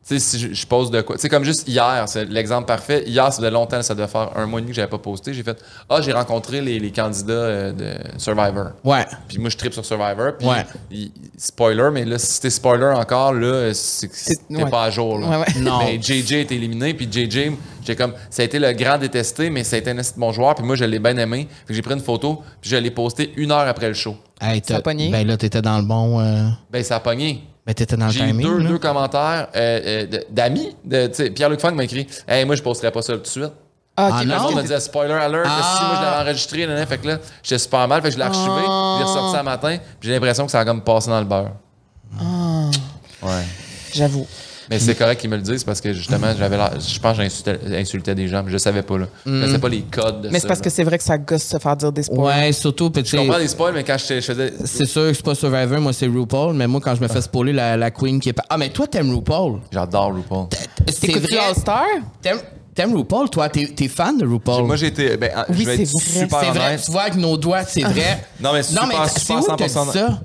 tu sais, si je, je pose de quoi. Tu sais, comme juste hier, c'est l'exemple parfait. Hier, ça faisait longtemps, ça devait faire un mois et demi que j'avais pas posté. J'ai fait Ah, j'ai rencontré les, les candidats euh, de Survivor. Ouais. Puis moi, je tripe sur Survivor. Puis, Ouais. il- spoiler, mais là, si t'es spoiler encore, là, c'est que C'est- t'es ouais. pas à jour. Là. Ouais, ouais. Non. Mais JJ est éliminé, puis JJ, j'ai comme, ça a été le grand détesté, mais ça a été un esti de bon joueur, puis moi, je l'ai bien aimé. Fait que j'ai pris une photo, puis je l'ai postée une heure après le show. Hey, Ça a t'as- pogné? Ben là, t'étais dans le bon. euh, Ben, ça a pogné. Ben, t'étais dans le J'ai eu timing. deux, là. deux commentaires euh, euh, de- d'amis. de- tu sais, Pierre-Luc Funk m'a écrit Hey, moi, je posterai pas ça tout de suite. Ah, Ah, ok, non? Parce que m'a dit spoiler alert, que Ah. si moi je l'avais enregistré, nan, nan. fait que là, j'étais super mal, fait que je l'ai archivé, Ah. je l'ai ressorti un matin, puis j'ai l'impression que ça a comme passé dans le beurre. Ah. Ouais. J'avoue. Mais c'est correct qu'ils me le disent parce que justement, j'avais l'air- je pense que j'insultais insultais des gens, mais je savais pas là. Je savais pas les codes de Mais c'est parce là. que c'est vrai que ça gosse se faire dire des spoils. Ouais, surtout, Je comprends les spoils, mais quand je, je faisais. c'est sûr que c'est pas Survivor, moi c'est RuPaul, mais moi quand je me fais spoiler la, la queen qui est pas. Ah, mais toi t'aimes RuPaul? J'adore RuPaul. C'est vrai. All-Star? T'aimes, t'aimes RuPaul, toi? T'es, t'es fan de RuPaul? Moi, j'ai été. Ben, Oui, je vais être c'est vrai. super c'est vrai, tu vois avec nos doigts, c'est vrai. Non, mais super, non, mais super où t'as 100% dit ça?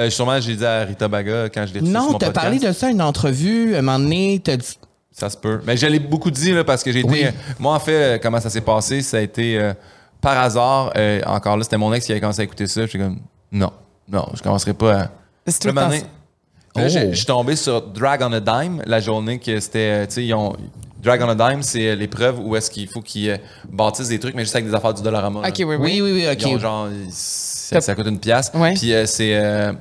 Euh, sûrement, j'ai dit à Rita Baga quand je l'ai Non, t'as podcast. parlé de ça à une entrevue, un moment donné, t'as dit. Ça se peut. Mais je l'ai beaucoup dit là, parce que j'ai été. Oui. euh, moi, en fait, euh, comment ça s'est passé, ça a été euh, par hasard. euh, encore là, c'était mon ex qui avait commencé à écouter ça. J'étais comme, non, non, je commencerai pas à. C'est tout Là, le temps Oh. je suis tombé sur Drag on a Dime la journée que c'était. Tu sais, ils ont. Drag on a Dime, c'est l'épreuve où est-ce qu'il faut qu'ils bâtissent des trucs, mais juste avec des affaires du Dollarama. Ok, là. oui, oui. Oui, oui, oui, Ils ont ok. genre, ça, ça coûte une pièce. Ouais. Puis euh, c'est. euh,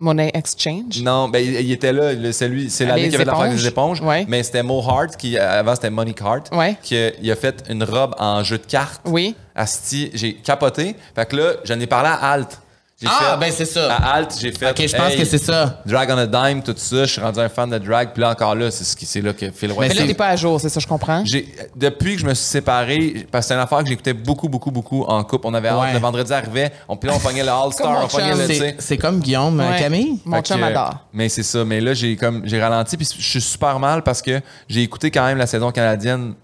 Money Exchange? Non, ben il, il était là, c'est lui, c'est l'année qui avait l'affaire les éponges? Ouais. Mais c'était Mo Hart qui avant c'était Money Cart. Ouais. Qui a- il a fait une robe en jeu de cartes. Oui. Asti, j'ai capoté. Fait que là, j'en ai parlé à Alt. J'ai Ah, fait- ben, c'est ça. À Alt, j'ai fait. Ok, je pense hey, que c'est ça. Drag on a dime, tout ça. Je suis rendu un fan de drag. Puis là encore là, c'est ce qui c'est là que Phil Roy. Mais Mais là, c'est- t'es pas à jour, c'est ça, je comprends. J'ai depuis que je me suis séparé, parce que c'est une affaire que j'écoutais beaucoup, beaucoup, beaucoup en couple. On avait hâte, Ouais. le vendredi arrivait, on, puis là, on pognait le All-Star, mon on pognait chum. le, C'est c'est comme Guillaume euh, Ouais. Camille. Mon chum adore. Mais c'est ça. Mais là, j'ai comme j'ai ralenti, puis je suis super mal parce que j'ai écouté quand même la saison canadienne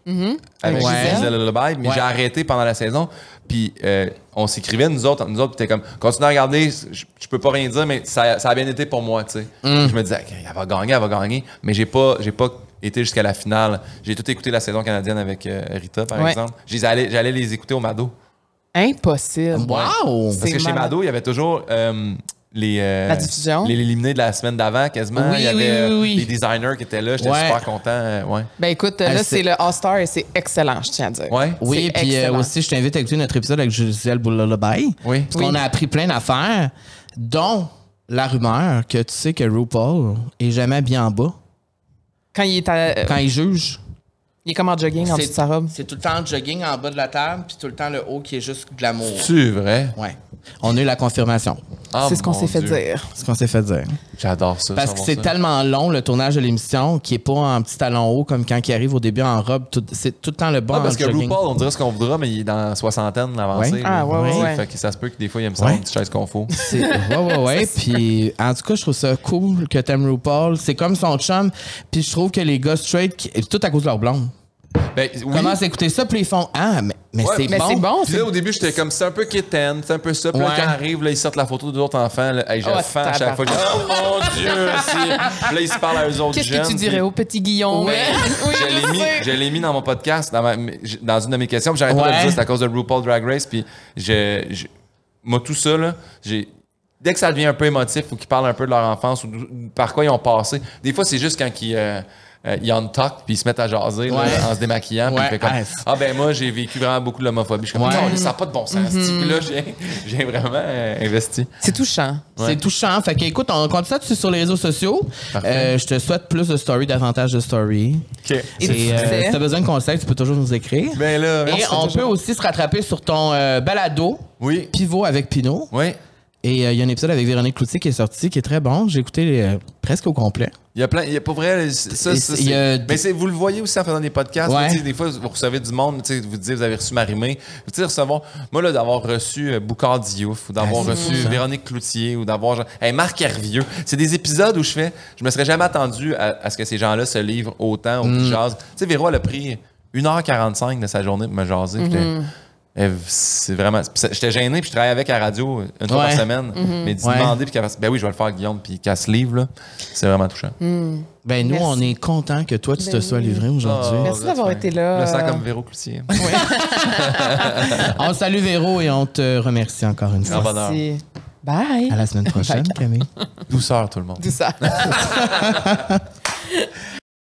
avec Ouais. Gisèle Lullaby, mais Ouais. j'ai arrêté pendant la saison. Puis euh, on s'écrivait, nous autres, nous autres, t'es comme, continue à regarder, je, je peux pas rien dire, mais ça, ça a bien été pour moi, tu sais. Je me disais, elle va gagner, elle va gagner, mais j'ai pas, j'ai pas été jusqu'à la finale. J'ai tout écouté la saison canadienne avec euh, Rita, par Ouais. exemple. J'allais les écouter au Mado. Impossible. Wow! Parce C'est que chez. Mado, il y avait toujours euh, les, euh, La diffusion? les éliminés de la semaine d'avant, quasiment. Oui, il y avait oui, oui, euh, oui. les designers qui étaient là. J'étais Ouais. super content. euh, ouais. Ben écoute, là, c'est- le All-Star et c'est excellent, je tiens à dire. Ouais. Oui, C'est puis euh, aussi, je t'invite à écouter notre épisode avec Gisèle Boulalabaye. Oui. Parce qu'on a appris plein d'affaires, dont la rumeur que tu sais que RuPaul est jamais bien en bas Quand il est, à- quand il juge. Il est comme en jogging en dessous de sa robe. C'est tout le temps le jogging en bas de la table, puis tout le temps le haut qui est juste glamour. C'est vrai? Ouais. On a eu la confirmation. Ah, c'est ce qu'on s'est fait dire. C'est ce qu'on s'est fait dire. J'adore ça. Parce que c'est tellement long, le tournage de l'émission, qui est pas en petit talon haut comme quand il arrive au début en robe. C'est tout le temps le bon Ah, parce en que jogging. RuPaul, on dirait ce qu'on voudra, mais il est dans la soixantaine avancée. Ouais. Ah, ouais, ouais, ouais. Fait que ça se peut que des fois, il aime ça, Ouais. une petite chaise. C'est- Ouais, ouais, ouais. Puis, en tout cas, je trouve ça cool que t'aimes RuPaul. C'est comme son chum. Puis, je trouve que les gars straight, qui- tout à cause de leur blonde, Ben, oui. commencent à écouter ça, puis ils font Ah, mais, mais Ouais, c'est bon. c'est bon, Puis là, au début, j'étais comme, c'est un peu kitten, c'est un peu ça. Puis là, Ouais. quand arrive, là, ils sortent la photo d'autres enfants. Là, hey, je Oh, fends à chaque fois. Oh mon Dieu! là, ils se parlent à eux autres Qu'est-ce jeunes. que tu puis- dirais au petit Guillaume? Mais Oui, je l'ai mis, je l'ai mis dans mon podcast, dans, ma- dans une de mes questions. puis J'arrête pas de Ouais. le dire, c'est à cause de RuPaul Drag Race. Puis je, je- moi, tout ça, là, j'ai. Dès que ça devient un peu émotif ou qu'ils parlent un peu de leur enfance ou par quoi ils ont passé, des fois, c'est juste quand ils, euh, euh, ils on talk puis ils se mettent à jaser là, en se démaquillant. Puis Ouais. comme, Ah, ah ben moi, j'ai vécu vraiment beaucoup de l'homophobie. Je suis comme, Ouais. non, ça n'a pas de bon sens. Puis là, j'ai- vraiment euh, investi. C'est touchant. C'est touchant. Fait que, écoute, on continue ça sur les réseaux sociaux. Euh, je te souhaite plus de stories, davantage de stories. Et euh, si t'as besoin de conseils, tu peux toujours nous écrire. Ben là, Et on peut aussi se rattraper sur ton balado, Oui. Pivot avec Pinot. Oui. Et euh, il y a un épisode avec Véronique Cloutier qui est sorti, qui est très bon. J'ai écouté euh, presque au complet. Il y a plein, il y a pas vrai, ça, Et ça, il y a- c'est- mais c'est, vous le voyez aussi en faisant des podcasts. Ouais. Des fois, vous recevez du monde, vous dites, vous avez reçu Marimé. Sais, recevoir, moi, là, d'avoir reçu euh, Boucard Diouf, ou d'avoir Ah, reçu. Véronique Cloutier, ou d'avoir hey, Marc Hervieux. C'est des épisodes où je fais, je me serais jamais attendu à, à ce que ces gens-là se livrent autant, ou Mm. Tu sais, Véro, elle a pris 1h45 de sa journée pour me jaser. C'est vraiment. J'étais gêné, puis je travaillais avec à la radio une fois Ouais. par semaine. Mais d'y Ouais. demander, puis qu'elle fasse, ben oui, je vais le faire, Guillaume, puis qu'elle se livre, là, c'est vraiment touchant. Ben, nous, Merci. on est content que toi, tu te Ben sois oui. livré aujourd'hui. Oh, Merci d'avoir été là. Je me sens comme Véro Cloutier. On salue Véro et on te remercie encore une fois. Merci. Bye. À la semaine prochaine, Camille. Douceur, tout le monde. Ça.